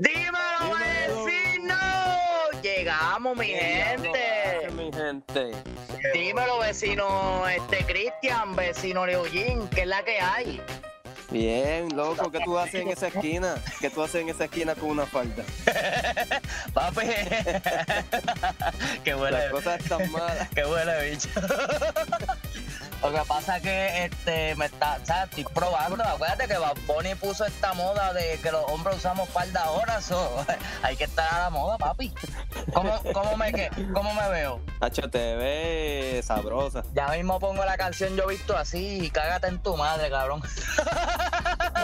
Dímelo, vecino. Llegamos, mi gente. mi gente. Dímelo, vecino, este Cristian, vecino Leojín, ¿qué es la que hay? Bien, loco, ¿qué tú haces en esa esquina? ¿Qué tú haces en esa esquina con una falda? Papi, qué buena. Las cosas están malas. Qué buena, bicho. Lo que pasa es que este, me está, o sea, estoy probando. Acuérdate que Bunny puso esta moda de que los hombres usamos falda ahora. So, hay que estar a la moda, papi. ¿Cómo, cómo, me, qué? ¿Cómo me veo? Hacho, te ves sabrosa. Ya mismo pongo la canción Yo visto así y cágate en tu madre, cabrón.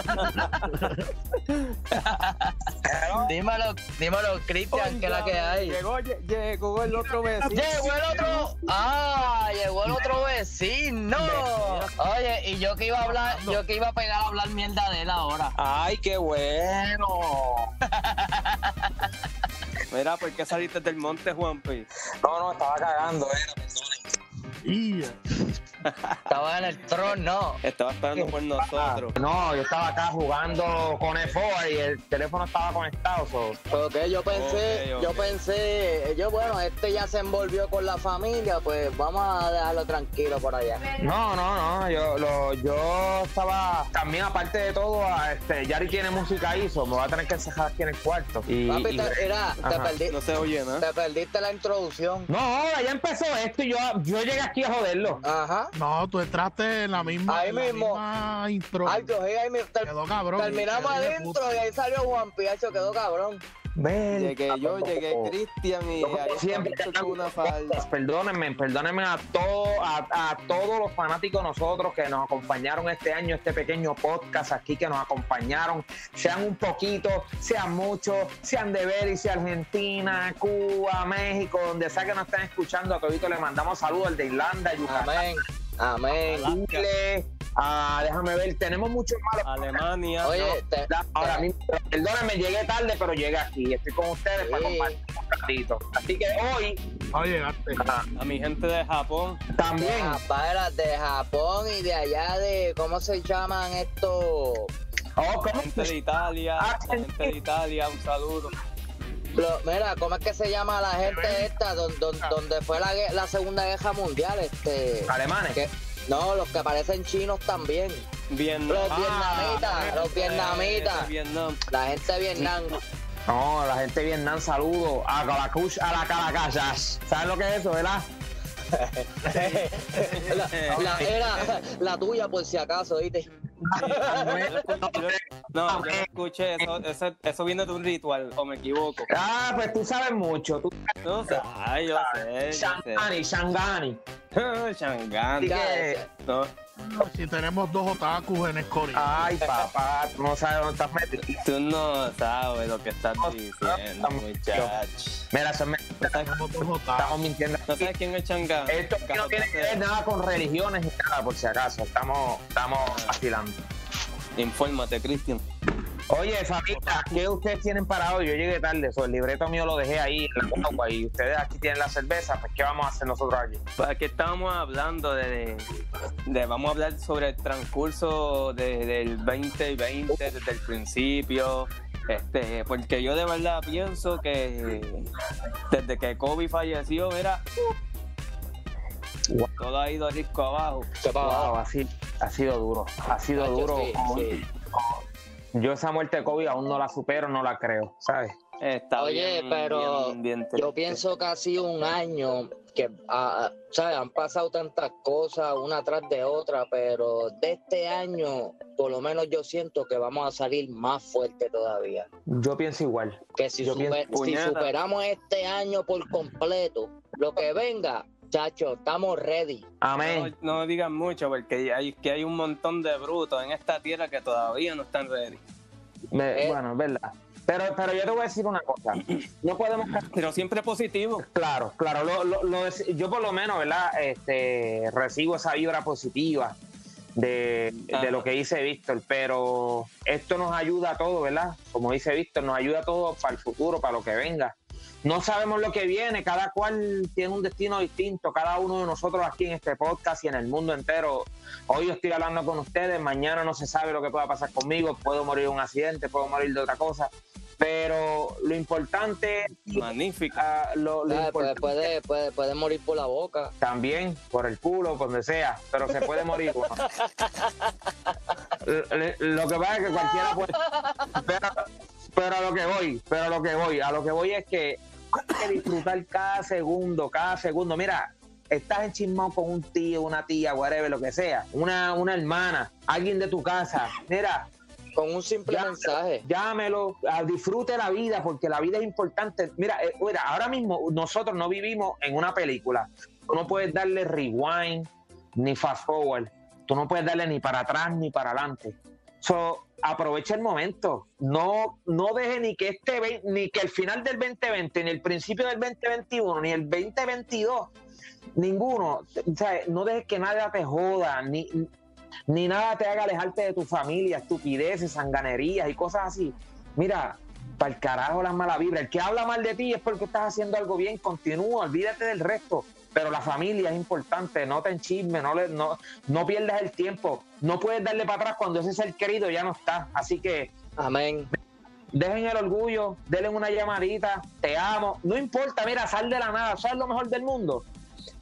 dímelo, dímelo, Cristian, que la que hay. Llegó, llegó el otro vecino. Llegó el otro. Ah, llegó el otro vecino. Oye, y yo que iba a hablar, yo que iba a pegar a hablar mierda de él ahora. Ay, qué bueno. Mira, ¿por qué saliste del monte, Juanpi? No, no, estaba cagando, era, perdonen. Estaba en el trono. Estaba esperando por nosotros. No, yo estaba acá jugando con el Forward y el teléfono estaba conectado. so- Ok, yo pensé, yo pensé, yo bueno, este ya se envolvió con la familia, pues vamos a dejarlo tranquilo por allá. No, no, no, yo, lo, yo estaba también aparte de todo, a- este, Yari tiene música ahí, so me voy a tener que encerrar aquí en el cuarto. Y, Papi, y- te, mira, te, perdí- No se oye nada. te perdiste la introducción. No, ya empezó esto y yo, yo llegué aquí a joderlo. Ajá. No, tú entraste en la misma, Ahí en la mismo. misma intro. Ay, yo, ahí me- Quedó cabrón. terminamos adentro y ahí salió Juan Piacho, quedó cabrón. Ven, Llegué yo, llegué Cristian y siempre, una falda. Perdónenme, perdónenme a, todo, a, a todos los fanáticos nosotros que nos acompañaron este año, este pequeño podcast aquí que nos acompañaron, sean un poquito, sean muchos, sean de Belice, Argentina, Cuba, México, donde sea que nos estén escuchando, a todito le mandamos saludos al de Irlanda, Yucatán, Amén. Amén. Chile, ah, déjame ver, tenemos muchos malos. Alemania. Oye, te- Ahora mismo, perdónenme, llegué tarde, pero llegué aquí. Estoy con ustedes para compartir un ratito. Así que hoy No llegaste. ah, A mi gente de Japón. también Ah, para de Japón y de allá de, ¿cómo se llaman estos? Oh, gente de Italia. La gente de Italia, un saludo. Lo- mira, ¿cómo es que se llama la gente esta don- don- donde fue la, la Segunda Guerra Mundial? Este, Alemanes. que- no, los que parecen chinos también. Vietnam. Los vietnamitas, los vietnamitas. Vietnam. La gente de Vietnam. No, la gente de Vietnam, saludo a Calacush, a la Calacayas. ¿Sabes lo que es eso, verdad? la, la- era la tuya por si acaso, ¿viste? No, yo no escuché, eso, eso, eso viene de un ritual, o me equivoco. Ah, pues tú sabes mucho. Tú No sé, ay, yo sé, yo Shangani, Shangani. Shangani. No, Si tenemos dos otakus en el core. ay, papá, tú no sabes dónde estás metido. tú no sabes lo que estás diciendo, no, muchacho. Mira, sabes, estamos mintiendo. no sabes quién es Changani. Esto no tiene que ver nada con religiones ni nada, por si acaso. Estamos, estamos vacilando. Infórmate, Cristian. Oye, familia, ¿qué ustedes tienen para hoy? Yo llegué tarde, so, el libreto mío lo dejé ahí en la guagua y ustedes aquí tienen la cerveza, pues ¿qué vamos a hacer nosotros aquí? Pues aquí estábamos hablando de, vamos a hablar sobre el transcurso de- del 2020 desde el principio, este, porque yo de verdad pienso que desde que Kobe falleció, mira, Wow. todo ha ido risco abajo. Wow, ha sido, ha sido duro, ha sido duro. sí. Yo esa muerte de COVID aún no la supero, no la creo, ¿sabes? Está Oye, bien, pero bien, bien Yo pienso que ha sido un año que ah, ¿sabes? han pasado tantas cosas una tras de otra, pero de este año, por lo menos yo siento que vamos a salir más fuerte todavía. Yo pienso igual. Que si, Yo super- pienso- si Puñeta. superamos este año por completo, lo que venga, chacho, estamos ready. Amén. No, no digan mucho porque hay, que hay un montón de brutos en esta tierra que todavía no están ready. Me- Eh. Bueno, es verdad. Pero, pero yo te voy a decir una cosa. No podemos Pero siempre positivo. Claro, claro. Lo, lo- lo dec- yo por lo menos, ¿verdad? Este, recibo esa vibra positiva de, lo que dice Víctor, pero esto nos ayuda a todos, ¿verdad? Como dice Víctor, nos ayuda a todos para el futuro, para lo que venga. No sabemos lo que viene, cada cual tiene un destino distinto, cada uno de nosotros aquí en este podcast y en el mundo entero. Hoy yo estoy hablando con ustedes, mañana no se sabe lo que pueda pasar conmigo, puedo morir de un accidente, puedo morir de otra cosa. Pero lo importante, Magnífica. ah, lo, lo Ah, puede, importante puede, puede, puede morir por la boca. también, por el culo, por donde sea, pero se puede morir Lo que pasa es que cualquiera puede. Pero, pero a lo que voy, pero a lo que voy, a lo que voy es que que disfrutar cada segundo, cada segundo. Mira, estás enchismado con un tío, una tía, whatever, lo que sea, una, una hermana, alguien de tu casa. Mira, Con un simple mensaje. llámelo, ah, disfrute la vida, porque la vida es importante. Mira, eh, mira, ahora mismo nosotros no vivimos en una película. Tú no puedes darle rewind ni fast forward. Tú no puedes darle ni para atrás ni para adelante. So, aprovecha el momento. No, no deje ni que este ni que el final del 2020, ni el principio del 2021, ni el 2022, ninguno, no dejes que nada te joda, ni, ni nada te haga alejarte de tu familia, estupideces, sanganerías y cosas así. Mira, para el carajo las malas vibras. El que habla mal de ti es porque estás haciendo algo bien, continúa, olvídate del resto. Pero la familia es importante, no te enchismes, no, le- no, no pierdas el tiempo. No puedes darle para atrás cuando ese ser querido ya no está. Así que Amén. dejen el orgullo, denle una llamadita, te amo. No importa, mira, sal de la nada, ¿sabes lo mejor del mundo?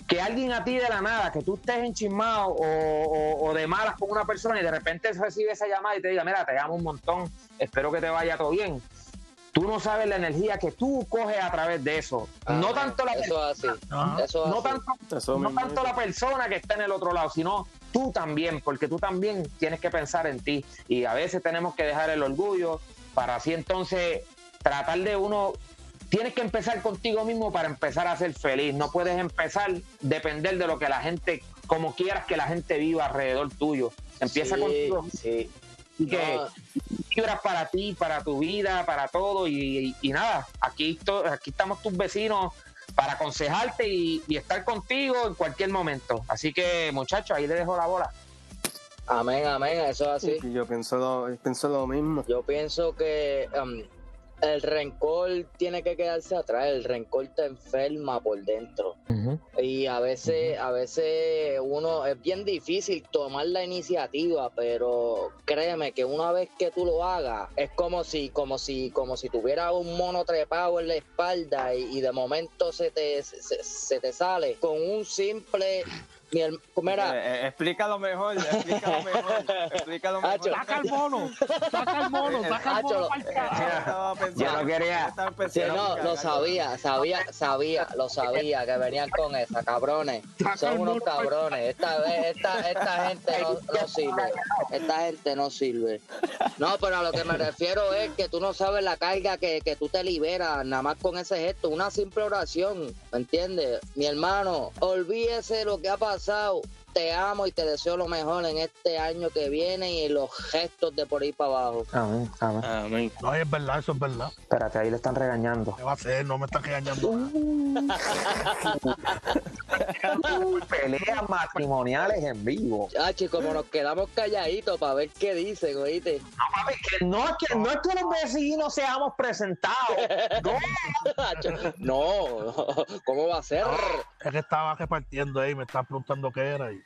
Que alguien a ti de la nada, que tú estés enchismado o, o- o de malas con una persona y de repente recibe esa llamada y te diga, mira, te amo un montón, espero que te vaya todo bien. Tú no sabes la energía que tú coges a través de eso. no Amén. tanto la Eso es así. Ajá. Eso es no así. tanto Eso no mismo. tanto la persona que está en el otro lado, sino tú también, porque tú también tienes que pensar en ti. Y a veces tenemos que dejar el orgullo para así entonces tratar de uno. Tienes que empezar contigo mismo para empezar a ser feliz. No puedes empezar depender de lo que la gente, como quieras que la gente viva alrededor tuyo. Empieza Sí, contigo. Sí. Y que No, vibras para ti, para tu vida, para todo. Y, y- y nada, aquí, to- aquí estamos tus vecinos para aconsejarte y, y estar contigo en cualquier momento. Así que, muchachos, ahí le dejo la bola. amén, amén. Eso es así. Yo pienso lo, pienso lo mismo. Yo pienso que um, el rencor tiene que quedarse atrás. El rencor te enferma por dentro. Y a veces, a veces uno es bien difícil tomar la iniciativa, pero créeme que una vez que tú lo hagas, es como si, como si, como si tuviera un mono trepado en la espalda y, y de momento se te, se, se te sale con un simple mi Eh, eh, explícalo mejor, explícalo mejor, explícalo mejor. Saca el mono, saca el mono, saca el mono pensando- Ya lo quería. no, lo sabía, sabía, sabía, lo sabía que venían con esa, cabrones. Son unos cabrones. Esta vez, esta, esta gente no, no sirve. Esta gente no sirve. No, pero a lo que me refiero es que tú no sabes la carga que, que tú te liberas, nada más con ese gesto, una simple oración, ¿me entiendes? Mi hermano, olvídese de lo que ha pasado. pasado. Te amo y te deseo lo mejor en este año que viene y en los gestos de por ahí para abajo. Amén, amén. Amén. No, es verdad, eso es verdad. Espérate, ahí le están regañando. ¿Qué va a hacer? No me están regañando. Uy, peleas matrimoniales en vivo. Chachi, como nos quedamos calladitos para ver qué dicen, oíste. No, papi, que no, es que no es que los vecinos seamos presentados. No, No, ¿cómo va a ser? Es que estaba repartiendo ahí, me estaban preguntando qué era y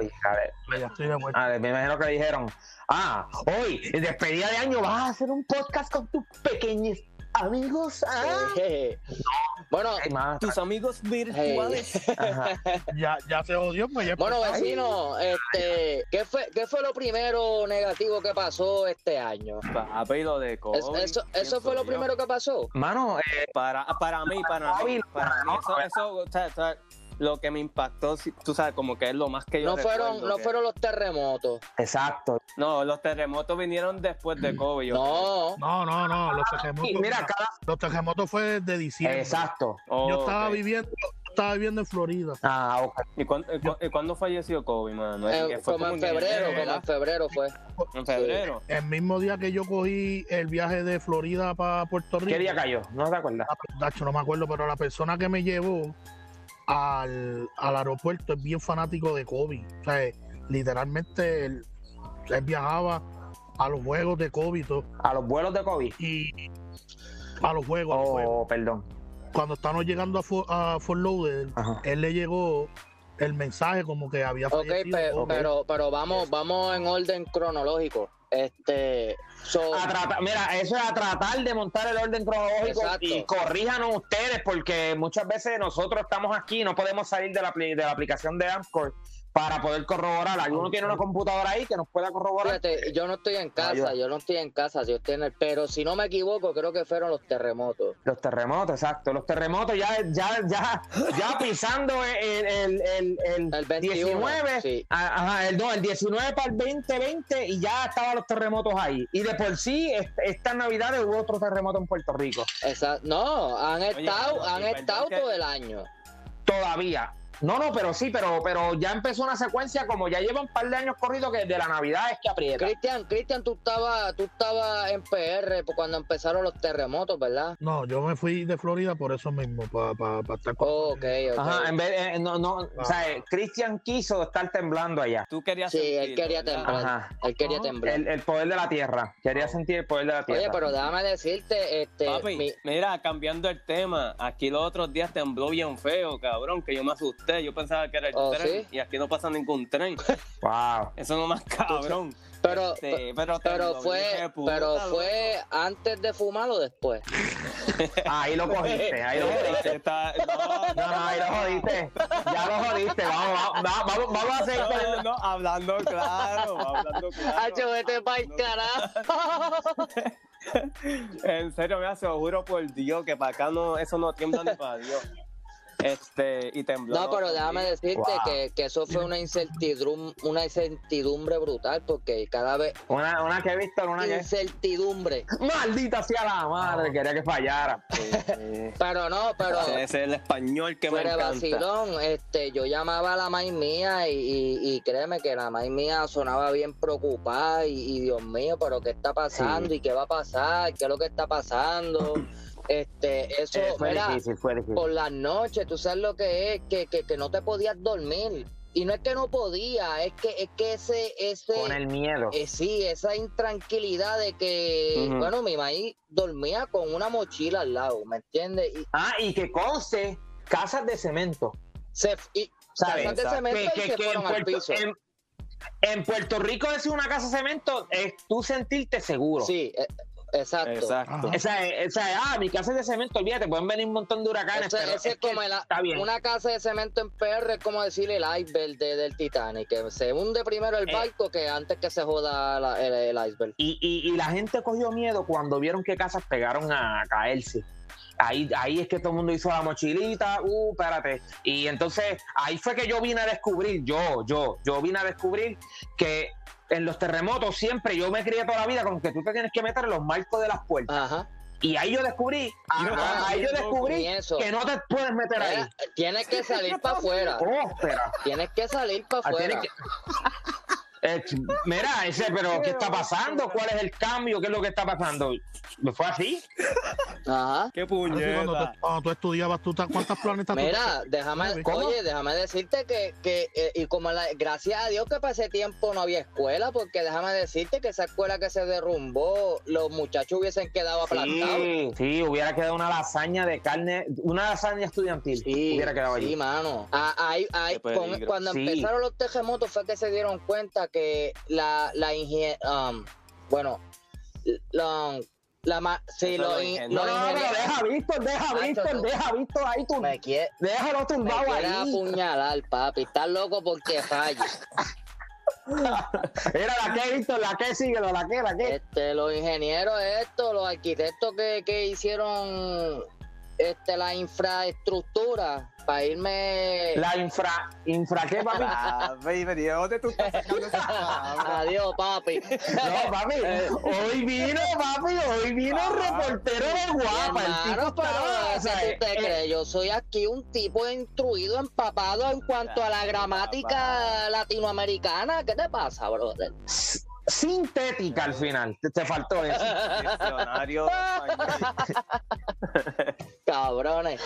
hija de- estoy de me imagino que dijeron, ah, hoy, en despedida de año, vas a hacer un podcast con tus pequeños amigos. Ah, Eh, Bueno, más, Tus amigos virtuales. Ya, ya se jodió, pues ya bueno, vecino, este, ¿qué fue, ¿qué fue lo primero negativo que pasó este año? Papi, lo de COVID. Es- eso, eso fue lo yo. primero que pasó. Mano, eh, Para, para mí, para mí, para mí, no, eso, eso, o sea, o sea, lo que me impactó, tú sabes, como que es lo más que yo No fueron, no que- fueron los terremotos. exacto. No, los terremotos vinieron después de COVID. No. No, no, no, los terremotos, Y mira, cada... los terremotos fue de diciembre. Exacto. Yo estaba ok. viviendo, yo estaba viviendo en Florida. Ah, ok. ¿Y cuándo, cu- y cuándo falleció COVID, mano? Eh, fue como en febrero, como en febrero fue. En febrero. El mismo día que yo cogí el viaje de Florida para Puerto Rico. ¿Qué día cayó? ¿No te acuerdas? Ah, Dacho, no me acuerdo, pero la persona que me llevó al, al aeropuerto es bien fanático de Kobe. O sea, literalmente él, él viajaba a los juegos de Kobe todo, A los vuelos de COVID. y a los juegos, a los juegos. Oh, perdón. Cuando estábamos llegando a, Fo- a Fort Lauderdale, Ajá. él le llegó el mensaje como que había Ok, fallecido pe- Kobe. pero, pero vamos, vamos en orden cronológico. Este, so, A tratar- mira, eso es a tratar de montar el orden cronológico Exacto. y corríjanos ustedes porque muchas veces nosotros estamos aquí y no podemos salir de la, de la aplicación de Amcor para poder corroborar. ¿Alguno tiene una computadora ahí que nos pueda corroborar? fíjate, yo no estoy en casa, Ayuda. yo no estoy en casa, en el- pero si no me equivoco, creo que fueron los terremotos. Los terremotos, exacto. Los terremotos ya, ya, ya, ya pisando el, el, el, el El 21, 19, sí. a- ajá, el, no, el 19 para el 2020 y ya estaban los terremotos ahí. Y de por sí, est- estas navidades hubo otro terremoto en Puerto Rico. Esa- no, han estado, han estado que- todo el año. Todavía. No, no, pero sí, pero, pero ya empezó una secuencia, como ya llevan un par de años corridos, que de la Navidad es que aprieta. Cristian, Cristian, tú estabas, tú estabas en PR por cuando empezaron los terremotos, ¿verdad? No, yo me fui de Florida por eso mismo, para estar con. Oh, ok, ok. Ajá, en vez eh, no, no, o sea, eh, Christian quiso estar temblando allá. Tú querías Sí, él quería temblar. Ajá. Él quería Ah, temblar. El, el poder de la tierra. Quería sentir el poder de la tierra. Oye, pero déjame decirte, este, Papi, mi- mira, cambiando el tema, aquí los otros días tembló bien feo, cabrón, que yo me asusté. Yo pensaba que era el ¿Oh, tren sí? y aquí no pasa ningún tren. Wow. Eso no más cabrón. pero, Este, pero pero fue, puta, pero loco. fue antes de fumar o después. Ahí lo cogiste, ahí lo jodiste. Está- no, No, no, ahí lo jodiste. Ya lo jodiste. Vamos, vamos, vamos, vamos a hacer. no, no, hablando claro, hablando claro. Hacho, vete pa'l carajo. En serio, me se lo juro por Dios que para acá no, eso no tiembla ni para Dios. Este, y tembló. No, pero déjame decirte Wow. que, que eso fue una incertidumbre, una incertidumbre brutal, porque cada vez Una, una que he visto, una que. incertidumbre. Maldita sea la madre, quería que fallara. Sí. Pero no, pero Ese es el español que me encanta. vacilón, este, yo llamaba a la maíz mía y, y- y créeme que la maíz mía sonaba bien preocupada y, y Dios mío, pero ¿qué está pasando? Sí. ¿Y qué va a pasar? ¿Qué es lo que está pasando? Este, eso, Eh, fue mira, difícil, fue difícil. por las noches, tú sabes lo que es, que, que, que no te podías dormir. Y no es que no podía, es que, es que ese, ese, Con el miedo. eh, sí, esa intranquilidad de que, bueno, mi maíz dormía con una mochila al lado, ¿me entiendes? Y Ah, y que conste, casas de cemento. se, y, ¿Sabes? casas de cemento Que, y se fueron en, al Puerto, piso. en- en Puerto Rico decir una casa de cemento es tú sentirte seguro. Sí, eh, exacto. Exacto. Esa es, esa es, ah, mi casa es de cemento, olvídate, pueden venir un montón de huracanes, Ese, pero ese es como el- está bien. una casa de cemento en PR, es como decirle el iceberg de- del Titanic, que se hunde primero el Eh. barco que antes que se joda la- el, el iceberg. Y, y, y la gente cogió miedo cuando vieron que casas pegaron a caerse. Ahí, ahí es que todo el mundo hizo la mochilita, uh, espérate. Y entonces ahí fue que yo vine a descubrir, yo, yo, yo vine a descubrir que en los terremotos siempre yo me crié toda la vida con que tú te tienes que meter en los marcos de las puertas. Ajá. Y ahí yo descubrí, ah, ahí yo descubrí que no te puedes meter ahí. Tienes que salir para afuera. Tienes que salir para Ah, tienes afuera. Eh, mira, ese, pero ¿qué está pasando? ¿Cuál es el cambio? ¿Qué es lo que está pasando? ¿Me fue así? Ajá. Qué Así cuando, puñeta. tú, cuando tú estudiabas, ¿tú, ¿cuántos planetas tú Mira, déjame, ¿Cómo? oye, déjame decirte que, que eh, y como la, gracias a Dios que para ese tiempo no había escuela, porque déjame decirte que esa escuela que se derrumbó, los muchachos hubiesen quedado aplantados. Sí, sí, hubiera quedado una lasaña de carne, una lasaña estudiantil. Sí, hubiera quedado allí. sí, mano. Ah, ahí- ahí, con- cuando Sí. empezaron los terremotos fue que se dieron cuenta que la, la inge- um, bueno, la, la ma- sí, lo in- dije, No, no, no, deja Víctor, deja Víctor, deja Víctor ahí tú. me quiere, Déjalo me tumbado quiere ahí. apuñalar, papi. Estás loco porque falle. Era la que, Víctor, la que sigue, la que, la que. Este, los ingenieros estos, los arquitectos que, que hicieron este, la infraestructura para irme. La infra, infra, ¿qué, papi? Ah, baby, ¿de dónde tú estás? Adiós, papi. No, papi, hoy vino, papi, hoy vino el reportero de guapa. El tipo pero estaba, ¿qué o sea, tú te eh, crees? Yo soy aquí un tipo instruido, empapado en cuanto a la gramática latinoamericana. ¿Qué te pasa, brother? sintética al final, te, te faltó eso. Cabrones.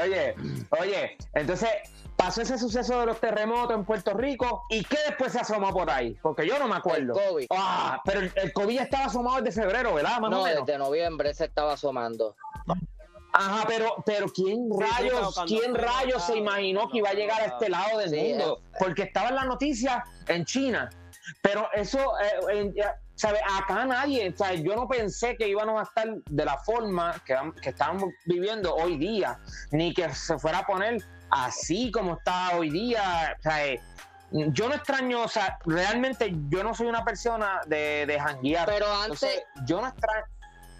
Oye, oye, entonces pasó ese suceso de los terremotos en Puerto Rico y ¿qué después se asomó por ahí? Porque yo no me acuerdo. El COVID. Ah, pero el, el COVID ya estaba asomado desde febrero, ¿verdad? Más No, o menos. desde noviembre se estaba asomando. Ajá, pero, pero ¿quién sí, rayos, quién rayos se imaginó que iba a llegar a este lado del Sí, mundo? Porque estaba en la noticia en China. Pero eso, eh, ¿sabes? Acá nadie, ¿sabes? Yo no pensé que íbamos a estar de la forma que, que estamos viviendo hoy día, ni que se fuera a poner así como está hoy día, ¿sabes? Yo no extraño, o sea, realmente yo no soy una persona de, de janguear. Pero antes, Entonces, yo no extraño.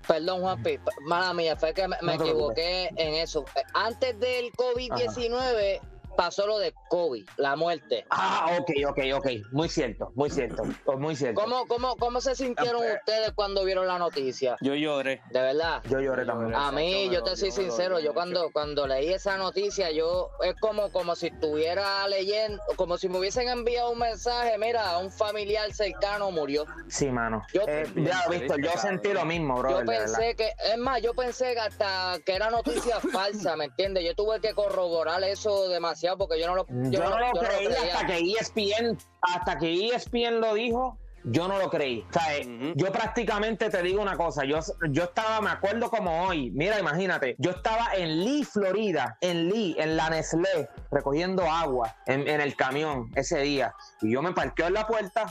Perdón, Juanpi, mala mía, fue que me, No equivoqué en eso. Antes del COVID-19 pasó lo de COVID, la muerte. Ah, ok, ok, ok. Muy cierto, muy cierto, muy cierto. ¿Cómo, cómo, cómo se sintieron Ah, ustedes cuando vieron la noticia? Yo lloré. De verdad. Yo lloré también. A mí, yo te soy sincero, yo cuando, cuando leí esa noticia, yo es como, como si estuviera leyendo, como si me hubiesen enviado un mensaje, mira, un familiar cercano murió. Sí, mano. Yo- Eh, ya, Víctor, yo sentí lo mismo, bro. Yo pensé que, es más, yo pensé que hasta que era noticia falsa, ¿me entiendes? Yo tuve que corroborar eso demasiado porque yo no lo, Yo, no lo yo creí creía. hasta que ESPN, hasta que ESPN lo dijo. Yo no lo creí. O sea, eh, yo prácticamente te digo una cosa. Yo, yo estaba, me acuerdo como hoy. Mira, imagínate. Yo estaba en Lee, Florida, en Lee, en la Nestlé, recogiendo agua en, en el camión ese día. Y yo me parqueo en la puerta,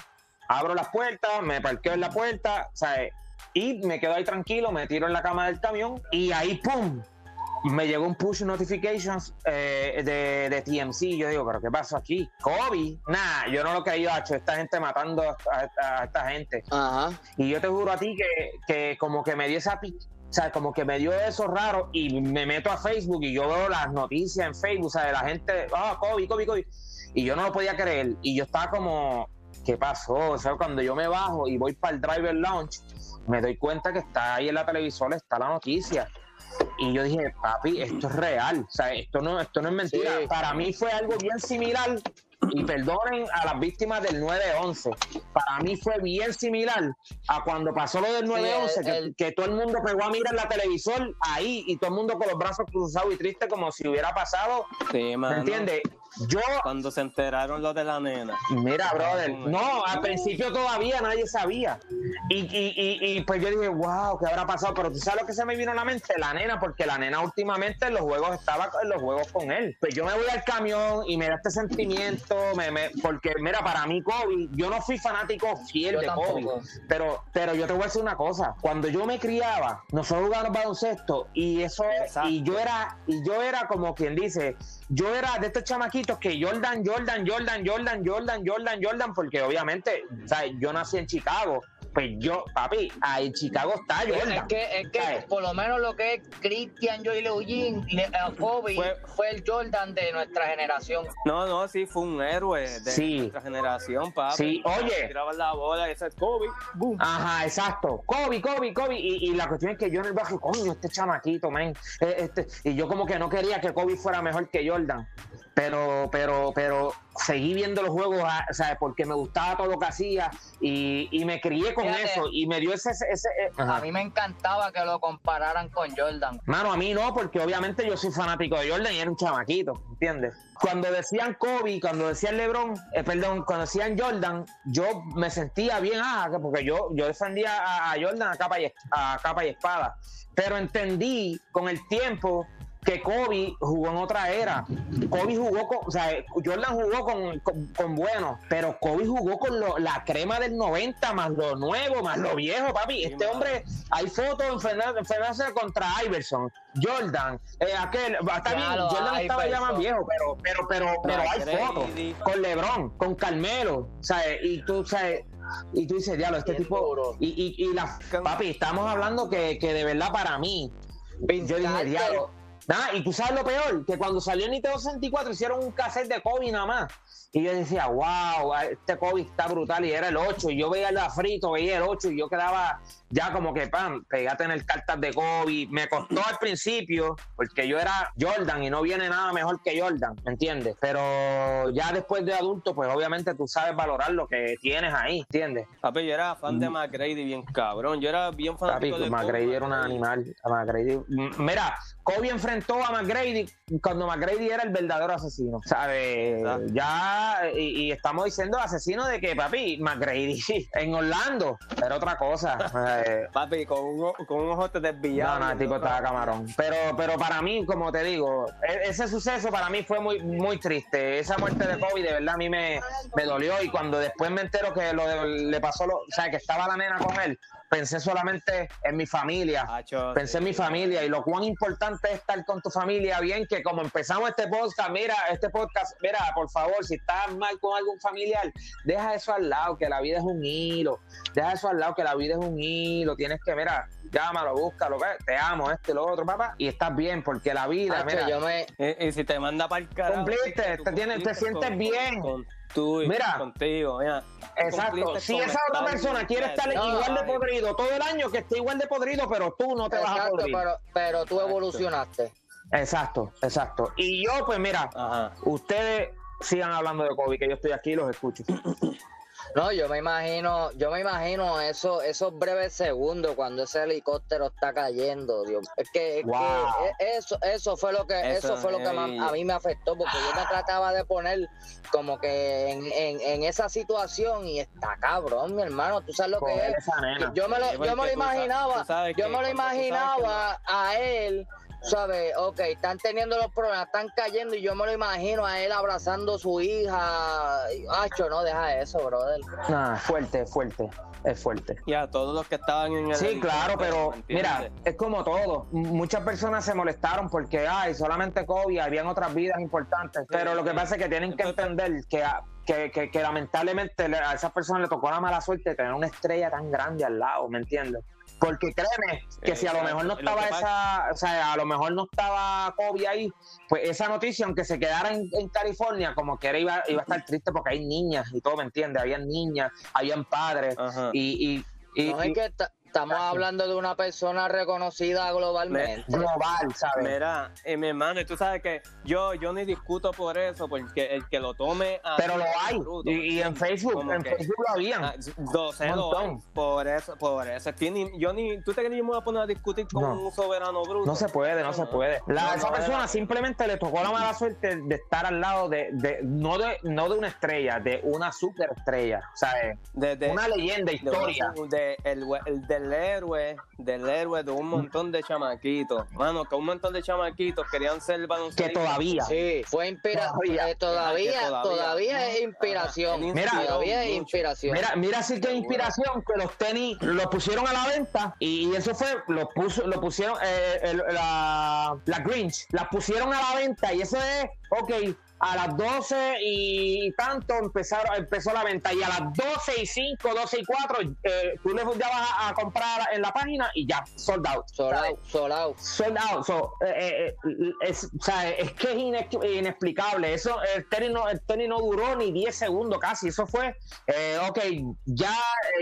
abro las puertas, me parqueo en la puerta, ¿sabes? Y me quedo ahí tranquilo, me tiro en la cama del camión y ahí, ¡pum! Me llegó un push notifications eh, de, de TMC. Yo digo, ¿pero qué pasó aquí? ¿Kobe? Nah, yo no lo creí, hecho esta gente matando a, a- a esta gente. Ajá. Y yo te juro a ti que, que como que me dio esa pi- o sea, como que me dio eso raro y me meto a Facebook y yo veo las noticias en Facebook, o sea, de la gente, ah, Kobe, Kobe, Kobe. Y yo no lo podía creer. Y yo estaba como, ¿qué pasó? O sea, cuando yo me bajo y voy para el driver lounge, me doy cuenta que está ahí en la televisora, está la noticia. Y yo dije, papi, esto es real. O sea, esto no, esto no es mentira. Sí. Para mí fue algo bien similar. Y perdonen a las víctimas del 9-11. Para mí fue bien similar a cuando pasó lo del 9-11, el- que, el- que todo el mundo pegó a mirar la televisor ahí y todo el mundo con los brazos cruzados y triste como si hubiera pasado. Sí, ¿Me entiendes? Yo, Cuando se enteraron los de la nena. Mira, brother, no, al principio todavía nadie sabía. Y, y, y, y, pues yo dije, wow, ¿qué habrá pasado? Pero tú sabes lo que se me vino a la mente, la nena, porque la nena últimamente en los juegos estaba en los juegos con él. Pues yo me voy al camión y me da este sentimiento, me, me- porque mira, para mí Kobe, yo no fui fanático fiel Yo de tampoco. Kobe, pero, pero yo te voy a decir una cosa, cuando yo me criaba, nosotros jugábamos baloncesto y eso, Exacto. y yo era, y yo era como quien dice, yo era de estos que Jordan, Jordan, Jordan, Jordan, Jordan, Jordan, Jordan, porque obviamente, o sea, yo nací en Chicago, pues yo, papi, ahí en Chicago está Jordan. Es que, es que ¿sabes? por lo menos lo que es Christian Joy Eugene, eh, Kobe, Fue- fue, el Jordan de nuestra generación. No, no, sí, fue un héroe de Sí. nuestra generación, papi. Sí, oye. Tiraban la bola y ese es Kobe. Boom. Ajá, exacto. Kobe, Kobe, Kobe. Y, y la cuestión es que yo en el barrio, coño, este chamaquito, man. eh, este, y yo como que no quería que Kobe fuera mejor que Jordan. Pero, pero, pero seguí viendo los juegos, ah, o sea, porque me gustaba todo lo que hacía y, y me crié con Fíjate. eso y me dio ese... eh, ajá. A mí me encantaba que lo compararan con Jordan. Mano, a mí no, porque obviamente yo soy fanático de Jordan y era un chamaquito, ¿entiendes? Cuando decían Kobe, cuando decían LeBron, eh, perdón, cuando decían Jordan, yo me sentía bien, ah, que- porque yo, yo defendía a, a Jordan a capa, y, a capa y espada. Pero entendí con el tiempo que Kobe jugó en otra era. Kobe jugó con, o sea, Jordan jugó con, con, con bueno, pero Kobe jugó con lo- la crema del 90, más lo nuevo, más lo viejo, papi. Este hombre, hay fotos en Fernando contra Iverson, Jordan, eh, aquel, está bien, Claro, Jordan estaba ya más viejo, pero, pero, pero, pero hay fotos con LeBron, con Carmelo, ¿sabes? Y tú, ¿sabes? Y tú dices, diablo, este tipo. Y, y, y la. Papi, estamos hablando que, que de verdad para mí, yo dije, diablo. Nada, y tú sabes lo peor, que cuando salió Nintendo 64 hicieron un cassette de Kobe nada más. Y yo decía, wow, este Kobe está brutal y era el 8. Y yo veía el frito, veía el 8 y yo quedaba ya como que, pam, pegate en el cartas de Kobe. Me costó al principio, porque yo era Jordan y no viene nada mejor que Jordan, ¿me entiendes? Pero ya después de adulto, pues obviamente tú sabes valorar lo que tienes ahí, ¿entiendes? Papi, yo era fan de McGrady bien cabrón. Yo era bien Mm. Papi, fanático de McGrady Kobe era un animal. McGrady- Mira, Kobe enfrentó a McGrady cuando McGrady era el verdadero asesino, ¿sabes? Ya, y, y, estamos diciendo asesino de que, papi, McGrady en Orlando era otra cosa. papi, con un, con un ojo desviado. No, no, el tipo estaba camarón. Pero, pero para mí, como te digo, e, ese suceso para mí fue muy, muy triste. Esa muerte de Kobe, de verdad, a mí me, me dolió. Y cuando después me entero que lo le pasó, lo, o sea, que estaba la nena con él, pensé solamente en mi familia. pensé en mi familia y lo cuán importante es estar con tu familia. Bien, que como empezamos este podcast, mira, este podcast, mira, por favor, si estás mal con algún familiar, deja eso al lado, que la vida es un hilo. Deja eso al lado, que la vida es un hilo. Tienes que, mira, llámalo, búscalo, te amo, este, lo otro, papá, y estás bien, porque la vida, mira. Yo me... y, si te manda para el carajo. Cumpliste, te, tienes, te sientes bien. Tú y mira, contigo, mira. Exacto. Si esa otra persona quiere estar igual de podrido todo el año, que esté igual de podrido, pero tú no te vas a podrir. Pero, pero tú evolucionaste. Exacto, exacto. Y yo, pues mira, ustedes sigan hablando de COVID, que yo estoy aquí y los escucho. No, yo me imagino, yo me imagino eso, esos breves segundos cuando ese helicóptero está cayendo, Dios. Es que, e, eso, eso fue lo que, eso, fue lo que a mí me afectó, porque yo me trataba de poner como que en, esa situación y está cabrón, mi hermano, tú sabes lo que es. Yo me lo, yo me lo imaginaba, yo me lo imaginaba a él ¿sabes? Ok, están teniendo los problemas, están cayendo y yo me lo imagino a él abrazando a su hija. Hacho, no, deja eso, brother. Nah, fuerte, fuerte. Es fuerte. Y a todos los que estaban en el. Sí, claro, pero mira, es como todo. Muchas personas se molestaron porque, ay, solamente COVID, habían otras vidas importantes. Pero lo que pasa es que tienen que entender que, que, que, que lamentablemente a esas personas le tocó la mala suerte de tener una estrella tan grande al lado, ¿me entiendes? Porque créeme que si a lo mejor no estaba esa, o sea, a lo mejor no estaba Kobe ahí, pues esa noticia, aunque se quedara en, California, como que era, iba, iba a estar triste porque hay niñas y todo, ¿me entiendes? Habían niñas, habían padres y, y, y, Estamos hablando de una persona reconocida globalmente. Global, ¿sabes? Mira, eh, mi hermano, tú sabes que yo, yo ni discuto por eso, porque el que lo tome. Pero lo hay. y, en Facebook, en Facebook lo habían. Ah, por eso, por eso. yo ni, ¿Tú te crees que me voy a poner a discutir con un soberano bruto? No se puede, no, se puede. La, esa persona simplemente le tocó la mala suerte de estar al lado de, de, no de, no de una estrella, de una superestrella, ¿sabes? De, de, una leyenda, historia. De, el, de del héroe, del héroe de un montón de chamaquitos. Mano, que un montón de chamaquitos querían ser. Que todavía. Sí, fue inspiración. Eh, todavía, todavía, es inspiración. Mira, todavía es inspiración. Mira, mira sí que es inspiración que los tenis los pusieron a la venta y eso fue, lo puso, lo pusieron, eh, la, la Grinch, las pusieron a la venta y eso es, ok, a las 12 y tanto empezaron, empezó la venta y a las 12 y 5, 12 y 4 eh, tú le ya vas a, comprar en la página y ya, sold out. Sold out, sold out. Sold out. So, eh, eh, es, o sea, es que es inexplicable. Eso, el tenis, no, el tenis no duró ni 10 segundos casi. Eso fue, ok, ya,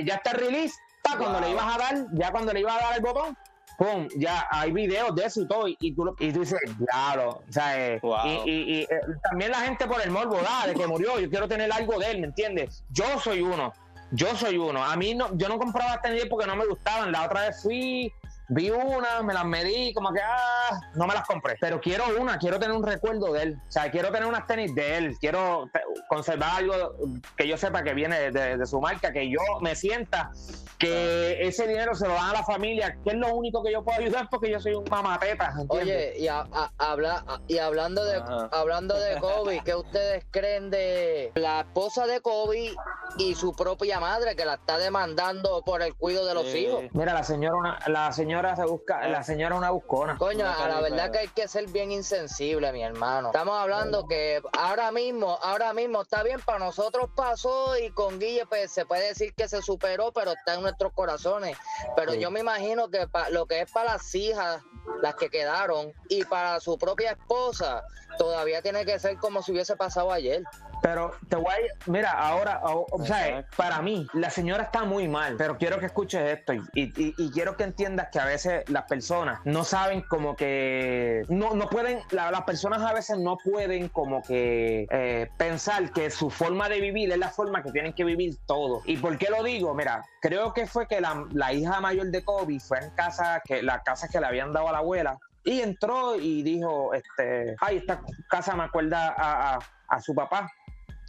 ya está el release. Cuando le ibas a dar, ya cuando le ibas a dar el botón, pum, ya hay videos de eso y todo, y, tú, y tú dices, claro, o sea, eh, y, eh, también la gente por el morbo, de que murió, yo quiero tener algo de él, ¿me entiendes? Yo soy uno, yo soy uno, a mí no, yo no compraba tenis porque no me gustaban, la otra vez fui, vi una, me las medí, como que, ah, no me las compré, pero quiero una, quiero tener un recuerdo de él, o sea, quiero tener unas tenis de él, quiero conservar algo que yo sepa que viene de su marca, que yo me sienta que ese dinero se lo dan a la familia, que es lo único que yo puedo ayudar porque yo soy un mamateta. Oye, y, habla, y hablando de hablando de Kobe, ¿qué ustedes creen de la esposa de Kobe y su propia madre que la está demandando por el cuidado de los hijos? Mira, la señora una, la señora se busca, la señora una buscona. Coño, a la verdad que hay que ser bien insensible, mi hermano. Estamos hablando que ahora mismo, ahora mismo está bien para nosotros pasó y con Guille pues se puede decir que se superó, pero está en nuestros corazones. Pero yo me imagino que lo que es para las hijas, las que quedaron, y para su propia esposa, todavía tiene que ser como si hubiese pasado ayer. Pero te voy a, mira, ahora, o, sea, para mí, la señora está muy mal, pero quiero que escuches esto y, y, quiero que entiendas que a veces las personas no saben como que, no, no pueden, las personas a veces no pueden como que eh, pensar que su forma de vivir es la forma que tienen que vivir todo. ¿Y por qué lo digo? Mira, creo que fue que la, la hija mayor de Kobe fue en casa, que la casa que le habían dado a la abuela, y entró y dijo, este, ay, esta casa me acuerda a, a- a su papá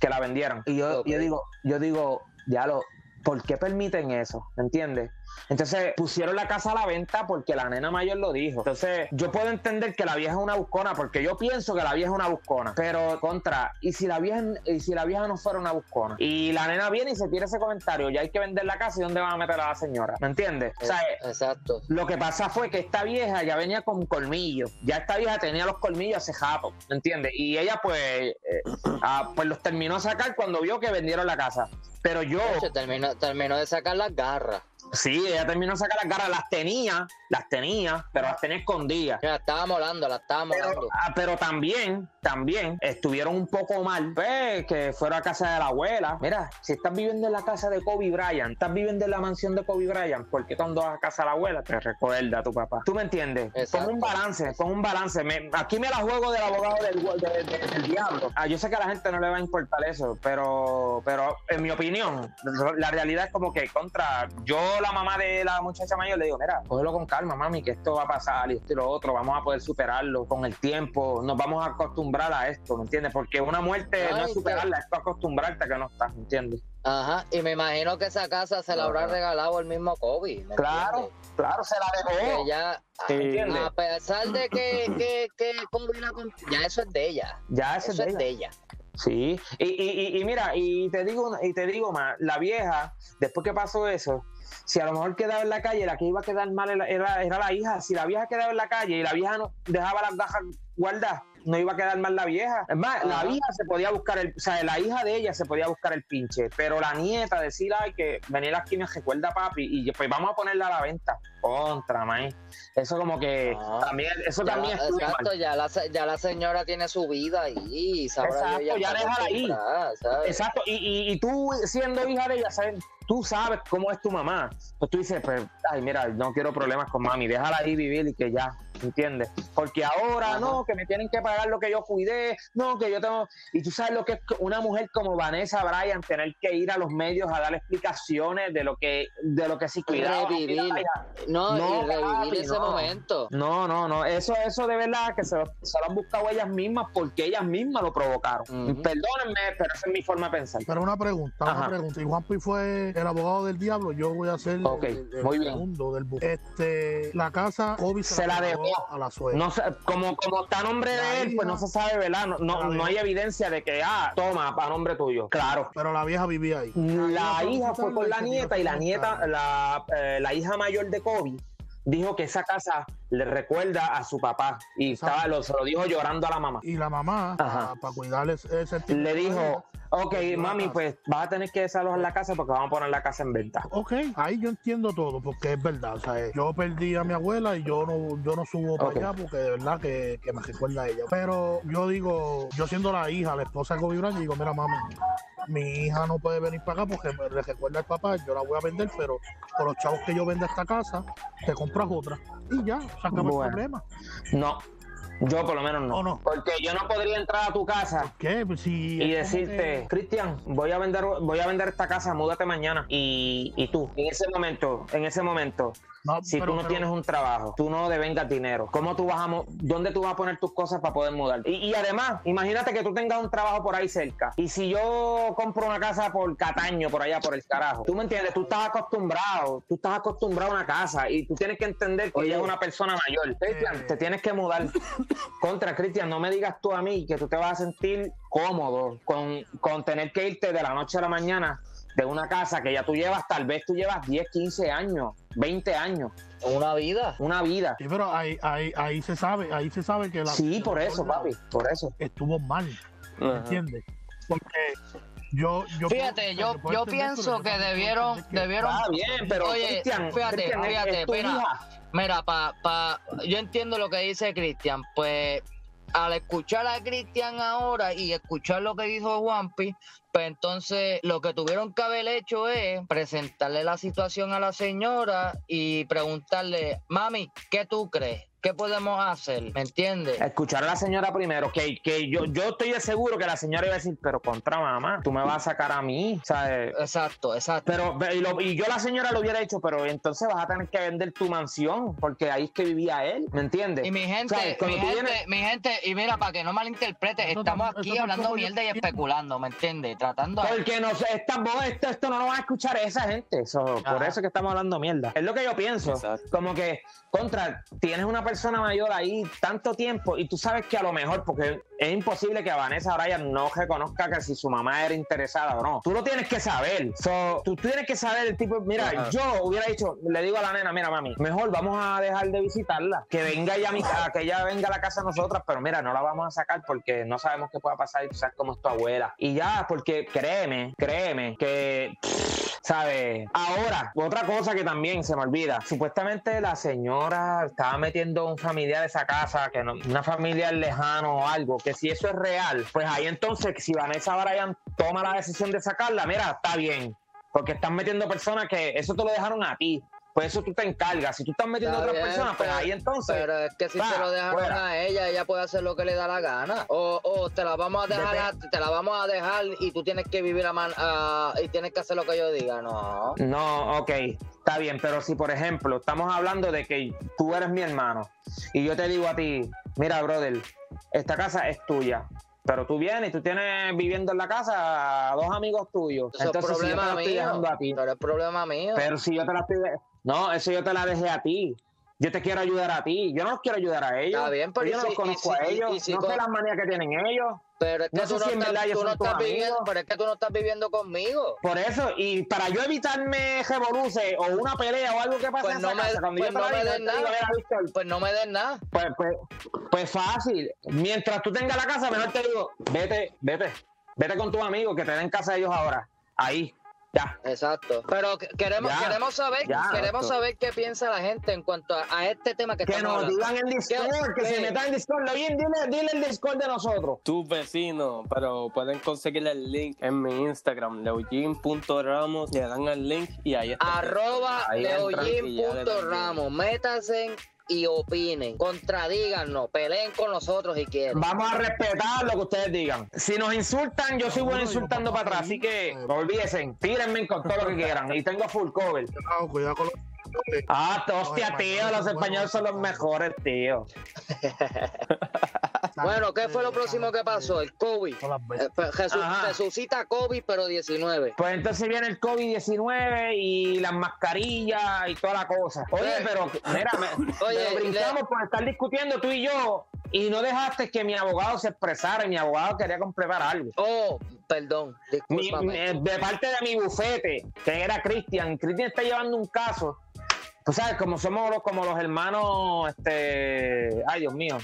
que la vendieron. Y yo, yo digo, yo digo, ya lo, ¿por qué permiten eso? ¿Me entiendes? Entonces pusieron la casa a la venta porque la nena mayor lo dijo. Entonces yo puedo entender que la vieja es una buscona porque yo pienso que la vieja es una buscona. Pero contra, ¿y si la vieja, y si la vieja no fuera una buscona? Y la nena viene y se tira ese comentario, ya hay que vender la casa y ¿dónde van a meter a la señora? ¿Me entiendes? O sea, Exacto. lo que pasa fue que esta vieja ya venía con colmillos. Ya esta vieja tenía los colmillos hace jato, ¿me entiendes? Y ella pues, eh, ah, pues los terminó a sacar cuando vio que vendieron la casa. Pero yo, Se terminó, terminó de sacar las garras. sí, ella terminó a sacar las garras, las tenía, las tenía, pero las tenía escondidas. La estaba molando, la estaba Pero, molando. ah, pero también, también estuvieron un poco mal, pues, que fueron a casa de la abuela. Mira, si estás viviendo en la casa de Kobe Bryant, estás viviendo en la mansión de Kobe Bryant, ¿por qué cuando vas a casa de la abuela te recuerda a tu papá? ¿Tú me entiendes? Exacto. Pon un balance, pon un balance. Me- aquí me la juego del abogado del, de- de- del diablo. Ah, yo sé que a la gente no le va a importar eso, pero, pero en mi opinión, la realidad es como que contra, yo la mamá de la muchacha mayor le digo, mira, cógelo con calma, mami, que esto va a pasar y esto y lo otro, vamos a poder superarlo con el tiempo, nos vamos a acostumbrar a esto, ¿me entiendes? Porque una muerte no es superarla, es acostumbrarte a que no estás, ¿me entiendes? Ajá, y me imagino que esa casa se la habrá regalado el mismo Kobe. ¿me Claro, entiendes? claro, se la dejó. ya, Sí. A pesar de que, que, que Kobe la ya eso es de ella. Ya Eso es de es ella. de ella. Sí, y, y, y- mira, y te digo y te digo más, la vieja, después que pasó eso, si a lo mejor quedaba en la calle, la que iba a quedar mal era, era- era la hija. Si la vieja quedaba en la calle y la vieja no dejaba las gafas guardadas, no iba a quedar mal la vieja. Es más, la hija se podía buscar el, o sea, la hija de ella se podía buscar el pinche, pero la nieta decir, ay, que venir aquí me recuerda a papi y pues vamos a ponerla a la venta. Contra, man. Eso como que Ah. también, eso Ya, también mal. exacto, ya la, ya la señora tiene su vida ahí. Exacto, ya está déjala ahí. Exacto, y, y, y tú siendo hija de ella, ¿sabes? tú sabes cómo es tu mamá. Pues tú dices, pues, ay, mira, no quiero problemas con mami, déjala ahí vivir y que ya, ¿entiendes? Porque ahora Ajá. no, que me tienen que pagar lo que yo cuidé, no, que yo tengo. Y tú sabes lo que es una mujer como Vanessa Bryan tener que ir a los medios a dar explicaciones de lo que, de lo que sí cuidaba. Revivir. No, No, y revivir papi, ese no. momento. No, no, no, eso, eso de verdad que se lo, se lo han buscado ellas mismas porque ellas mismas lo provocaron. Ujú. Perdónenme, pero esa es mi forma de pensar. Pero una pregunta, una pregunta. Y Juanpi fue el abogado del diablo, yo voy a ser Ok, el, el muy bien. segundo del bus. Este, la casa, Kobe se, Se la dejó. a la suegra. No sé, como, como está a nombre La de él, pues no se sabe, ¿verdad? No, no, no hay evidencia de que, ah, toma, a nombre tuyo. Claro. Pero la vieja vivía ahí. La hija fue con la nieta y la nieta, la, eh, la hija mayor de Kobe, dijo que esa casa le recuerda a su papá y estaba, lo, se lo dijo llorando a la mamá. Y la mamá, para cuidarle ese sentimiento Le dijo, ok, mami, pues vas a tener que desalojar la casa porque vamos a poner la casa en venta. Ok, ahí yo entiendo todo, porque es verdad. O sea, yo perdí a mi abuela y yo no, yo no subo para allá porque de verdad que, que me recuerda a ella. Pero yo digo, yo siendo la hija, la esposa de Kobe Bryant, digo, mira, mami, mi hija no puede venir para acá porque me le recuerda al papá, yo la voy a vender, pero por los chavos que yo venda esta casa, te compras otra. Y ya, sacamos Bueno. el problema. No, yo por lo menos no. ¿O no? Porque yo no podría entrar a tu casa ¿Qué? Pues si y decirte, que- Cristian, voy a vender, voy a vender esta casa, múdate mañana. Y, y tú, en ese momento, en ese momento, No, si pero- tú no pero- tienes un trabajo, tú no devengas dinero, ¿cómo tú vas a, dónde tú vas a poner tus cosas para poder mudar? Y, y además, imagínate que tú tengas un trabajo por ahí cerca. Y si yo compro una casa por Cataño, por allá, por el carajo, tú me entiendes, tú estás acostumbrado, tú estás acostumbrado a una casa y tú tienes que entender que Oye. ella es una persona mayor. Cristian, te tienes que mudar. Contra, Cristian, no me digas tú a mí que tú te vas a sentir cómodo con, con tener que irte de la noche a la mañana de una casa que ya tú llevas, tal vez tú llevas 10, 15 años, 20 años, Una vida. una vida. Sí, pero ahí, ahí, ahí se sabe, ahí se sabe que la Sí, por eso, papi, por eso. estuvo mal, ¿me entiendes? Porque yo, yo Fíjate, puedo- yo- yo pienso que debieron- que- debieron- Está bien, pero Oye, Cristian, fíjate, fíjate, mira. hija. Mira, pa, pa, yo entiendo lo que dice Cristian, pues al escuchar a Cristian ahora y escuchar lo que dijo Juanpi, pues entonces lo que tuvieron que haber hecho es presentarle la situación a la señora y preguntarle, mami, ¿qué tú crees? ¿Qué podemos hacer? ¿Me entiendes? Escuchar a la señora primero, que, que yo, yo estoy de seguro que la señora iba a decir, pero contra mamá, tú me vas a sacar a mí, ¿sabes? Exacto, exacto. Pero, y, lo- y yo la señora le hubiera dicho, pero entonces vas a tener que vender tu mansión, porque ahí es que vivía él, ¿me entiendes? Y mi gente, mi gente, vienes- mi gente, y mira, para que no malinterprete, estamos tam- aquí hablando mierda y especulando, ¿me entiendes? Tratando a... Porque no sé, esta voz, esto, esto no lo va a escuchar esa gente. Eso, por eso es que estamos hablando mierda. Es lo que yo pienso. Exacto. Como que, contra, tienes una persona mayor ahí tanto tiempo y tú sabes que a lo mejor, porque es imposible que Vanessa Bryan no reconozca que si su mamá era interesada o no. Tú lo tienes que saber. So, tú tienes que saber el tipo, mira, Ajá. yo hubiera dicho, le digo a la nena, mira, mami, mejor vamos a dejar de visitarla, que venga ella a, mi, a que ella venga a la casa de nosotras, pero mira, no la vamos a sacar porque no sabemos qué pueda pasar y tú sabes cómo es tu abuela. Y ya, porque créeme, créeme que ¿Sabes? Ahora, otra cosa que también se me olvida. Supuestamente la señora estaba metiendo un familiar de esa casa, que no, una familiar lejano o algo, que si eso es real, pues ahí entonces, si Vanessa Bryan toma la decisión de sacarla, mira, está bien. Porque están metiendo personas que eso te lo dejaron a ti. Pues eso tú te encargas. Si tú estás metiendo a otras bien, personas, pues pero- ahí entonces. Pero es que si va, se lo fuera. a ella, ella puede hacer lo que le da la gana. O, o te la vamos a dejar, a- te la vamos a dejar y tú tienes que vivir a man, a- y tienes que hacer lo que yo diga. No. No, ok, está bien, pero si por ejemplo estamos hablando de que tú eres mi hermano y yo te digo a ti, mira, brother, esta casa es tuya, pero tú vienes y tú tienes viviendo en la casa a dos amigos tuyos, Eso es entonces si yo te problema la estoy mío. dejando a ti, Pero es problema mío. pero si yo te la estoy, no, eso yo te la dejé a ti. Yo te quiero ayudar a ti. Yo no los quiero ayudar a ellos. Está bien, pero yo no si- los conozco si- a ellos. y si no con- sé las manías que tienen ellos. Pero es que no sé tú, no si estás, tú no estás viviendo, pero es que tú no estás viviendo conmigo. Por eso, y para yo evitarme revoluce o una pelea o algo que pase Pues en no esa me- casa, cuando pues yo te no me digo, nada. "Mira, Víctor, Pues no me des nada. Pues, pues, pues fácil. Mientras tú tengas la casa, mejor te digo, vete, vete, vete con tus amigos que te den casa ellos ahora. Ahí, ya. Exacto. Pero que- queremos, Ya, queremos saber, ya, queremos saber qué piensa la gente en cuanto a, a este tema que, Que estamos nos hablando. digan en Discord, que se metan en Discord. Oye, dile, dile el Discord de nosotros. tus vecinos, pero pueden conseguir el link en mi Instagram, leugin.ramos, le dan el link y ahí está. Arroba leoyin.ramos. Métanse y opinen. Contradíganos. Peleen con nosotros si quieren. Vamos a respetar lo que ustedes digan. Si nos insultan, yo soy bueno insultando para atrás. Así que no olvídense, tírenme con todo lo que quieran. Y tengo full cover. Cuidado, cuidado con los Ah, hostia, Los tío, españoles los son españoles son los mejores, tío. Bueno, ¿qué fue lo próximo que pasó? El COVID. Las Eh, Ajá. resucita COVID, pero 19. Pues entonces viene el COVID-19 y las mascarillas y toda la cosa. Oye, Sí. pero mira, me, Oye, pero brincamos por estar discutiendo tú y yo y no dejaste que mi abogado se expresara y mi abogado quería completar algo. Oh, perdón. Mi- Discúlpame. mi- de parte de mi bufete, que era Cristian, Cristian está llevando un caso. Tú sabes, como somos los, como los hermanos, este, ay Dios mío,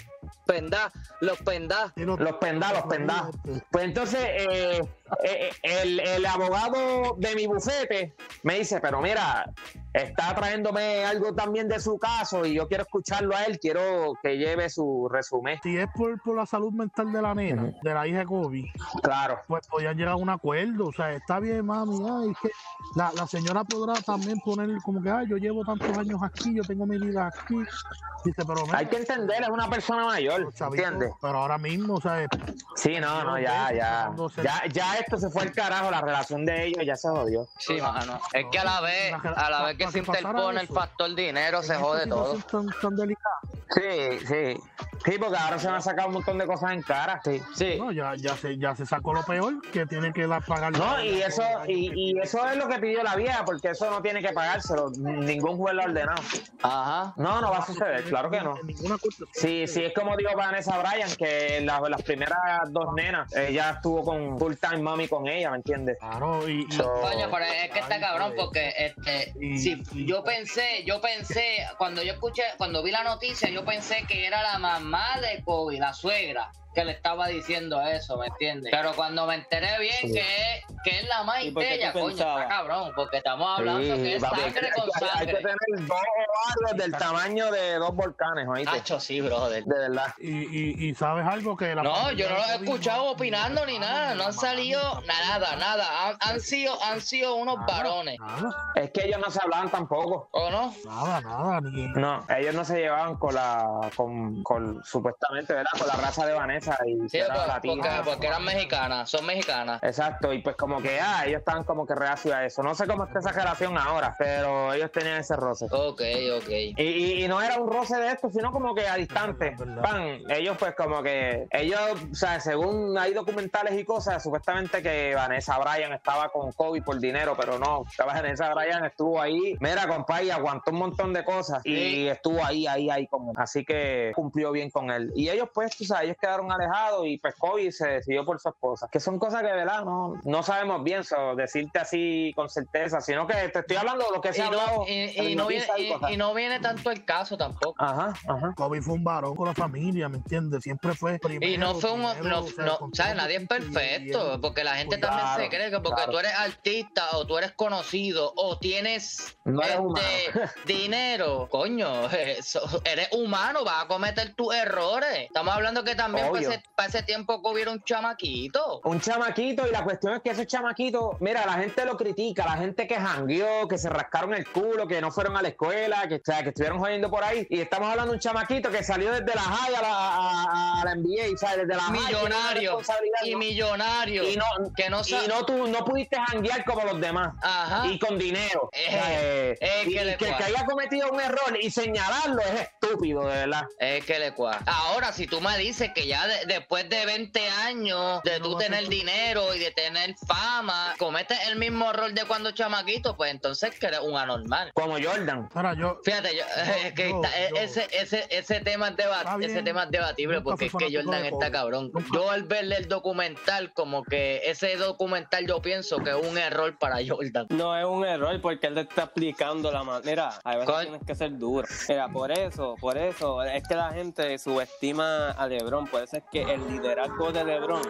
Pendá, los pendá. Los pendá, los pendá. Pues entonces, eh, eh, el, el abogado de mi bufete me dice, pero mira, está trayéndome algo también de su caso y yo quiero escucharlo a él, quiero que lleve su resumen. Si es por, por la salud mental de la nena, de la hija de Kobe, Claro. pues podían llegar a un acuerdo. O sea, está bien, mami. Ay, es que la, la señora podrá también poner como que, ay, yo llevo tantos años aquí, yo tengo mi vida aquí. Dice, pero mira, Hay que entender, es una persona mayor, ¿entiendes? Pero ahora mismo, o sea, Sí, no, no, ya, ya. Ya, ya esto se fue al carajo, la relación de ellos ya se jodió. Sí, mano. Es que a la vez, a la vez que se interpone el factor dinero, se jode todo. Tan, tan. Sí, sí. Sí, porque ahora se van a sacar un montón de cosas en cara. Sí. Sí. No, ya, ya, se, ya se sacó lo peor, que tiene que dar pagar. No, y eso, y, y eso es lo que pidió la vieja, porque eso no tiene que pagárselo. Ningún juez lo ha ordenado. Ajá. No, no va a suceder, claro que no. Sí, sí, es como dijo Vanessa Bryan, que la- las primeras dos nenas, ella estuvo con full time mommy con ella, ¿me entiendes? Claro, y, So- Coño, pero es que está cabrón pues. porque este Y- y- yo pensé, yo pensé, cuando yo escuché, cuando vi la noticia, yo pensé que era la mamá de Kobe, la suegra. Que le estaba diciendo eso, ¿me entiendes? Pero cuando me enteré bien Sí. que, es, que es la más ¿Y por qué tú ella, coño, está cabrón, porque estamos hablando Sí, que es papi, sangre hay con que- Hay que tener dos ovarios del tamaño de dos volcanes, ¿oíste? Hacho, sí, brother. De verdad. Y, y, y sabes algo que la No, yo no los he de escuchado opinando ni nada, no han salido nada, nada. Han, han sido, han sido unos Nada, varones, Nada, Es que ellos no se hablaban tampoco. ¿o no? nada, nada, ni No, ellos no se llevaban con la, con, con supuestamente, ¿verdad? Con la raza de Vanessa y Sí, que era porque, latina. porque, porque eran mexicanas, son mexicanas. Exacto, y pues como que, ah, ellos estaban como que reacios a eso. No sé cómo está esa relación ahora, pero ellos tenían ese roce. Ok, ok. Y, y, y no era un roce de esto, sino como que a distante. Pan, ellos pues como que, ellos, o sea, según hay documentales y cosas, supuestamente que Vanessa Bryan estaba con Kobe por dinero, pero no, Vanessa Bryan estuvo ahí, mira, compa, y aguantó un montón de cosas y estuvo ahí, ahí, ahí con él. Así que cumplió bien con él. Y ellos pues, tú sabes, ellos quedaron alejados y pues Kobe se decidió por su esposa. Que son cosas que, ¿verdad? No, no sabemos bien, so, decirte así con certeza, sino que te estoy hablando de lo que se ha hablado. y, no viene, y no viene tanto el caso tampoco. Ajá, ajá. Kobe fue un varón con la familia, ¿me entiendes? Siempre fue primero. Y no fue un. primero, No, o sea, no, ¿sabes? Nadie es y- y perfecto. Porque la gente Claro, también se cree que porque claro. tú eres artista o tú eres conocido o tienes No este, dinero, coño, eso, eres humano, vas a cometer tus errores. Estamos hablando que también para Ese, para ese tiempo que hubiera un chamaquito. Un chamaquito, y la cuestión es que esos chamaquitos, mira, la gente lo critica, la gente que jangueó, que se rascaron el culo, que no fueron a la escuela, que, o sea, que estuvieron jodiendo por ahí. Y estamos hablando de un chamaquito que salió desde la high a la, a, a la NBA, ¿sabes? Desde la Millonario. Y ¿no? millonario. Y no, que no y no, tú, no pudiste janguear como los demás. Ajá. Y con dinero. Eh, eh, eh, y, que le que, el que haya cometido un error y señalarlo es estúpido, de verdad. Es que le cuadra. Ahora, si tú me dices que ya de- después de 20 años de No tú tener dinero y de tener fama, cometes el mismo error de cuando chamaquito, pues entonces que eres un anormal. Como Jordan. Yo, Fíjate, yo, es que yo- está- yo- ese, ese, ese tema es deba- Está bien. ese tema es debatible porque es que Jordan está cabrón. Yo al verle el documental, como que ese documental yo pienso que es un error para Jordan. No es un error porque él te está explicando la manera. A veces tienes que ser duro. Mira, por eso, por eso, es que la gente subestima a LeBron. Por eso es que el liderazgo de LeBron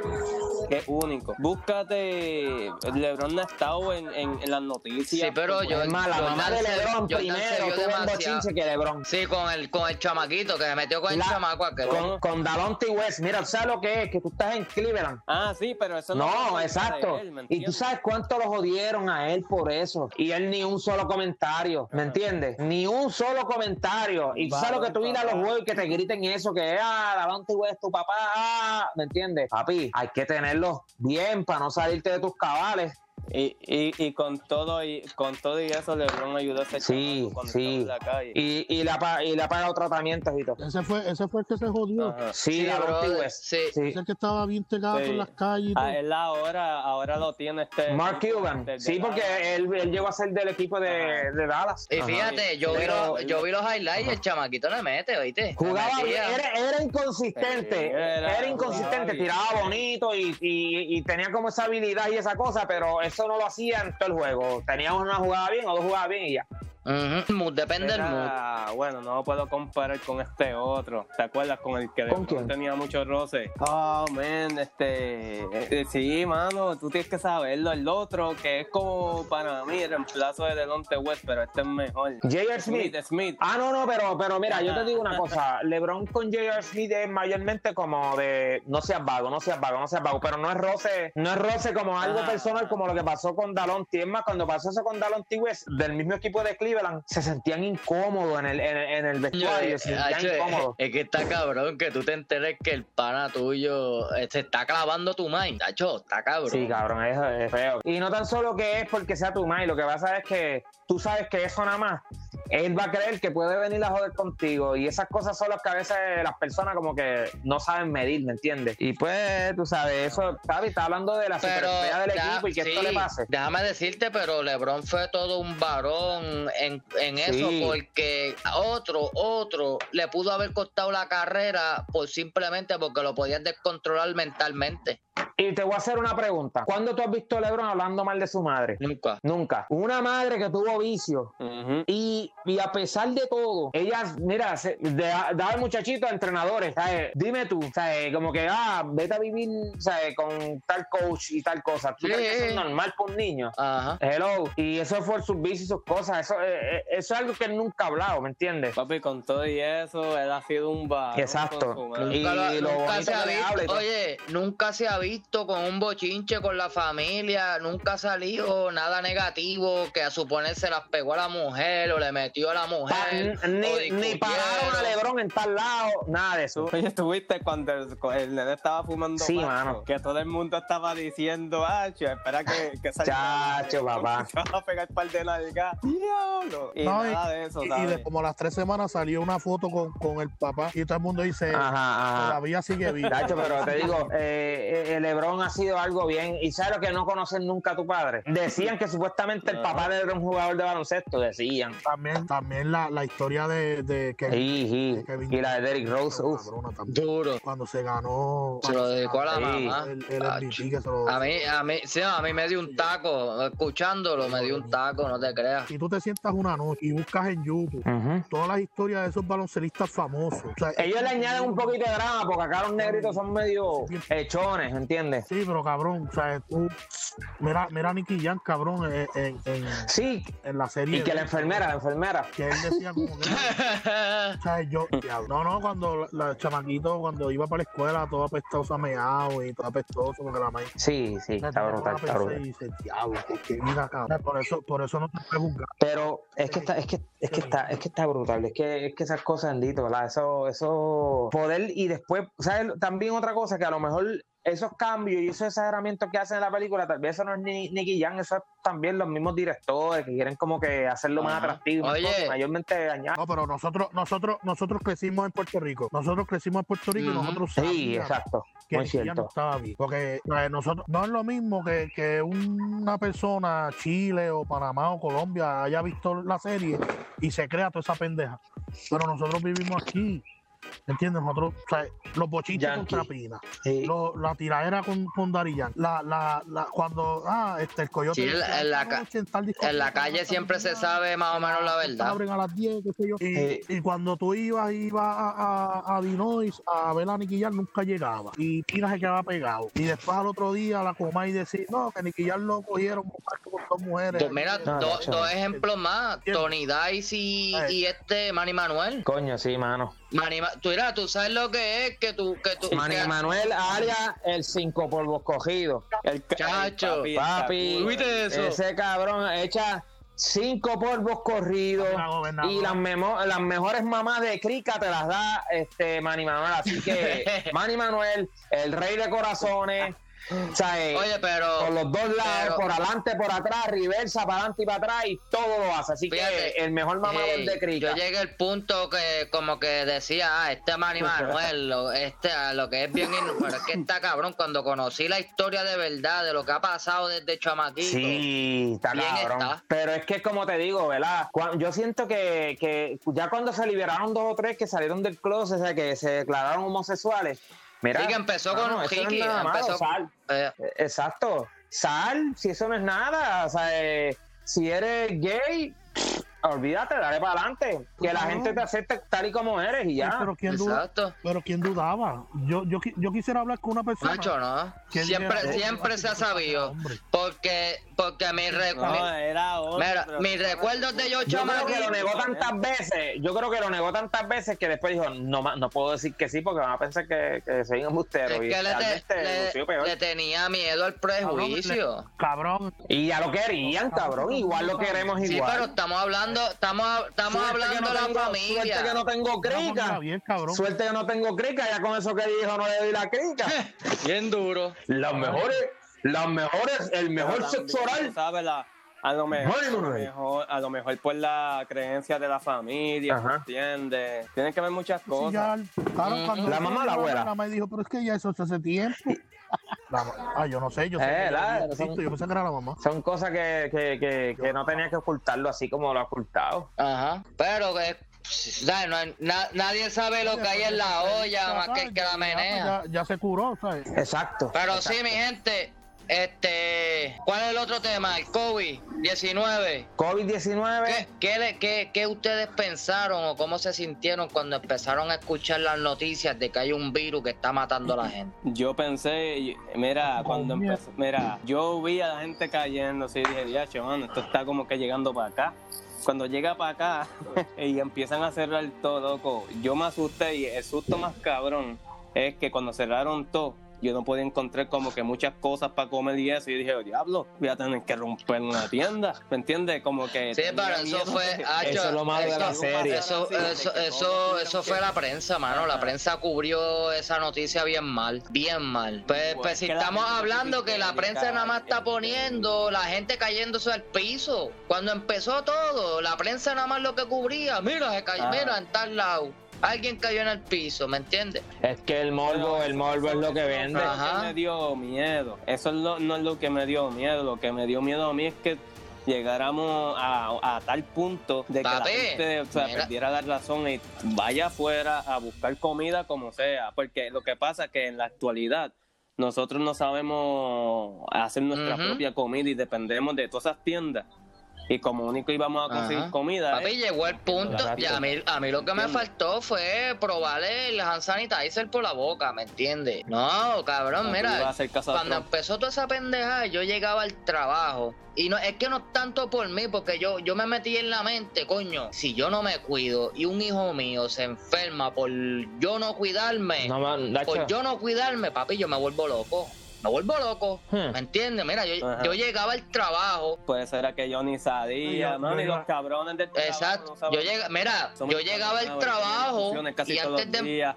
es único. Búscate. LeBron no ha estado en, en, en las noticias. Sí, pero yo- Es más, la Jordan mamá de LeBron se primero un demasiado. bochinche que LeBron. Sí, con el, con el chamaquito que se metió con La- el chamaco aquel. Con, con Dalonte West, mira, ¿tú sabes lo que es? Que tú estás en Cleveland. Ah, sí, pero eso no. No, exacto. culpa de él, ¿me y tú sabes cuánto lo jodieron a él por eso. Y él ni un solo comentario, ¿me entiendes? Ni un solo comentario. Y tú sabes lo que tú ir a los juegos y que te griten eso, que ah, Dalonte West, tu papá, ¿me entiendes? Papi, hay que tenerlo bien para no salirte de tus cabales. Y, y, y con todo y con todo y eso LeBron ayudó a ese Sí, cuando sí. estaba en la calle. Y, y le ha pa- y le ha pagado tratamientos y todo. ese fue, ese fue el que se jodió. Ajá. Sí, Sí, West. sí. Sí. Ese que estaba bien pegado Sí. en las calles. y todo. Ah, él ahora, ahora lo tiene este. Mark Cuban. Sí, porque él, él llegó a ser del equipo de, de Dallas. Y fíjate, yo, vi los, yo vi los highlights y el chamaquito le mete, ¿oíste? Jugaba bien, era, era inconsistente, Sí, era- era, inconsistente, tiraba bonito y, y- y tenía como esa habilidad y esa cosa, pero eso no lo hacía en todo el juego. Teníamos una jugada bien o dos jugadas bien y ya. Ujú, mood, depende del mood. Era- bueno, no lo puedo comparar con este otro. ¿Te acuerdas con el que ¿Con quién? tenía mucho roce? Oh, man, este. eh, sí, mano, tú tienes que saberlo. El otro, que es como para mí el reemplazo de Delonte West, pero este es mejor. J.R. Smith. Smith. Ah, no, no, pero, pero mira, yo te digo una cosa. LeBron con J.R. Smith es mayormente como de no seas vago, no seas vago, no seas vago, pero no es roce, no es roce como algo Ah. personal como lo que pasó con Dalon Es más, cuando pasó eso con Dalon West, del mismo equipo de Cleveland, se sentían incómodos en el, en, el- en el vestuario, se sentían Hacho, incómodos. es que está cabrón que tú te enteres que el pana tuyo se está clavando tu mind. Tacho, está cabrón. Sí, cabrón, eso es feo. Y no tan solo que es porque sea tu mai, lo que pasa es que tú sabes que eso nada más, él va a creer que puede venir a joder contigo. Y esas cosas son las que a veces las personas como que no saben medir, ¿me entiendes? Y pues, tú sabes, eso, Tavi está hablando de la superestrella del ya- equipo y que esto le pase. déjame decirte, pero LeBron fue todo un varón en, en eso Sí. porque otro, otro le pudo haber costado la carrera por simplemente porque lo podían descontrolar mentalmente. Y te voy a hacer una pregunta. ¿Cuándo tú has visto a LeBron hablando mal de su madre? Nunca. Nunca. Una madre que tuvo vicio y, y a pesar de todo, ella, mira, se, de- daba el muchachito a entrenadores, ¿sabes? Dime tú, ¿sabes? Como que, ah, vete a vivir, ¿sabes? Con tal coach y tal cosa. ¿Tú crees que eso es normal para un niño? Ajá. Hello. Y eso fue sus vicios y sus cosas. Eso, eh, eh, eso es algo que él nunca ha hablado, ¿me entiendes? Papi, con todo y eso, él ha sido un varón Exacto. Y Nunca, lo- lo nunca bonito se ha visto, todo. oye, nunca se ha visto con un bochinche con la familia, nunca ha salido nada negativo que a suponer se las pegó a la mujer o le metió a la mujer. o ni, ni pararon a Lebron en tal lado, nada de eso. Tú- Oye, estuviste cuando el, el nene estaba fumando Sí, mano. que todo el mundo estaba diciendo, ah, espera que, que salga. Chacho, papá. Se va a pegar par de. Diablo. Y No, y- nada de eso, Y, y ¿sabes? de como las tres semanas salió una foto con, con el papá y todo el mundo dice, Ajá, ajá. todavía sigue vivo. Tacho, pero te digo, eh, eh, Lebron ha sido algo bien. ¿Y sabes lo que no conocen nunca a tu padre? Decían que supuestamente el papá de él era un jugador de baloncesto, decían. También, también la, la historia de, de Kevin. Sí, sí. de Kevin Y la de Derrick Rose, uf. cabrona. Duro. Cuando se ganó. Se lo dedicó a la mamá. El, el Ach. MVP que se lo- A mí, a mí, sí, a mí me dio un taco, escuchándolo, me dio un taco, no te creas. Si tú te sientas una noche y buscas en YouTube Ujú. todas las historias de esos baloncelistas famosos. o sea, Ellos le añaden un poquito de drama porque acá los negritos son medio hechones, ¿entiendes? Sí, pero cabrón, o sea, tú. Mira, mira a Nicky Jam, cabrón, en, en, en- Sí, en la serie. y que de- la enfermera, la enfermera. Que él decía como que. O sea, yo, diablo. no, no, cuando la, la chamaquito, cuando iba para la escuela, todo apestoso a meado y todo apestoso, porque la maíz. Sí, sí. Y dice, diablo, qué vida, cabrón. Por eso, por eso no te puedes juzgar. Pero es que está, es que, es que está, es que está brutal, es que, es que esas cosas, bendito, ¿verdad? Eso, eso, poder y después, ¿sabes? También otra cosa que a lo mejor esos cambios y esos exageramientos que hacen en la película, tal vez eso no es ni Nicky Jam, eso es también los mismos directores que quieren como que hacerlo más atractivo, Oye. mayormente dañado. No, pero nosotros, nosotros, nosotros crecimos en Puerto Rico. Nosotros crecimos en Puerto Rico y nosotros Sí, sabíamos exacto, que muy Nicky Jam no cierto. estaba bien. Porque eh, nosotros, no es lo mismo que, que una persona, Chile o Panamá o Colombia, haya visto la serie y se crea toda esa pendeja. Pero nosotros vivimos aquí. ¿Entiendes? Nosotros, o sea, los bochinches Yankee. contra Pina, Sí. lo- la tiradera con, con Yankee, la, la, la, cuando, ah, este, el coyote. Sí, en la- decía, en la "Esta ca- noche en tal discoteca En la van a calle siempre se sabe más o menos la las verdad. abren a las 10, qué sé yo. Y, Eh. y cuando tú ibas, ibas a, a, a Dinois a ver a Nicky Jam, nunca llegaba. Y Pina se quedaba pegado. Y después al otro día la coma y decía, no, que Nicky Jam lo cogieron con dos mujeres. Pues mira, No, macho. dos ejemplos más. Tony Dice y, Ay. y este Manny Manuel. Coño, sí, mano. Manny Ma- tú, mira, tú sabes lo que es que tú... Que tú Manny que- Manuel alias el cinco polvos cogidos. El, Chacho, el Papi, el ¿Viste eso? ese cabrón echa cinco polvos corridos y las, memo- las mejores mamás de crica te las da este Manny Manuel. Así que Manny Manuel, el rey de corazones, o sea, eh, Oye, pero... por los dos lados, pero- por adelante, por atrás, reversa, para adelante y para atrás, y todo lo hace. Así Fíjate, que el mejor mamador Ey, de crica. Yo llegué al punto que como que decía, ah, este Manny Manuel, lo, este, lo que es bien, pero es que está cabrón, cuando conocí la historia de verdad de lo que ha pasado desde chamaquito. Sí, está cabrón. está. Pero es que como te digo, ¿verdad? Yo siento que, que ya cuando se liberaron dos o tres que salieron del closet, o sea, que se declararon homosexuales. Mira, Sí, que empezó con no Ricky, nada malo, empezó- sal. Eh, Eh, Exacto. Sal, si eso no es nada. O sea, eh, si eres gay, olvídate, dale para adelante. Que la gente te acepte tal y como eres y Sí, ya. pero quién duda, exacto. pero quién dudaba. Yo, yo, yo quisiera hablar con una persona. Macho, ¿no? Siempre, dijera, siempre "Oh, se ha sabido. hombre". Porque, porque mi, re- No, mi- era otro, mira, pero- mis recuerdos de yo Yo creo que lo negó tantas veces, yo creo que lo negó tantas veces que después dijo, no, no puedo decir que sí porque van a pensar que, que soy un embustero. Es y que le, te- realmente le- lució peor. le tenía miedo al prejuicio. Cabrón, Y ya lo querían, cabrón, igual lo queremos Sí, igual. pero estamos hablando, estamos, estamos hablando no de la tengo- familia. Suerte que no tengo crica. bien. Suerte que no tengo crica, ya con eso que dijo no le doy la crica. Bien duro. Las mejores, las mejores, el mejor sexo oral. ¿sabes? La- a lo mejor, a lo mejor, a lo mejor por la creencia de la familia, Ajá. ¿entiendes? Tienen que ver muchas Sí, cosas. ya, claro, Mm. cuando La mamá la abuela? La mamá dijo, pero es que ya eso se hace tiempo. La ah, yo no sé, yo sé. Eh, que la- yo, yo pensé que era la mamá. Son cosas que, que, que, que no tenía que ocultarlo así como lo ha ocultado. Ajá. Pero es, ¿sabes? No hay- na- nadie sabe lo que hay en la olla más que el que la menea. Ya, ya se curó, ¿sabes? Exacto. Pero sí, mi gente, este, ¿cuál es el otro tema? El COVID-19. COVID-19. ¿Qué, qué, qué- qué ustedes pensaron o cómo se sintieron cuando empezaron a escuchar las noticias de que hay un virus que está matando a la gente? Yo pensé, mira, cuando empezó, mira, yo vi a la gente cayendo, y dije, ya, mano, esto está como que llegando para acá. Cuando llega para acá y empiezan a cerrar todo, loco, yo me asusté y el susto más cabrón es que cuando cerraron todo, yo no podía encontrar como que muchas cosas para comer y eso. Y dije, diablo, voy a tener que romper una tienda. ¿Me entiendes? Como que. Sí, pero eso fue. Eso es lo malo de la eso- serie. Eso, eso, eso, eso fue la prensa, mano. La prensa cubrió esa noticia bien mal. Bien mal. Pues, pues si estamos hablando que la prensa nada más está poniendo la gente cayéndose al piso. Cuando empezó todo, la prensa nada más lo que cubría. Mira, se cayó, mira, en tal lado. Alguien cayó en el piso, ¿me entiendes? Es que el morbo, el morbo es lo que vende. Eso Ajá. me dio miedo. Eso es lo- no es lo que me dio miedo. Lo que me dio miedo a mí es que llegáramos a, a tal punto de que Papi, la gente o sea, perdiera la razón y vaya afuera a buscar comida como sea. Porque lo que pasa es que en la actualidad nosotros no sabemos hacer nuestra propia comida y dependemos de todas esas tiendas. Y como único íbamos a conseguir Ajá. comida. Papi, es- llegó el punto. Exacto. Y a mí, a mí lo que me faltó fue probarle el hand sanitizer por la boca, ¿me entiendes? No, cabrón, mira. Cuando empezó toda esa pendeja, yo llegaba al trabajo. Y no es que no tanto por mí, porque yo, yo me metí en la mente, coño, si yo no me cuido y un hijo mío se enferma por yo no cuidarme, No, man, Dacho, por yo no cuidarme, papi, yo me vuelvo loco. Me vuelvo loco. Hmm. ¿Me entiendes? Mira, yo, Ajá. yo llegaba al trabajo. Puede ser que yo ni sabía, mano, iba- los cabrones del trabajo Exacto. no yo llega, mira, Somos yo llegaba al trabajo casi y todos antes los de días.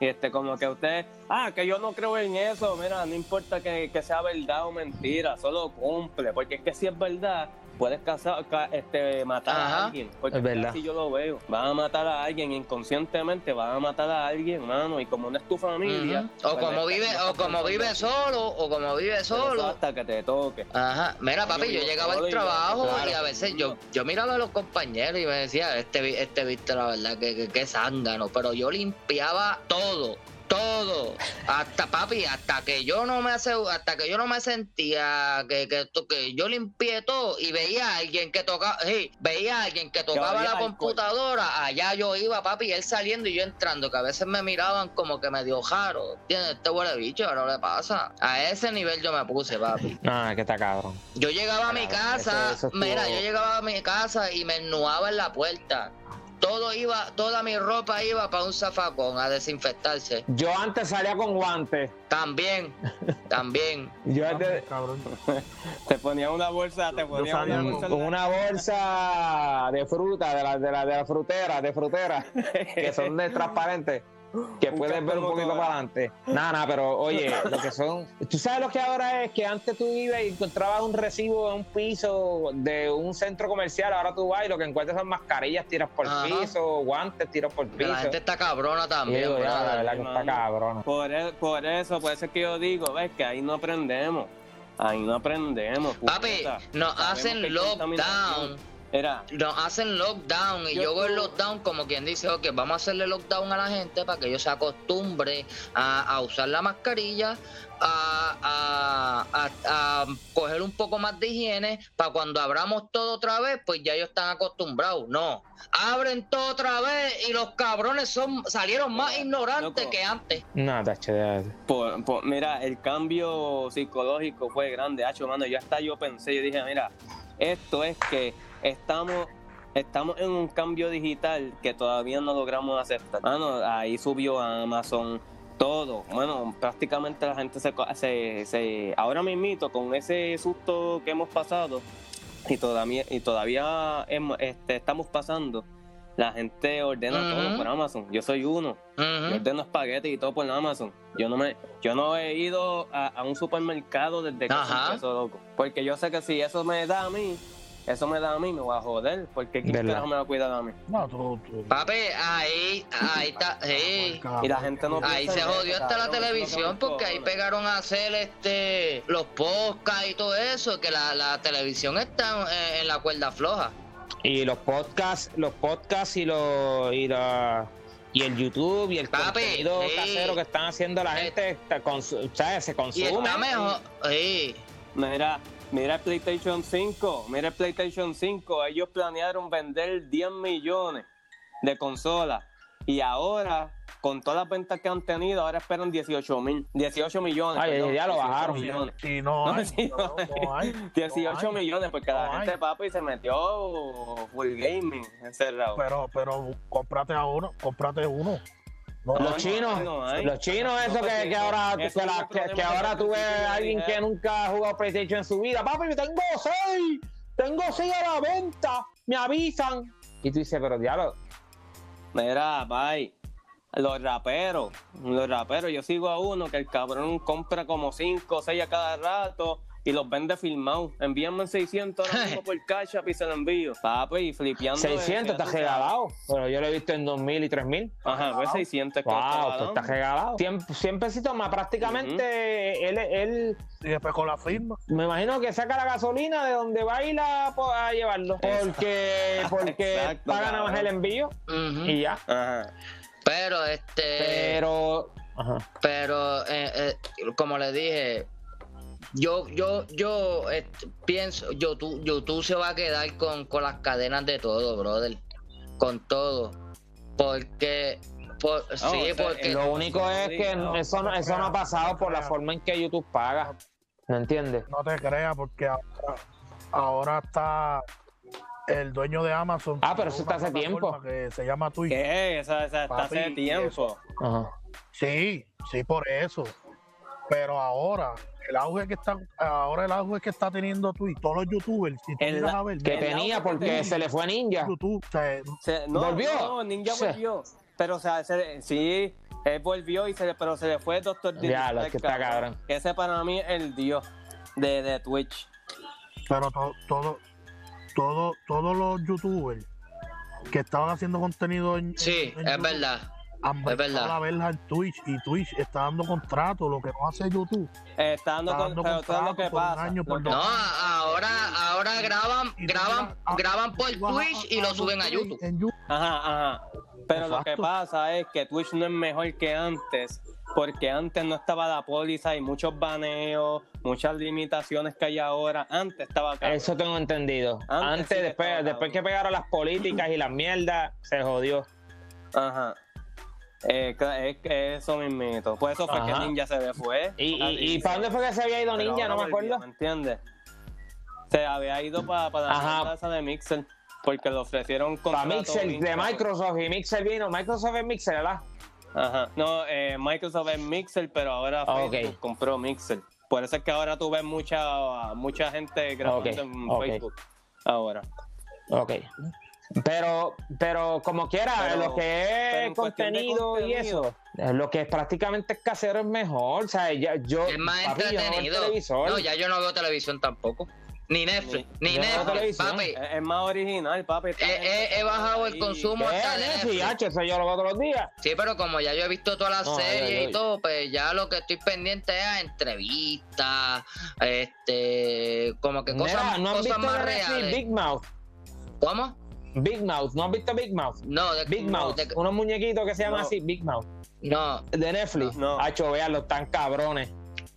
Y este, como que usted, ah, que yo no creo en eso, mira, no importa que, que sea verdad o mentira, solo cumple, porque es que si es verdad, puedes casar, ca- este, matar Ajá. a alguien, porque Es verdad. así yo lo veo, van a matar a alguien inconscientemente, van a matar a alguien, mano, y como no es tu familia, Ujú. pues o como vive, o como vive solo, o como vive solo. hasta que te toque. Ajá, mira papi, Yo llegaba al y trabajo claro. y a veces yo, yo miraba a los compañeros y me decía, este, vi- este viste la verdad que, que, que zángano, pero yo limpiaba todo, todo, hasta papi, hasta que yo no me hace, hasta que yo no me sentía que, que, yo limpié todo y veía a alguien que tocaba, veía a alguien que tocaba la computadora, allá yo iba papi, él saliendo y yo entrando, que a veces me miraban como que medio jaro, ¿entiendes? Este huele bicho, ahora le pasa. A ese nivel yo me puse, papi. Es que está cabrón. Yo llegaba a mi casa, eso- eso estuvo- mira, yo llegaba a mi casa y me ennuaba en la puerta. Todo iba, toda mi ropa iba para un zafacón a desinfectarse. Yo antes salía con guantes. También, también. Yo antes Cabrón. Te ponía una bolsa, te ponía una bolsa con una bolsa de fruta, de la, de la, de la frutera, de frutera, que son de transparentes. Que Un puedes ver un poquito para adelante. Nada, nada, pero oye, lo que son. Tú sabes lo que ahora es que antes tú ibas y encontrabas un recibo en un piso de un centro comercial. Ahora tú vas y lo que encuentras son mascarillas tiras por Ajá. piso, guantes tiras por piso. la gente está cabrona también, digo, ya, la verdad que está cabrona. Por, e- por eso, por eso es que yo digo, ves que ahí no aprendemos. Ahí no aprendemos. Papi, nos hacen lockdown. Era, Nos hacen lockdown y Yo yo veo el lockdown como quien dice, ok, vamos a hacerle lockdown a la gente para que ellos se acostumbre a, a usar la mascarilla, a, a- a- a coger un poco más de higiene, para cuando abramos todo otra vez, pues ya ellos están acostumbrados. No, abren todo otra vez y los cabrones son salieron más Mira, ignorantes loco. que antes. No, por, por- mira, el cambio psicológico fue grande, hacho, mano. Yo hasta yo pensé, yo dije, mira, esto es que estamos estamos en un cambio digital que todavía no logramos aceptar. Mano, ahí subió Amazon, todo. Bueno, prácticamente la gente se, se, se ahora mismito con ese susto que hemos pasado y todavía y todavía hemos- este, estamos pasando. La gente ordena todo por Amazon. Yo soy uno. Yo ordeno espagueti y todo por Amazon. Yo no me, yo no he ido a, a un supermercado desde que empezó, loco. Porque yo sé que si eso me da a mí, eso me da a mí, me voy a joder. Porque ¿quién ¿Verdad? carajo me va a cuidar a mí? No, tú, tú- Papi, ahí, ahí está, sí. cabrón. Y la gente no Ahí se eso, jodió hasta la televisión porque ahí pegaron a hacer este los podcasts y todo eso, que la, la televisión está en, en la cuerda floja. Y los podcasts, los podcasts y los y la y el YouTube y el Papi, contenido sí. casero que están haciendo la Eh, gente está consu- ¿sabes? se Y consume. está mejor. Sí. Mira, mira el PlayStation 5, mira el PlayStation 5, ellos planearon vender 10 millones de consolas y ahora, con todas las ventas que han tenido, ahora esperan 18 mil, 18 millones. Ay, perdón, ya lo 18 bajaron. millones. Y no, No, hay, sí, no, no no hay. 18 no hay. millones, porque la gente, hay. papi, se metió full gaming encerrado. Pero, pero cómprate a uno, cómprate uno. No, Los no, chinos, no los chinos, No, eso que, que ahora, que, la- ahora tú ves a alguien que nunca ha jugado PlayStation en su vida. Papi, tengo seis, tengo seis a la venta, me avisan. Y tú dices, pero diablo, Mira, bye. Los raperos, los raperos, yo sigo a uno que el cabrón compra como 5 o 6 a cada rato y los vende filmados. Envíame 600 ahora mismo por Cash App y se lo envío. Papi, y flipeando. 600 está regalado. Pero yo lo he visto en 2000 y 3000. Ajá, pues 600 que está Wow, esto está regalado. 100, 100 pesitos más. Prácticamente él, él, Y después con la firma. me imagino que saca la gasolina de donde va a ir a, llevarlo. Porque, porque Exacto, paga nada más el envío Ujú. y ya. Ajá. Pero este. Pero. Ajá. Pero, eh, eh, como le dije, yo, yo, yo eh, pienso, YouTube, YouTube se va a quedar con, con las cadenas de todo, brother. Con todo. Porque, por, sí, o sea, porque. Lo único es que no, eso, no, eso no ha pasado por la forma en que YouTube paga. ¿No entiendes? No te creas, porque ahora, ahora está el dueño de Amazon. Ah, pero eso está hace tiempo. Que se llama Twitch. ¿Qué? Esa, esa está Papi, hace tiempo. Ajá. Sí, sí, por eso. Pero ahora, el auge que está, ahora el auge que está teniendo Twitch, todos los youtubers, si tú El- miras a ver, Que El tenía porque tenía. se le fue Ninja. YouTube, Se- no, ¿Volvió? No, Ninja Sí. volvió. Pero, o sea, se- sí, él volvió, y se, le- pero se le fue Doctor Ya, lo que está cabrón. Ese para mí es el dios de, de Twitch. pero to- todo, todo, todos los youtubers que estaban haciendo contenido en, Sí, en- en es YouTube verdad. Han verdad. a verla en Twitch y Twitch está dando contrato, lo que no hace YouTube. Eh, está dando Está con, dando pero todo lo contrato que por un pasa. año, lo por que- No, ahora, ahora graban, graban, a- graban por a- Twitch y lo suben a YouTube. En YouTube. Ajá, ajá. Pero lo que pasa es que Twitch no es mejor que antes, porque antes no estaba la póliza y muchos baneos, muchas limitaciones que hay ahora. Antes estaba cabrón. Eso tengo entendido. Antes Antes, sí que después, después que pegaron las políticas y las mierdas, se jodió. Ajá. Eh, que eso mismito. Por eso fue Ajá. que Ninja se le fue. ¿Y, y, y para dónde fue que se había ido Ninja? No me acuerdo. ¿Me entiendes? Se había ido para la Ajá. tienda esa de Mixer porque le ofrecieron Para contrato Mixer de. Microsoft y Mixer vino. Microsoft es Mixer, ¿verdad? Ajá. No, eh, Microsoft es Mixer, pero ahora Ah, Facebook ok. compró Mixer. Por eso es que ahora tú ves mucha, mucha gente grabando en ok. Facebook. Ahora. Ok. Pero, pero como quiera, Pero- lo que es contenido, y eso, eh, lo que es prácticamente es casero es mejor. O sea, ya, yo, Es más papi, yo no veo el entretenido. No, ya yo no veo televisión tampoco. Ni Netflix, Ni- no Netflix, papi. Es, es más original, papi. He- gente he- bajado el consumo. Hasta de Netflix, Netflix. Hacho, eso yo lo veo todos los días. Sí, pero como ya yo he visto todas las No, series y todo, pues ya lo que estoy pendiente es a entrevistas, este, como que cosas, Mira, ¿no cosas más reales. Big Mouth? ¿Cómo? Big Mouth, ¿no has visto Big Mouth? No, de, Big no, Mouth, de- unos muñequitos que se llaman No. así, Big Mouth. no, De Netflix. No. Hacho, véanlo, están cabrones.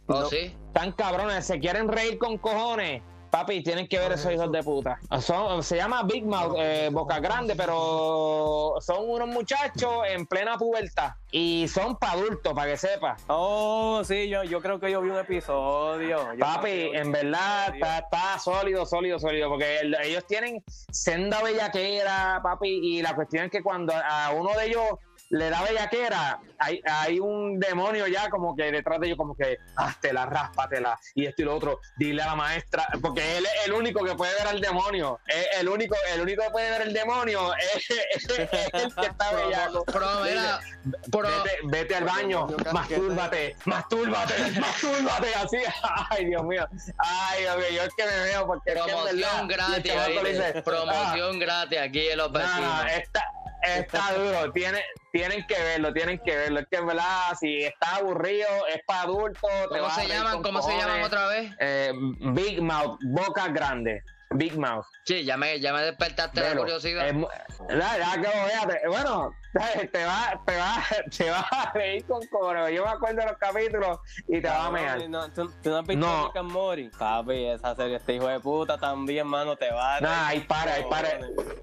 oh, No. sí. Están cabrones, se quieren reír con cojones. Papi, tienen que ver esos hijos de puta. Son- se llama Big Mouth, eh, Boca Grande, pero son unos muchachos en plena pubertad. Y son para adultos, para que sepas. Oh, sí, yo, yo creo que yo vi un episodio. Yo Papi, en un verdad episodio. está, está sólido, sólido, sólido, porque el- ellos tienen senda bellaquera, papi, y la cuestión es que cuando a uno de ellos le da bellaquera, hay, hay un demonio ya como que detrás de ellos como que, háztela, ráspatela, y esto y lo otro, dile a la maestra, porque él es el único que puede ver al demonio, es el único, el único que puede ver el demonio es, es el que está bellaco. Pero, Vete, vete al baño, mastúrbate, mastúrbate, mastúrbate, así. Ay, Dios mío. Ay, Dios mío, yo es que me veo porque es que en promoción verdad, gratis, promoción gratis aquí en los ah, no, vecinos. no, está, está duro, tiene, tienen que verlo, tienen que verlo. Es que en verdad, si estás aburrido, es para adultos. ¿Cómo se llaman? ¿Cómo se llaman otra vez? Eh, Big Mouth, boca grande. Big Mouth. Sí, ya me, ya me despertaste la curiosidad. Es ya que lo veas, bueno, te va, te va, te va a reír con coro. Yo me acuerdo de los capítulos y te va a mear. no, ¿tú, tú no has visto No. Rick and Morty? Papi, esa serie, este hijo de puta también, mano, te va a... Nah, reír ahí para, ahí para.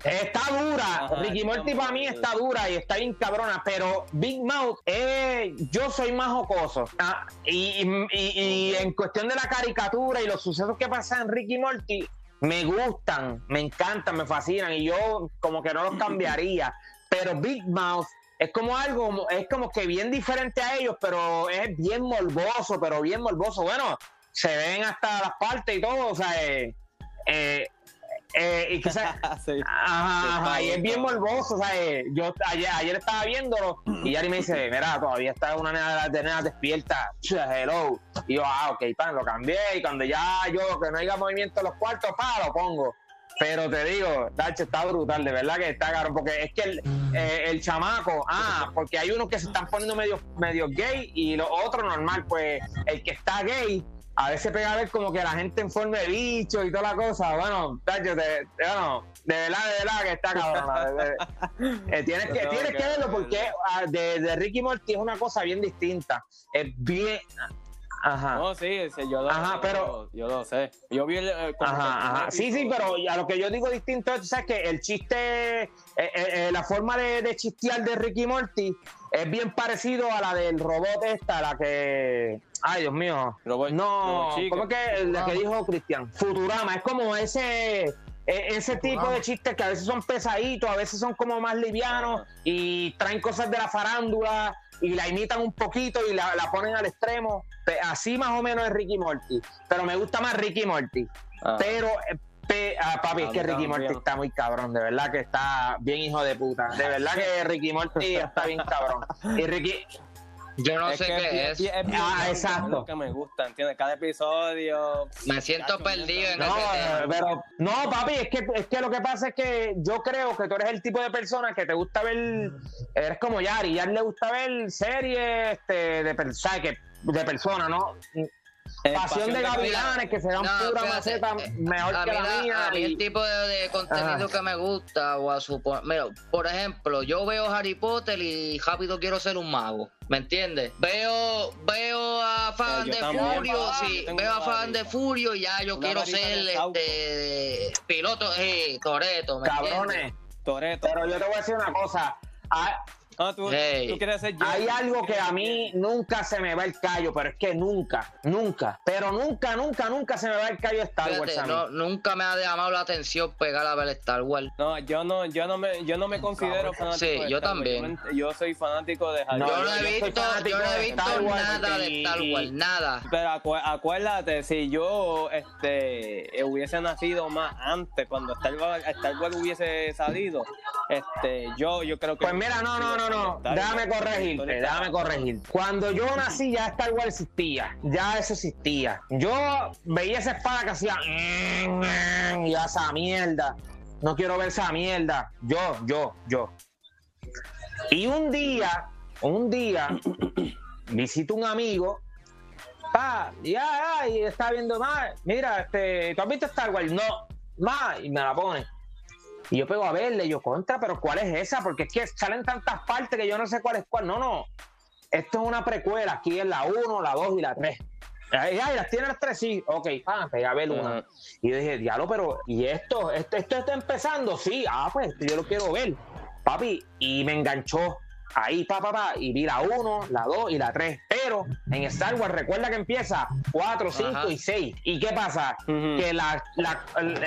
Está dura. Ajá, Ricky Morty para mí muy- está dura y está bien cabrona, pero Big Mouth, eh, yo soy más jocoso. Ah, y, y- y- y en cuestión de la caricatura y los sucesos que pasan en Ricky Morty, me gustan, me encantan, me fascinan y yo como que no los cambiaría. Pero Big Mouth es como algo, es como que bien diferente a ellos, pero es bien morboso, pero bien morboso. Bueno, se ven hasta las partes y todo, o sea, eh, eh, eh, y que se- Sí. Ajá, ajá, y es bien morboso, sea, eh, yo ayer, ayer estaba viéndolo y Yari me dice, mira, todavía está una nena de nenas despierta, hello. Y yo, ah, ok, pan, lo cambié y cuando ya yo, que no haya movimiento en los cuartos, pa, lo pongo. Pero te digo, Dacho, está brutal, de verdad que está caro, porque es que el, eh, el chamaco, ah, porque hay unos que se están poniendo medio, medio gay y los otros normal, pues el que está gay, a veces pega a ver como que la gente en forma de bicho y toda la cosa. Bueno, Dacho, te- bueno, de verdad, de verdad que está cabrón. eh, tienes que, Yo tienes que verlo porque ah, de, de Ricky Morty es una cosa bien distinta. Es bien. Ajá. No, sí, yo lo, Ajá, yo pero- lo- yo lo sé. Yo vi el... eh, el Ajá, ajá. Sí, sí, pero a lo que yo digo distinto es, sabes que el chiste, eh, eh, la forma de, de chistear de Ricky Morty es bien parecido a la del robot esta, la que... Ay, Dios mío. No, Chicken. ¿cómo es que la que dijo Cristian? Futurama, es como ese... e- Ese tipo de chistes que a veces son pesaditos, a veces son como más livianos y traen cosas de la farándula y la imitan un poquito y la, la ponen al extremo. Así más o menos es Ricky Morty. Pero me gusta más Ricky Morty. Ah. Pero, eh, pe- ah, papi, es que Ricky Morty está muy cabrón, de verdad que está bien hijo de puta. De verdad que Ricky Morty está bien cabrón. Y Ricky, Yo no Es sé qué es. Ah, exacto. Es lo que me gusta, ¿entiendes? Cada episodio... Me siento perdido en no, ese pero, no, papi, es que, es que lo que pasa es que yo creo que tú eres el tipo de persona que te gusta ver, eres como Yari, Yari le gusta ver series este, de, que, de personas, ¿no? Pasión de Gavilanes, que se dan No, pura fíjate, maceta eh, mejor a que mí, la la- mía. a mí y- el tipo de, de contenido Ajá. que me gusta o a suponer mira, por ejemplo yo veo Harry Potter y rápido quiero ser un mago ¿me entiendes? veo veo a fan de Furio sí, veo a fan de. Furio y ya yo Una quiero ser este piloto eh, Toreto ¿me Cabrones? Toreto. pero yo te voy a decir una cosa. Hay, Ah, tú, Hey. tú quieres ser hay algo que a mí nunca se me va el callo, pero es que nunca, nunca, pero nunca, nunca, nunca se me va el callo Star Wars Fíjate, a mí. no, nunca me ha llamado la atención pegar a ver Star Wars No, yo no, yo no me, yo no me considero fanático. Sí, de yo Star Wars. también. Yo, yo soy fanático de Harry No, yo no he yo visto yo no he visto Star Wars nada de Star Wars nada Pero acu- acuérdate, si yo este, hubiese nacido más antes, cuando Star Wars, Star Wars hubiese salido, este, yo, yo creo que. Pues mira, no, no, no, no, Wars, déjame corregirte, déjame corregir. Cuando yo nací ya Star Wars existía, ya eso existía. Yo veía esa espada que hacía y esa mierda. No quiero ver esa mierda. Yo, yo, yo. Y un día, un día, visito un amigo, pa, ya, ya, y está viendo más. Mira, este, ¿tú has visto Star Wars? No, más, y me la pone. Y yo pego a verle, yo contra, pero ¿cuál es esa? Porque es que salen tantas partes que yo no sé cuál es cuál. No, no. Esto es una precuela. Aquí es la 1, la 2 y la 3. Ay, ay, las tiene las tres, sí. Ok, pa, pegué a ver una. Y yo dije, diablo, pero ¿y esto? ¿Esto, esto está empezando? Sí, ah, pues yo lo quiero ver. Papi, y me enganchó. Ahí, pa, pa, pa, y vi la 1, la 2 y la 3. Pero en Star Wars, recuerda que empieza 4, 5 Ajá. y 6. ¿Y qué pasa? Ujú. Que la, la,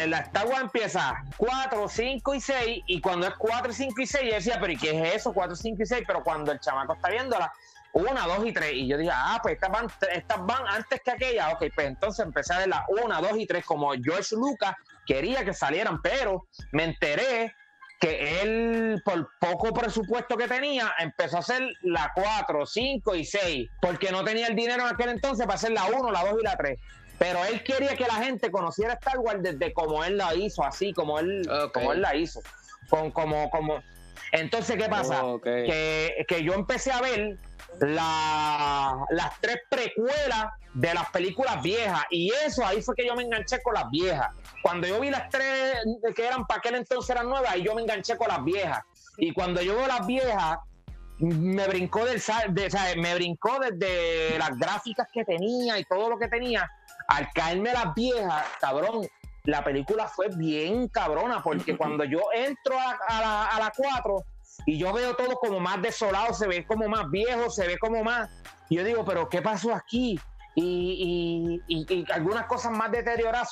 la Star Wars empieza 4, 5 y 6. Y cuando es 4, 5 y 6, yo decía, pero ¿y qué es eso? 4, 5 y 6. Pero cuando el chamaco está viéndola, 1, 2 y 3. Y yo dije, ah, pues estas van, estas van antes que aquella. Ok, pues entonces empecé a ver la 1, 2 y 3 como George Lucas quería que salieran, pero me enteré que él, por poco presupuesto que tenía, empezó a hacer la 4, 5 y 6, porque no tenía el dinero en aquel entonces para hacer la 1, la 2 y la 3. Pero él quería que la gente conociera Star Wars desde como él la hizo, así como él, como él la hizo. Con, como, como... Entonces, ¿qué pasa? Ok. que, que yo empecé a ver la- las tres precuelas de las películas viejas. Y eso, ahí fue que yo me enganché con las viejas. Cuando yo vi las tres que eran para aquel entonces eran nuevas, ahí yo me enganché con las viejas. Y cuando yo veo las viejas, me brincó del sal- de, o sea, me brincó desde las gráficas que tenía y todo lo que tenía. Al caerme las viejas, cabrón, la película fue bien cabrona, porque cuando yo entro a, a la, a la 4 y yo veo todo como más desolado, se ve como más viejo, se ve como más. y yo digo, pero ¿qué pasó aquí? Y, y- y- y algunas cosas más deterioradas.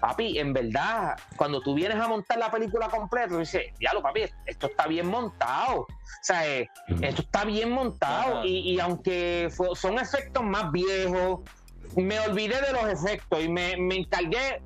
Papi, en verdad, cuando tú vienes a montar la película completa, tú dices, diablo, papi, esto está bien montado. O sea, eh, esto está bien montado. Y, y aunque fue- son efectos más viejos, me olvidé de los efectos y me, me encargué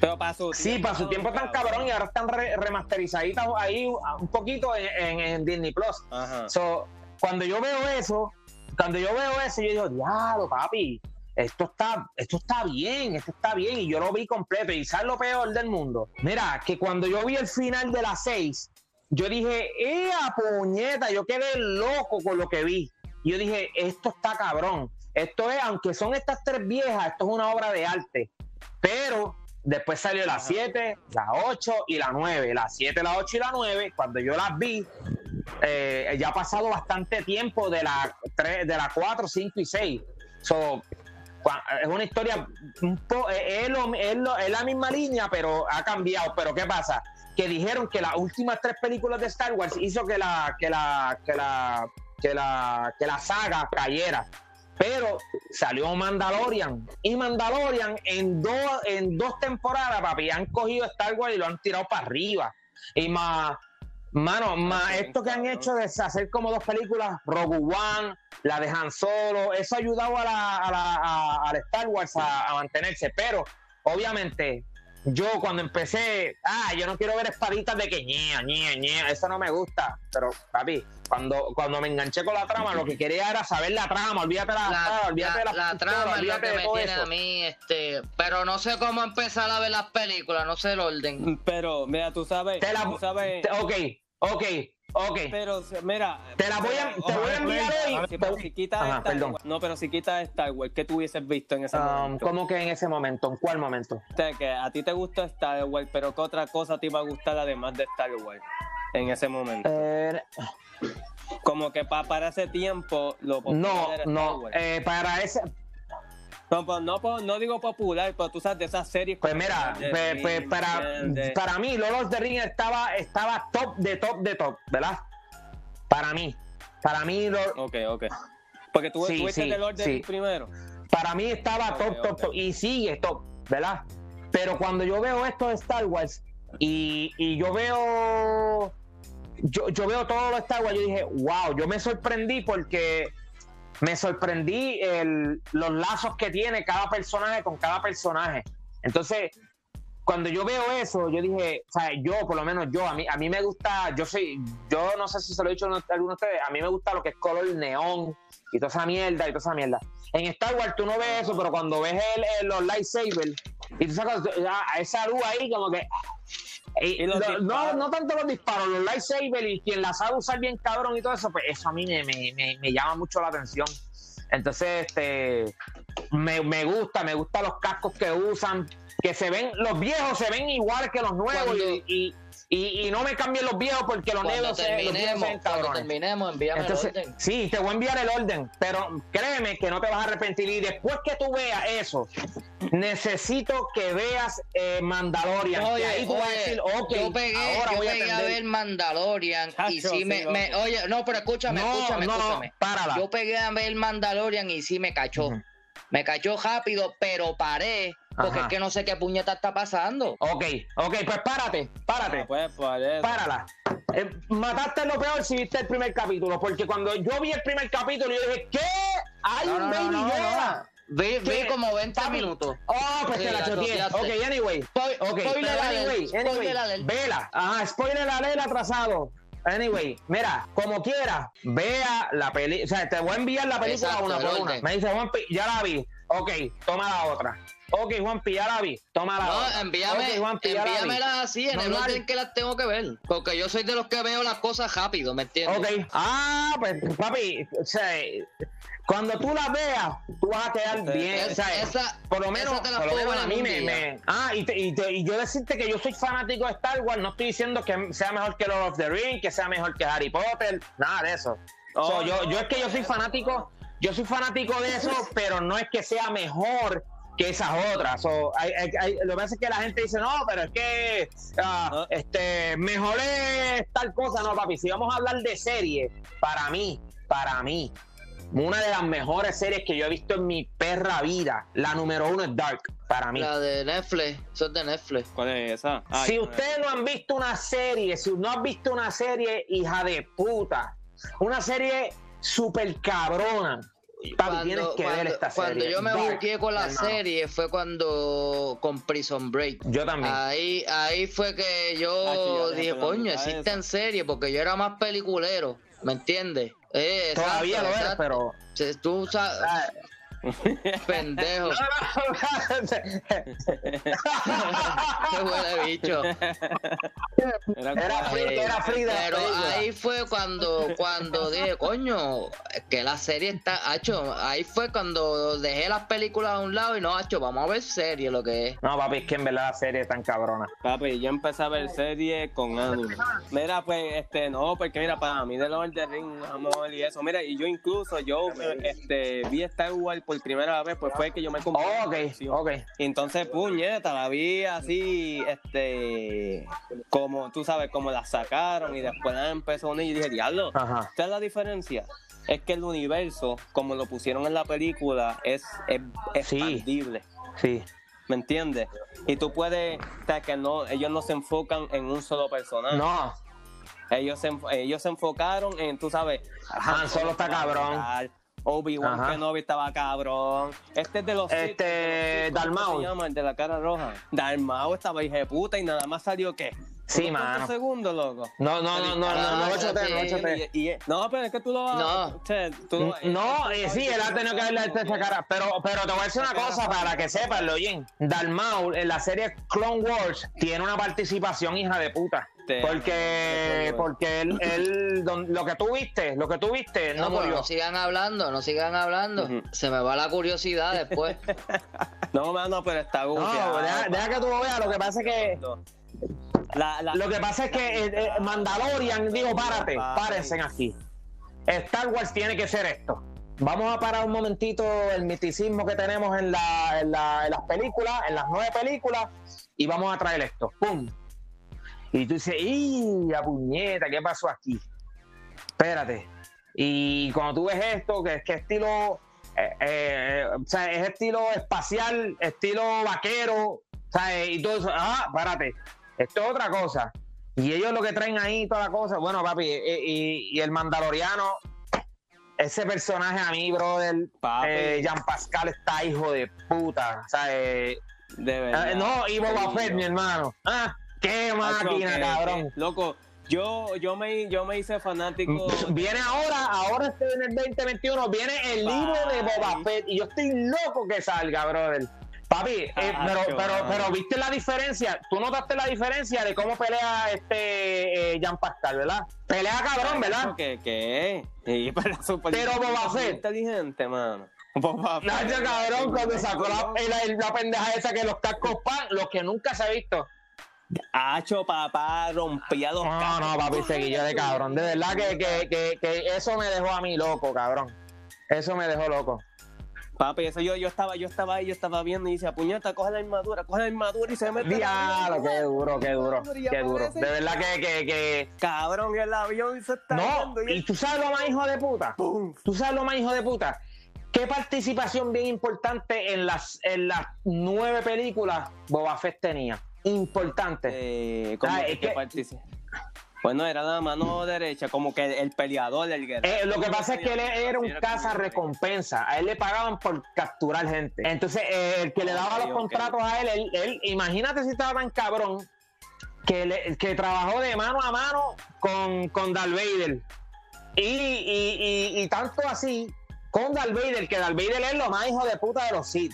Pero para su Sí, para su tiempo tan cabrón y ahora están re- remasterizaditas ahí un poquito en, en- en Disney Plus. Ajá. So, cuando yo veo eso, cuando yo veo eso, yo digo, diablo, papi, esto está, esto está bien, esto está bien. Y yo lo vi completo. Y ¿sabes lo peor del mundo? Mira, que cuando yo vi el final de las seis, yo dije, ¡ea puñeta! Yo quedé loco con lo que vi. Y yo dije, esto está cabrón. Esto es, aunque son estas tres viejas, esto es una obra de arte. Pero después salió la Ajá. 7, la 8 y la 9. La 7, la 8 y la 9, cuando yo las vi, eh, ya ha pasado bastante tiempo de la, 3, de la 4, 5 y 6. So, es una historia un po- es, lo- es lo- es la misma línea, pero ha cambiado. Pero ¿qué pasa? Que dijeron que las últimas tres películas de Star Wars hizo que la, que la, que la, que la, que la saga cayera. Pero salió Mandalorian. Y Mandalorian en dos, en dos temporadas, papi, han cogido Star Wars y lo han tirado para arriba. Y más, mano, más esto que han hecho de hacer como dos películas, Rogue One, la de Han Solo, eso ha ayudado a la, a la- a- Star Wars a, a mantenerse. Pero, obviamente, yo cuando empecé, ah, yo no quiero ver espaditas de que ñea, ñea, ñea, eso no me gusta. Pero, papi, cuando, cuando me enganché con la trama, lo que quería era saber la trama, olvídate la, La, trama, olvídate la- la, la pistola, trama es lo olvídate que de me todo tiene eso. a mí, este, pero no sé cómo empezar a ver las películas, no sé el orden. Pero, mira, tú sabes, Te la- tú sabes, Te- Ok, ok, ok. pero mira, Te la voy a, te voy a enviar hoy. Sí, pero si quitas Ajá, Star perdón. Wars- no, pero si quitas Star Wars, ¿qué tú hubieses visto en ese Um, momento? ¿Cómo que en ese momento? ¿En cuál momento? O sea, que a ti te gusta Star Wars, pero ¿qué otra cosa te iba a gustar además de Star Wars en ese momento? Eh, Como que pa- para ese tiempo lo no, no. Wars. eh, para ese. No, pues, no, pues, no digo popular, pero tú sabes de esas series. Pues mira, de pues, Ring, para, de- para mí, Lord of the Rings estaba, estaba top de top de top, ¿verdad? Para mí. Para mí, Lord- Ok, ok. Porque tú, Sí, tú viste sí, el orden sí. primero. para mí estaba top, top, top. Y sigue top, ¿verdad? Pero cuando yo veo esto de Star Wars y, y yo veo. Yo, yo veo todo lo de Star Wars, yo dije, wow, yo me sorprendí porque me sorprendí los lazos que tiene cada personaje con cada personaje. Entonces, cuando yo veo eso, yo dije, o sea, yo, por lo menos yo, a mí, a mí me gusta, yo soy, yo no sé si se lo he dicho a alguno de ustedes, a mí me gusta lo que es color neón y toda esa mierda y toda esa mierda. En Star Wars tú no ves eso, pero cuando ves el, el- los lightsabers y tú sacas esa luz ahí como que... y Y los lo- no, no tanto los disparos, los lightsabers y quien la sabe usar bien cabrón y todo eso, pues eso a mí me, me- me- me llama mucho la atención. Entonces, este, me, me gusta, me gustan los cascos que usan, que se ven, los viejos se ven igual que los nuevos Cuando- y, y, y- y no me cambien los viejos porque los Cuando nuevos se, los viejos se terminemos, ven cuando cabrones. terminemos, envíame Entonces, el orden. sí, te voy a enviar el orden, pero créeme que no te vas a arrepentir. Y después que tú veas eso, necesito que veas eh, Mandalorian. que Oye, ahí tú vas a oye, decir, ok, yo pegué, ahora yo voy a pegué a atender. ver Mandalorian y Chacho, sí sí, me, me- oye, no, pero escúchame, no, escúchame, no, escúchame. párala. Yo pegué a ver Mandalorian y sí me cachó. Me cachó rápido, pero paré porque Ajá. es que no sé qué puñeta está pasando. Ok, ok, pues párate, párate. Ah, pues, por eso. Párala. Eh, mataste lo peor si viste el primer capítulo, porque cuando yo vi el primer capítulo, yo dije, ¿qué? Hay No, un no, Baby no, Yoda. Vi, vi ¿Qué? como 20 Papi. minutos. Oh, pues Sí, te la choteé. Ok, anyway. Spoil- spoiler anyway, spoiler anyway, alert. vela. Ajá, spoiler alert atrasado. Anyway, mira, como quiera, vea la película. O sea, te voy a enviar la película Exacto, una por una. Me dice, Juan, ya la vi. Ok, toma la otra. Ok, Juanpi, ya la vi. Toma la No, envíame, Ok, Juanpi, ya la vi. envíamelas así en el Normal. orden que las tengo que ver. Porque yo soy de los que veo las cosas rápido, ¿me entiendes? Ok. Ah, pues papi, o sea, cuando tú la veas, tú vas a quedar Esa- bien. o sea, esa- por lo menos, esa te la por lo puedo menos a mí me, Ah, y, te- y, te- y yo decirte que yo soy fanático de Star Wars, no estoy diciendo que sea mejor que Lord of the Rings, que sea mejor que Harry Potter, nada de eso. Oh, So, yo, no, yo es que yo soy fanático, yo soy fanático de eso, pero no es que sea mejor que esas otras. So, hay- hay- hay- lo que pasa es que la gente dice, no, pero es que ah, No. este, mejor es tal cosa. No, papi, si vamos a hablar de serie, para mí, para mí, una de las mejores series que yo he visto en mi perra vida, la número uno es Dark, para mí. La de Netflix, eso es de Netflix. ¿Cuál es esa? Ay, Si ustedes no han visto una serie, si no has visto una serie, hija de puta, una serie super cabrona, papi, tienes que ver esta serie. cuando yo me buqueé con la hermano. serie fue cuando con Prison Break. Yo también. Ahí, ahí fue que yo Ah, dije, coño, mitad de existe eso. en serie, porque yo era más peliculero, ¿me entiendes? Eh, exacto, Todavía lo eres, exacto. pero. Tú sabes, Ah, pendejo, qué huele bicho. Era, Era free, era la Pero ahí fue cuando, cuando dije, coño, que la serie está, hacho, ahí fue cuando dejé las películas a un lado y no, hacho, vamos a ver serie lo que es. No, papi, es que en verdad la serie es tan cabrona. Papi, yo empecé a ver serie con anime. Mira, pues, este, no, porque mira, para mí de Lord of the Ring, amor y eso. Mira, y yo incluso, yo, este, vi Star Wars por primera vez, pues fue que yo me compré. Oh, ok, ok. Y entonces, puñeta, la vi así, este, como, tú sabes, como la sacaron y después la empezó a unir y dije, diablo, Ajá. ¿sabes la diferencia? Es que el universo, como lo pusieron en la película, es, es Sí. expandible. Sí. ¿Me entiendes? Y tú puedes, o sea, que no, ellos no se enfocan en un solo personaje. No, Ellos, se, ellos se enfocaron en, tú sabes, Han Solo está cabrón. Obi-Wan Ajá. Kenobi estaba cabrón. Este es de los Este, Sith, de los Sith, ¿cómo Darth Maul. se llama? El de la cara roja. Dalmau estaba hija de puta y nada más salió ¿qué? Sí, ¿Unos cuantos mano. segundos, loco. no, no, no, no, no, no, lo chotees, no no, pero es que tú lo vas No. tú No, eh, sí, él ha tenido que hecho esa cara. Pero, pero te voy a decir una cosa para que sepas, lo oyen. Dalmau en la serie Clone Wars tiene una participación hija de puta. Te- Porque, porque él, él don- lo que tú viste, lo que tú viste, no, No, murió. no sigan hablando, no sigan hablando. Se me va la curiosidad después. No, mano, pero está No, gufiado, deja, deja que tú lo veas. Lo que pasa es que, La, la- lo que pasa es que eh, eh, Mandalorian dijo, párate, párense aquí. Star Wars tiene que ser esto. Vamos a parar un momentito el miticismo que tenemos en, la, en, la- en las películas, en las nueve películas, y vamos a traer esto. ¡Pum! Y tú dices, ¡y la puñeta! ¿Qué pasó aquí? Espérate. Y cuando tú ves esto, que es que estilo, eh, eh, o sea, es estilo espacial, estilo vaquero, ¿sabes? Y todo eso, ah, espérate, esto es otra cosa. Y ellos lo que traen ahí, toda la cosa, bueno, papi, y, y- y el mandaloriano, ese personaje a mí, brother, Papi. eh, Jean Pascal está hijo de puta, o sea, eh, de verdad. eh, no, y Boba Fett, mi hermano, ah, qué máquina, cabrón. loco, yo, yo, me, yo me hice fanático. Viene ahora, ahora estoy en el 2021, viene el libro de Boba. Fett y yo estoy loco que salga, brother. Papi, eh, pero, pero, pero viste la diferencia, tú notaste la diferencia de cómo pelea este eh, Jean Pascal, ¿verdad? Pelea cabrón, ¿verdad? ¿Qué? ¿Qué? Sí, pero Pero Boba Fett. inteligente, mano. Boba Fett. Nacho, cabrón, cuando sacó la, la, la pendeja esa que los cascos pan, los que nunca se ha visto. Hacho, papá, rompía los No, no, papi, seguillo de cabrón. De verdad que, que, que, que eso me dejó a mí loco, cabrón. Eso me dejó loco. Papi, eso yo, yo estaba, yo estaba ahí, yo estaba viendo y decía, puñeta, coge la armadura, coge la armadura y se mete. Diablo, qué duro, qué duro, qué duro. De verdad que, que, que... Cabrón, el avión se está No, y tú sabes lo más hijo de puta. ¡Pum! Tú sabes lo más hijo de puta. ¿Qué participación bien importante en las, en las nueve películas Boba Fett tenía? Importante. Eh, como Ah, que, es que que- partici- Bueno, era la mano derecha, como que el peleador, el guerrero. Eh, lo que pasa es que él era un caza recompensa. A él le pagaban por capturar gente. Entonces, eh, el que le daba los contratos a él, él, él- imagínate si estaba tan cabrón que, le- que trabajó de mano a mano con, con Darth Vader. Y, y, y, y tanto así con Darth Vader, que Darth Vader es lo más hijo de puta de los Sith.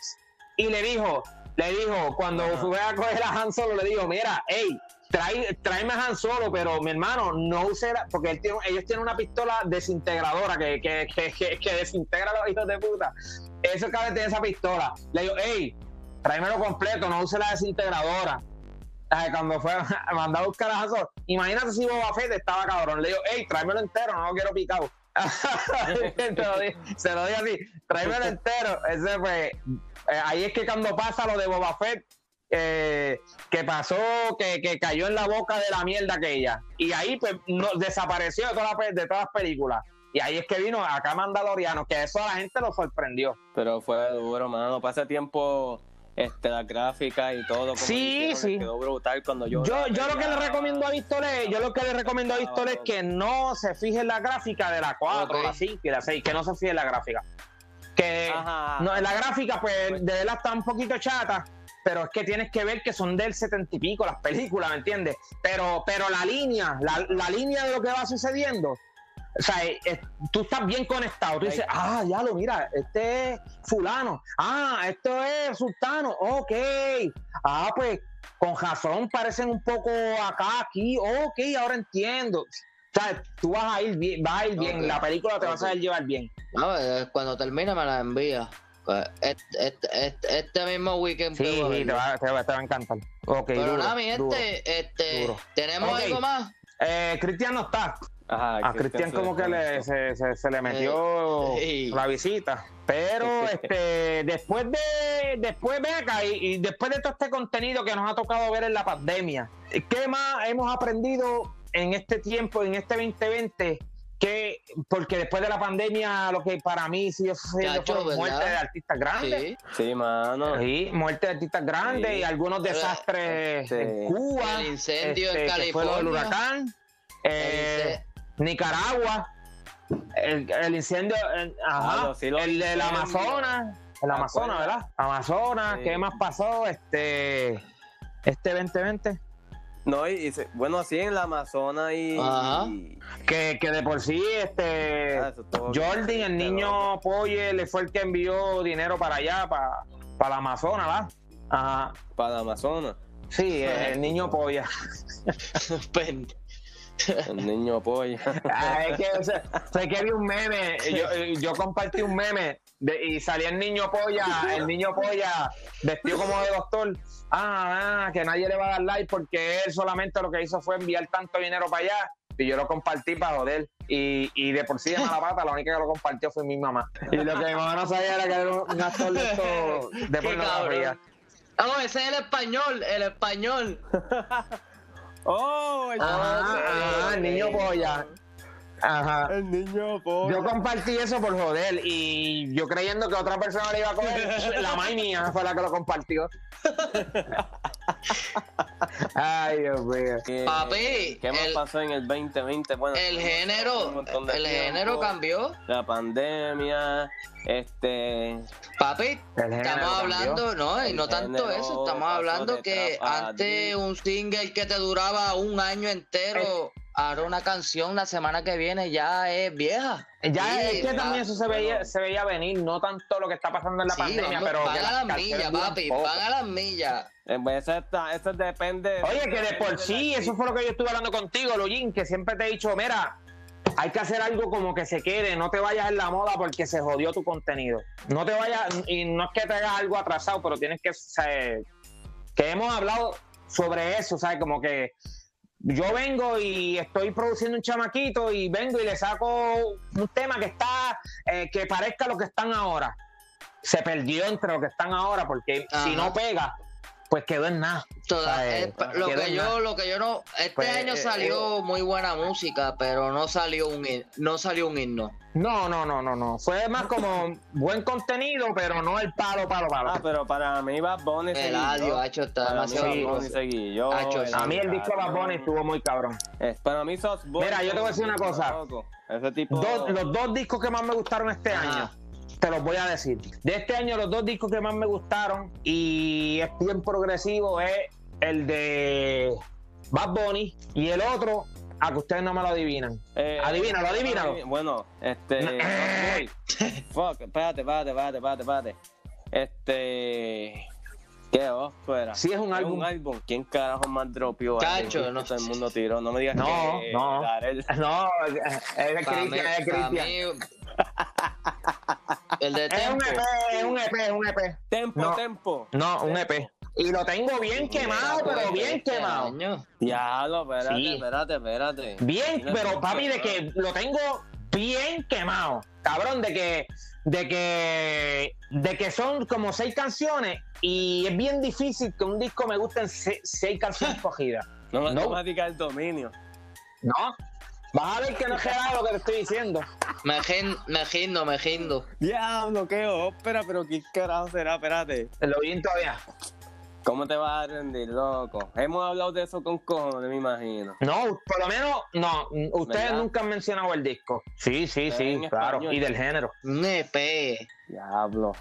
Y le dijo, le dijo, cuando fue a coger a Han Solo, le dijo, mira, hey, trae, tráeme a Han Solo, pero mi hermano, no use la, porque él tiene, ellos tienen una pistola desintegradora que, que, que, que, desintegra a los hijos de puta. Eso cabe tener esa pistola. Le digo, hey, tráemelo completo, no use la desintegradora. cuando fue a mandar a buscar a Han Solo, imagínate si Boba Fett estaba cabrón. Le digo, hey, tráemelo entero, no lo quiero picado. se lo digo así, tráemelo entero. Ese fue, ahí es que cuando pasa lo de Boba Fett, eh, que pasó, que, que, cayó en la boca de la mierda aquella. Y ahí pues no, desapareció de todas, las, de todas las películas. Y ahí es que vino acá Mandaloriano, que eso a la gente lo sorprendió. Pero fue duro, mano. Pasa tiempo este, la gráfica y todo. sí, sí. Quedó brutal cuando yo. Yo, yo lo que le recomiendo a Víctor es, yo lo que le recomiendo a Víctor es que no se fije en la gráfica de la 4, la 5 y la 6, que no se fije en la gráfica. Que no, la gráfica, pues, de verdad está un poquito chata pero es que tienes que ver que son del setenta y pico las películas, ¿me entiendes? Pero, pero la línea, la, la línea de lo que va sucediendo, o sea, eh, eh, tú estás bien conectado. Tú dices, ah, ya lo mira, este es fulano. Ah, esto es sultano. Ok. Ah, pues con razón parecen un poco acá, aquí. Ok, ahora entiendo. O sea, tú vas a ir bien, vas a ir bien. La película te vas a llevar bien. No, eh, cuando termine me la envía. Este, este, este, mismo weekend. Sí, sí te, va, te, va, a encantar. Okay, Pero nada, mi gente, este, ¿tenemos algo más? Eh, Cristian no está. Ajá, a Cristian como que le, se, se, le metió eh, la visita. Pero este después de después de acá y, después de todo este contenido que nos ha tocado ver en la pandemia, ¿qué más hemos aprendido en este tiempo, en este 2020? Que, porque después de la pandemia, lo que para mí sí fue muerte de artistas grandes. Sí, sí mano. Sí, muerte de artistas grandes y algunos desastres este, en Cuba. El incendio en California. Que fue lo del huracán. Eh, Nicaragua, el, incendio, el, ajá, el del Amazonas, el Amazonas, ¿verdad? Amazonas, ¿qué más pasó? Este, este 2020. No, y, bueno, así en la Amazonas y, Que, que, de por sí, este ah, Jordi, el niño Polle, le fue el que envió dinero para allá, para, para la Amazonas, ¿verdad? Ajá. Para la Amazonas. Sí, el, niño Polla. El niño apoya. Ah, es que, sé que vi un meme, yo, yo compartí un meme de, y salía el niño polla, el niño polla vestido como de doctor. Ah, ah, que nadie le va a dar like porque él solamente lo que hizo fue enviar tanto dinero para allá y yo lo compartí para joder. Y, y de por sí de mala pata, la única que lo compartió fue mi mamá. Y lo que mi mamá no sabía era que era un actor de esto de pornografía. Ah, ese es el español, el español. Oh, el ah, niño polla. Ajá. El niño polla. Yo compartí eso por joder y yo creyendo que otra persona le iba a coger, la más mía fue la que lo compartió. Ay, Dios mío. Papi, ¿qué más pasó en el 2020? Bueno, el género, el género cambió. La pandemia, este. Papi, estamos hablando, no, y no tanto eso, estamos hablando que antes un single que te duraba un año entero ahora una canción la semana que viene ya es vieja. Ya es que también eso se veía, se veía venir, no tanto lo que está pasando en la pandemia, pero. Van a las millas, papi, van a las millas. Eso, depende. Oye, que de por sí, eso fue lo que yo estuve hablando contigo, Login, que siempre te he dicho, mira, hay que hacer algo como que se quede, no te vayas en la moda porque se jodió tu contenido. No te vayas, y no es que te hagas algo atrasado, pero tienes que, que hemos hablado sobre eso, ¿sabes? Como que yo vengo y estoy produciendo un chamaquito y vengo y le saco un tema que está, eh, que parezca lo que están ahora. Se perdió entre lo que están ahora porque si no pega, pues quedó en nada. Eh, lo que yo, lo que yo no, este pues, año eh, salió eh, muy buena música, pero no salió un no salió un himno. No, no, no, no, no. Fue más como buen contenido, pero no el palo, palo, palo. Ah, pero para mí Bad Bunny El audio, hecho está demasiado A mí el disco de Bad Bunny estuvo muy cabrón. para mí sos Mira, yo te voy a decir una cosa. Ese tipo... los dos discos que más me gustaron este año te los voy a decir. De este año, los dos discos que más me gustaron y es bien progresivo es el de Bad Bunny y el otro a que ustedes no me lo adivinan. Eh, Adivínalo, adivínalo. Bueno, este. No. Fuck, espérate, espérate, espérate, espérate, espérate. Este. ¿Qué ópera? Sí, es un álbum. un álbum. ¿Quién carajo más dropió? Cacho, no Todo el mundo tiró. No me digas No, que. no. Darel. No, es Cristian, es Cristian. El de Es un. EP, es un EP, es un EP. Tempo, No. tempo. No, un EP. Y lo tengo bien quemado, Mira, pero bien este quemado. Diablo, espérate, Sí. espérate, espérate. Bien, Mira, pero papi, de que lo tengo bien quemado. Cabrón, de que, de que, de que son como seis canciones y es bien difícil que un disco me gusten se- seis canciones cogidas. No No. el dominio. ¿No? Vas a ver que no es lo que te estoy diciendo. Me gin- me gindo, me gindo. Diablo, qué ópera, pero qué carajo será, espérate. Lo bien todavía. ¿Cómo te vas a rendir, loco? Hemos hablado de eso con cojones, me imagino. No, por lo menos, no. Ustedes ¿Verdad? nunca han mencionado el disco. Sí, sí, Pero sí, claro. español. Y del género. Un EP. Diablo.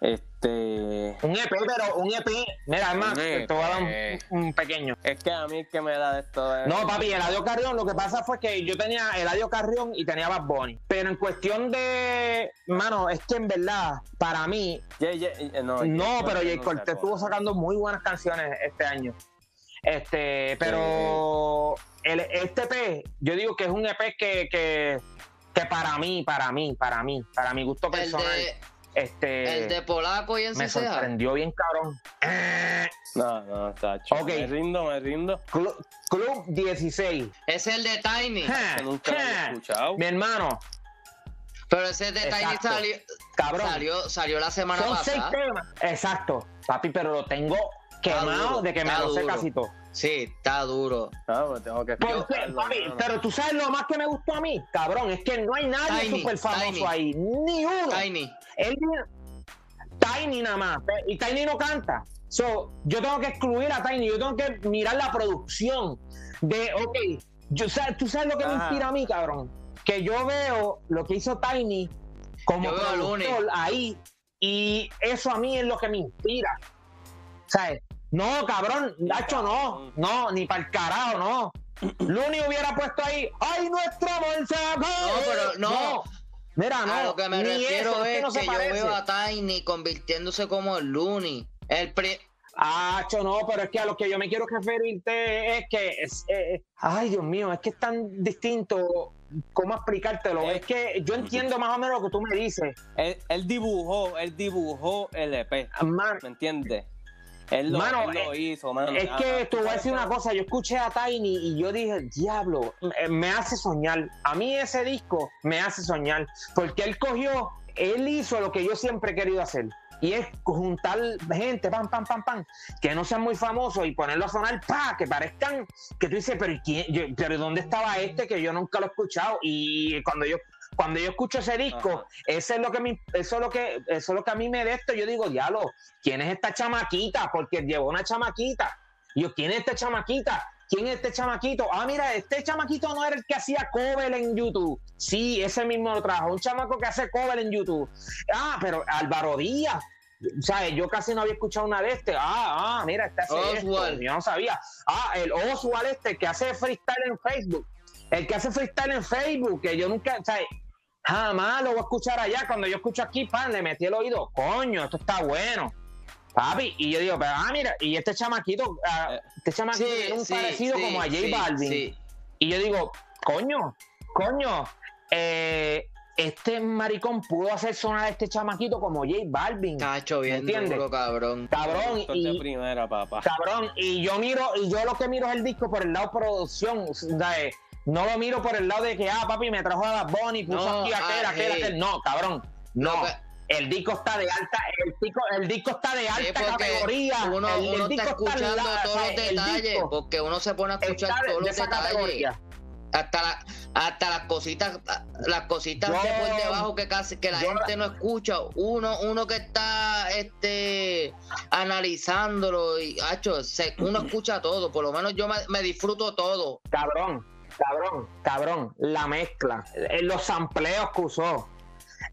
Este. Un EP, pero un EP. Mira, es más, Un te voy a dar EP. un, un pequeño. Es que a mí es que me da de esto. es- No, papi, Eladio Carrión, lo que pasa fue que yo tenía Eladio Carrión y tenía Bad Bunny. Pero en cuestión de. Mano, es que en verdad, para mí. Eh, no, No, Jay pero Jay sacó. estuvo sacando muy buenas canciones este año. Este, pero. El, este EP, yo digo que es un EP que, que, que para mí, para mí, para mí, para mi gusto El personal, de, este. el de Polaco y en me CCA. sorprendió bien, cabrón. No, no, tacho. Ok. Me rindo, me rindo. Club, Club 16. Es el de Tiny. Que nunca lo ja. había escuchado. Mi hermano, Pero ese de Tiny salió, cabrón. salió, salió la semana Son seis pasada. temas. Exacto, papi, pero lo tengo quemado duro, de que me está lo sé casi todo. Sí, está duro. No, pues mano. Pero tú sabes lo más que me gustó a mí, cabrón, es que no hay nadie Tiny, súper famoso Tiny. ahí, ni uno. Tiny. Él Tiny nada más, y Tiny no canta. So, yo tengo que excluir a Tiny, yo tengo que mirar la producción de, ok, yo, tú sabes lo que me inspira a mí, cabrón, que yo veo lo que hizo Tiny como productor ahí, y eso a mí es lo que me inspira. ¿Sabes? No, cabrón, Nacho, no, no, ni para el carajo, no. Looney hubiera puesto ahí, ¡ay, nuestro amor se! No, pero no. Mira, no. a lo que me ni refiero eso, es que, no se que yo parece. veo a Tiny convirtiéndose como el Looney. El pri- Ah, no, pero es que a lo que yo me quiero referirte es que es, eh, ay, Dios mío, es que es tan distinto cómo explicártelo. Eh. Es que yo entiendo más o menos lo que tú me dices. Él, él dibujó, él dibujó el EP, Man, ¿me entiendes? Él lo, Mano, él lo hizo, mano. es que te voy a ¿sabes decir una cosa, yo escuché a Tiny y yo dije, diablo, me- hace soñar. A mí ese disco me hace soñar, porque él cogió, él hizo lo que yo siempre he querido hacer. Y es juntar gente, pam, pam, pam, pam, que no sean muy famosos y ponerlo a sonar, pa, que parezcan, que tú dices, pero, ¿y quién? Yo- pero ¿dónde estaba este que yo nunca lo he escuchado? Y cuando yo, cuando yo escucho ese disco, eso es lo que me- eso es lo que, eso es lo que a mí me de esto, yo digo, diablo, ¿quién es esta chamaquita? Porque llevó una chamaquita. Y yo, ¿quién es esta chamaquita? ¿Quién es este chamaquito? Ah, mira, este chamaquito no era el que hacía cover en YouTube. Sí, ese mismo lo trajo. Un chamaco que hace cover en YouTube. Ah, pero Álvaro Díaz. ¿Sabes? Yo casi no había escuchado una de este. Ah, ah, mira, este hace esto. Oswald. Yo no sabía. Ah, el Oswald este que hace freestyle en Facebook. El que hace freestyle en Facebook, que yo nunca, ¿sabes? Jamás lo voy a escuchar allá. Cuando yo escucho aquí, pan, le metí el oído. Coño, esto está bueno. Papi, y yo digo, pero ah, mira, y este chamaquito, ah, este chamaquito tiene un parecido como a J sí, Balvin. sí. Y yo digo, coño, coño, eh, este maricón pudo hacer sonar a este chamaquito como J Balvin. Cacho, bien ¿Entiendes? duro, cabrón. Cabrón, y, primera, papá. cabrón, y yo miro, y yo lo que miro es el disco por el lado producción, ¿sabes? No lo miro por el lado de que, ah, papi, me trajo a Bad Bunny, puso No, aquí aquel, ah, aquel, hey. aquel. No, cabrón, no. Que- El disco está de alta, el disco, el disco está de alta categoría. Uno, el, el uno disco está escuchando la- todos los detalles, disco porque uno se pone a escuchar todos de los detalles. categoría. Hasta, la, hasta las cositas, las cositas Yo- de por debajo que casi que la yo- gente no escucha. Uno, uno que está este analizándolo y hacho, se- uno escucha todo. Por lo menos yo me, me disfruto todo. Cabrón, cabrón, cabrón. La mezcla, eh, los sampleos que usó,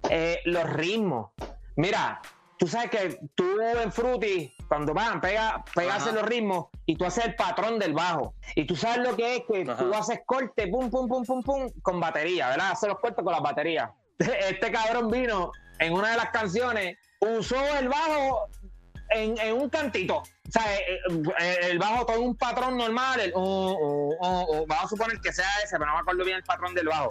eh, los ritmos. Mira, tú sabes que tú en Fruity, cuando van, pega, pegas los ritmos y tú haces el patrón del bajo. Y tú sabes lo que es que Ajá. tú haces corte, pum, pum, pum, pum, pum, con batería, ¿verdad? Haces los cortes con las baterías. Este cabrón vino en una de las canciones, usó el bajo en, un cantito. O sea, eh, eh, el bajo todo un patrón normal, el, uh, uh, uh, uh, vamos a suponer que sea ese, pero no me acuerdo bien el patrón del bajo.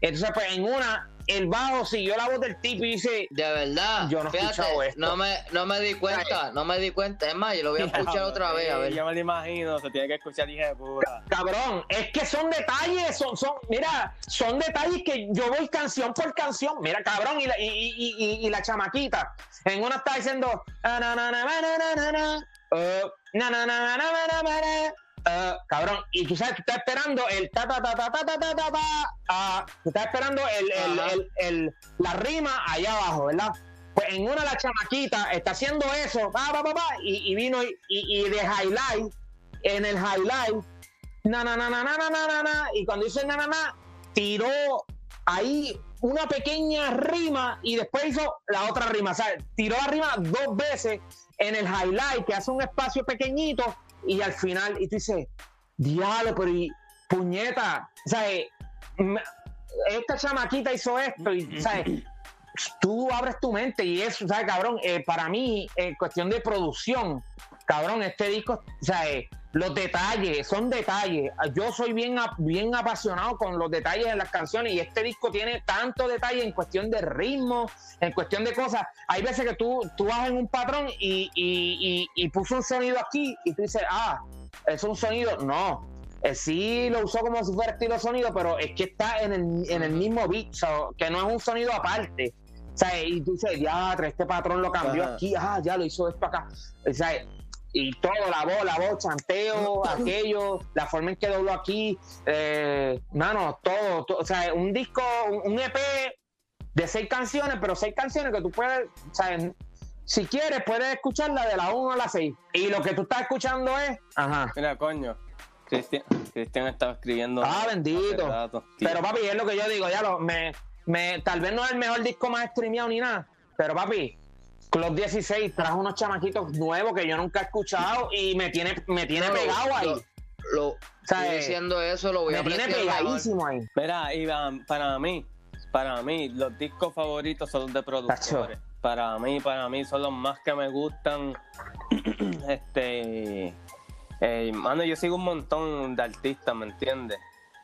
Entonces, pues en una, el bajo siguió la voz del tipo y dice, De verdad. Yo no Fíjate, esto. No me, no me di cuenta, no me di cuenta. Es más, yo lo voy a escuchar otra vez, a ver. Yo me lo imagino, se tiene que escuchar, dije de puta. cabrón, es que son detalles, son, son, mira, son detalles que yo voy canción por canción. Mira, cabrón, y la, y, y, y, y la chamaquita. En una está diciendo, "Ah, na, na, na, na, na, na, na, uh, na, na, na, na, na, na, na, na, uh", cabrón, y tú sabes, tú estás esperando el ta ta ta ta ta ta ta ta, ta, ah, tú estás esperando el, el, el, el- la rima allá abajo, ¿verdad? Pues en una la chamaquita está haciendo eso, pa, pa, pa, pa, y, y vino y, y, y de highlight, en el highlight, na, na, na, na, na, na, na, na, na, y cuando dice na, na, na, tiró ahí una pequeña rima y después hizo la otra rima, o sea, tiró la rima dos veces en el highlight, que hace un espacio pequeñito, y al final, y tú dices, diablo, pero y puñeta, sea, eh, esta chamaquita hizo esto, y, ¿sabes? Tú abres tu mente y eso, ¿sabes, cabrón? Eh, para mí, en cuestión de producción, cabrón, este disco, eh, los detalles, son detalles. Yo soy bien, bien apasionado con los detalles en las canciones y este disco tiene tanto detalle en cuestión de ritmo, en cuestión de cosas. Hay veces que tú, tú vas en un patrón y, y, y, y puso un sonido aquí y tú dices, ah, es un sonido. No, eh, sí lo usó como si fuera estilo sonido, pero es que está en el, en el mismo beat, so, que no es un sonido aparte. O sea, y tú dices, ya, este patrón lo cambió Ajá. aquí, ah, ya lo hizo esto acá. O sea, y todo, la voz, la voz, chanteo, aquello, la forma en que dobló aquí, eh, mano, todo, todo, o sea, un disco, un, un EP de seis canciones, pero seis canciones que tú puedes, o sea, si quieres, puedes escucharla de la 1 a la 6. Y lo que tú estás escuchando es, ajá. Mira, coño. Cristian, Cristian estaba escribiendo. Ah, bendito. rato. Pero papi, es lo que yo digo, ya lo, me, me, tal vez no es el mejor disco más streameado ni nada, pero papi, Club 16 trajo unos chamaquitos nuevos que yo nunca he escuchado y me tiene, me tiene No, pegado ahí. Lo, lo- o sea, estoy diciendo eso, lo voy a me tiene pegadísimo ahí. Mira, Iván, para mí, para mí, los discos favoritos son los de productores. Para mí, para mí, son los más que me gustan. este. eh, mano, yo sigo un montón de artistas, ¿me entiendes?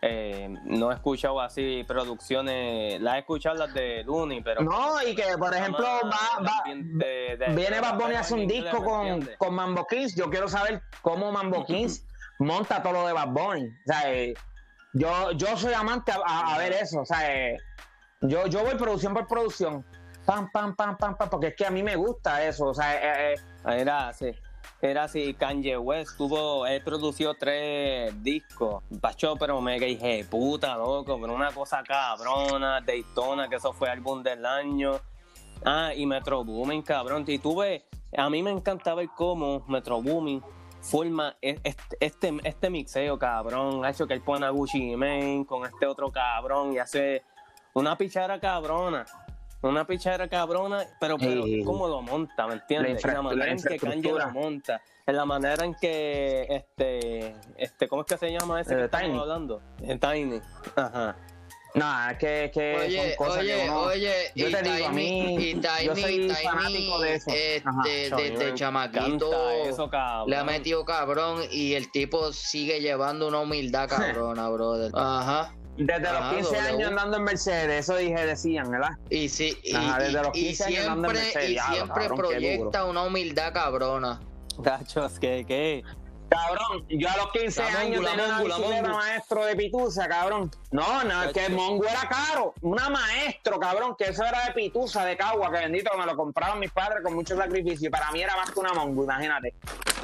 Eh, no he escuchado así producciones, las he escuchado las de Looney, pero. No, y que por ejemplo va, va, de- de- viene Bad Bunny a hacer un disco ¿me con, con Mambo Kings. Yo quiero saber cómo Mambo Kings monta todo lo de Bad Bunny. O sea, eh, yo, yo soy amante a, a- a ver eso. O sea, eh, yo, yo voy producción por producción. Pam, pam, pam, pam, pam, porque es que a mí me gusta eso. O sea, eh, eh, Era así. Era así, Kanye West tuvo, él produció tres discos, Pacho, pero mega dije, puta, loco, pero una cosa cabrona, Daytona, que eso fue álbum del año. Ah, y Metro Booming, cabrón. Y tuve, a mí me encantaba el cómo Metro Booming forma e- este, este, este mixeo, cabrón. Ha hecho que él pone a Gucci Mane con este otro cabrón y hace una pichara cabrona. Una pichara cabrona, pero, pero cómo lo monta, ¿me entiendes? La En la manera en que. Kanye lo monta, en la manera en que este, este, ¿cómo es que se llama ese Eh, que estamos Tiny. hablando? Eh, Tiny. Ajá. no, es que, es que Oye, son cosas oye, que uno- oye, yo y te digo, a Tiny, mí, y Tiny, yo soy Tiny, fanático de eso. este, Ajá, Me chamaquito, eso, le ha metido cabrón y el tipo sigue llevando una humildad cabrona, brother. Ajá. Desde los 15 W. años andando en Mercedes, eso dije, decían, ¿verdad? Y sí, y, Ajá, desde los y 15 años andando en Mercedes, y siempre cabrón, qué proyecta una humildad cabrona. Gachos, que, que. Cabrón, yo a los 15 La años tenía una mongo, la bicicleta maestro de pitusa, cabrón. No, no, es que el mongo era caro. Una maestro, cabrón, que eso era de pitusa, de cagua, que bendito, me lo compraban mis padres con mucho sacrificio. Y para mí era más que una mongo, imagínate.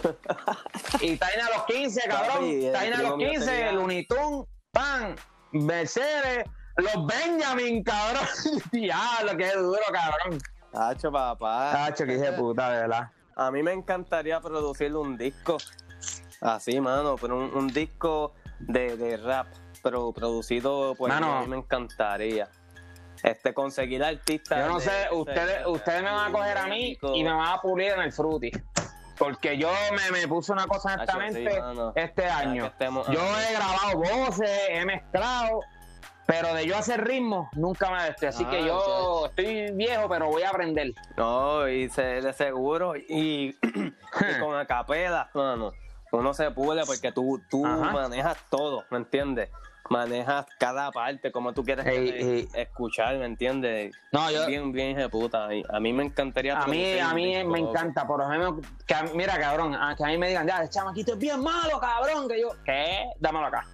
y Taina a los 15, cabrón. El Taina a los primo mío 15, tenía- Looney Tunes, Pan, Mercedes, los Benjamin, cabrón. Diablo, qué duro, cabrón. Gacho, papá. Tacho, que hijo de puta, verdad. A mí me encantaría producir un disco así, mano, pero un, un disco de, de rap, pero producido por Mano. mí, a mí me encantaría. este conseguir artistas. Yo no sé, de- ustedes, de- ustedes me van a coger a mí y me van a pulir en el fruity. Porque yo me, me puse una cosa sí, mano. este año. estemos- Yo he grabado voces, he mezclado, pero de yo hacer ritmo nunca me desté. Así Ah, que yo estoy viejo, pero voy a aprender. No, y se, de seguro. Y, y con acapela, mano. Uno se pule porque tú, tú Ajá. manejas todo, ¿me entiendes? Manejas cada parte como tú quieres Ey, ey. escuchar, ¿me entiendes? No, yo, Bien, bien ejecuta. Y A mí me encantaría. a mí, a mí me loco. encanta, por ejemplo, que mira, cabrón, a- que a mí me digan, ya, el chamaquito es bien malo, cabrón, que yo, ¿qué? Dámelo acá.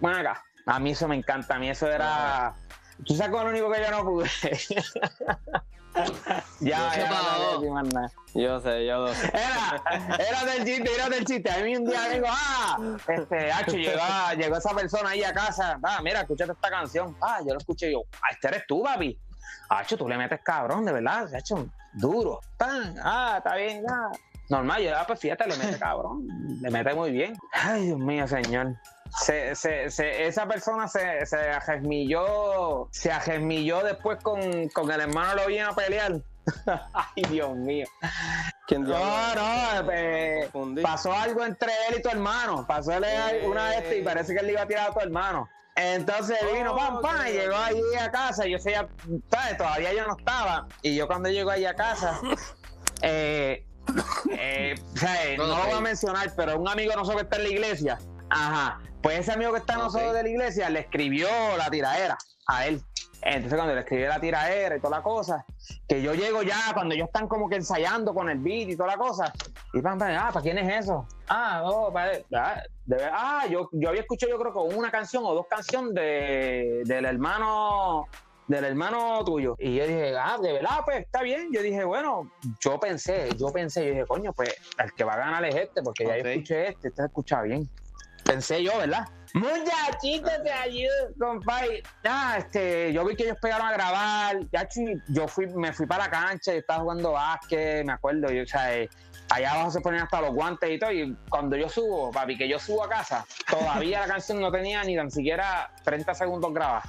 Ven acá. A mí eso me encanta, a mí eso era... ¿Tú sabes lo único que yo no pude? ya, ¿Qué ya. Yo sé, yo sé. Era, era del chiste, era del chiste. A mí un día vengo, ah, este, Hacho, llegó, llegó esa persona ahí a casa. Ah, mira, escúchate esta canción. Ah, yo lo escuché y yo, ah, este eres tú, papi. Hacho, tú le metes cabrón, de verdad. Hacho, duro. Tan, ah, está bien, ya. Normal, yo, ah, pues fíjate, le mete cabrón. Le mete muy bien. Ay, Dios mío, señor. Se, se, se- esa persona se, se ajesmilló, se ajesmilló después con, con el hermano lo vino a pelear. Ay, Dios mío. ¿Quién No, no, eh, pasó algo entre él y tu hermano. Pasó él Eh. una de estas y parece que él le iba a tirar a tu hermano. Entonces vino, Oh, pam, pam, y llegó allí a casa. Yo sé, ¿sabes? Todavía yo no estaba. Y yo cuando llego ahí a casa, eh, eh, no lo voy a mencionar, pero un amigo nosotros que está en la iglesia, ajá, pues ese amigo que está en Ok. nosotros de la iglesia le escribió la tiradera a él. Entonces cuando le escribió la tiradera y toda la cosa, que yo llego ya cuando ellos están como que ensayando con el beat y toda la cosa, y pam, ah, ¿para quién es eso? Ah, no, para, ah, de ah, yo, yo había escuchado yo creo que una canción o dos canciones de, del hermano del hermano tuyo. Y yo dije, ah, de verdad, pues está bien. Yo dije, bueno, yo pensé, yo pensé, yo dije, coño, pues el que va a ganar es este, porque ya yo escuché este, este se escucha bien. Pensé yo, ¿verdad? Muchachito, te ayudo, compadre. Ya, este, yo vi que ellos pegaron a grabar. Ya, yo fui, me fui para la cancha, yo estaba jugando básquet, me acuerdo. Yo, o sea, eh, allá abajo se ponían hasta los guantes y todo. Y cuando yo subo, papi, que yo subo a casa, todavía la canción no tenía ni tan siquiera 30 segundos grabados.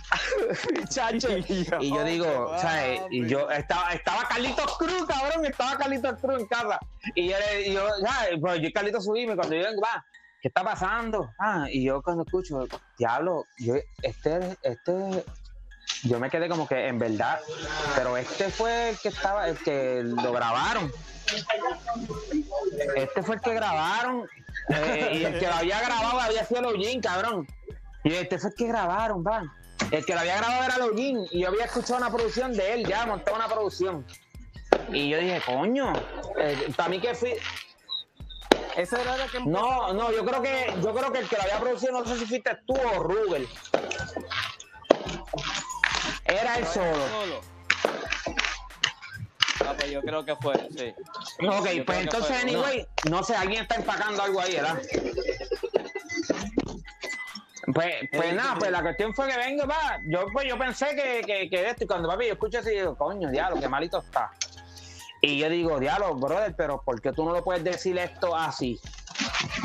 Chacho. Y yo digo, o sea, eh, y yo estaba, estaba Carlitos Cruz, cabrón, estaba Carlitos Cruz en casa. Y yo, le- yo ¿sabes? Pues yo y Carlitos subimos y cuando yo vengo, va, ¿qué está pasando? Ah, y yo cuando escucho, diablo, yo, este, este, yo me quedé como que en verdad, pero este fue el que estaba, el que lo grabaron. Este fue el que grabaron. eh, y el que lo había grabado había sido Login, cabrón. Y este fue el que grabaron, va. El que lo había grabado era Login. Y yo había escuchado una producción de él, ya montó una producción. Y yo dije, coño, eh, para mí que fui. Era que No, no, yo creo que, yo creo que el que lo había producido, no sé si fuiste tú o Rubel. Era el solo. solo. Ah, pues yo creo que fue, sí. Ok, Yo pues que entonces, fue- anyway, no sé, alguien está empacando algo ahí, ¿verdad? Pues, pues nada, sí. pues la cuestión fue que venga, va. Yo, pues, yo pensé que, que, que esto, y cuando papi, yo escucho así, digo, coño, diablo, qué malito está. Y yo digo, diablo, brother, pero ¿por qué tú no lo puedes decir esto así?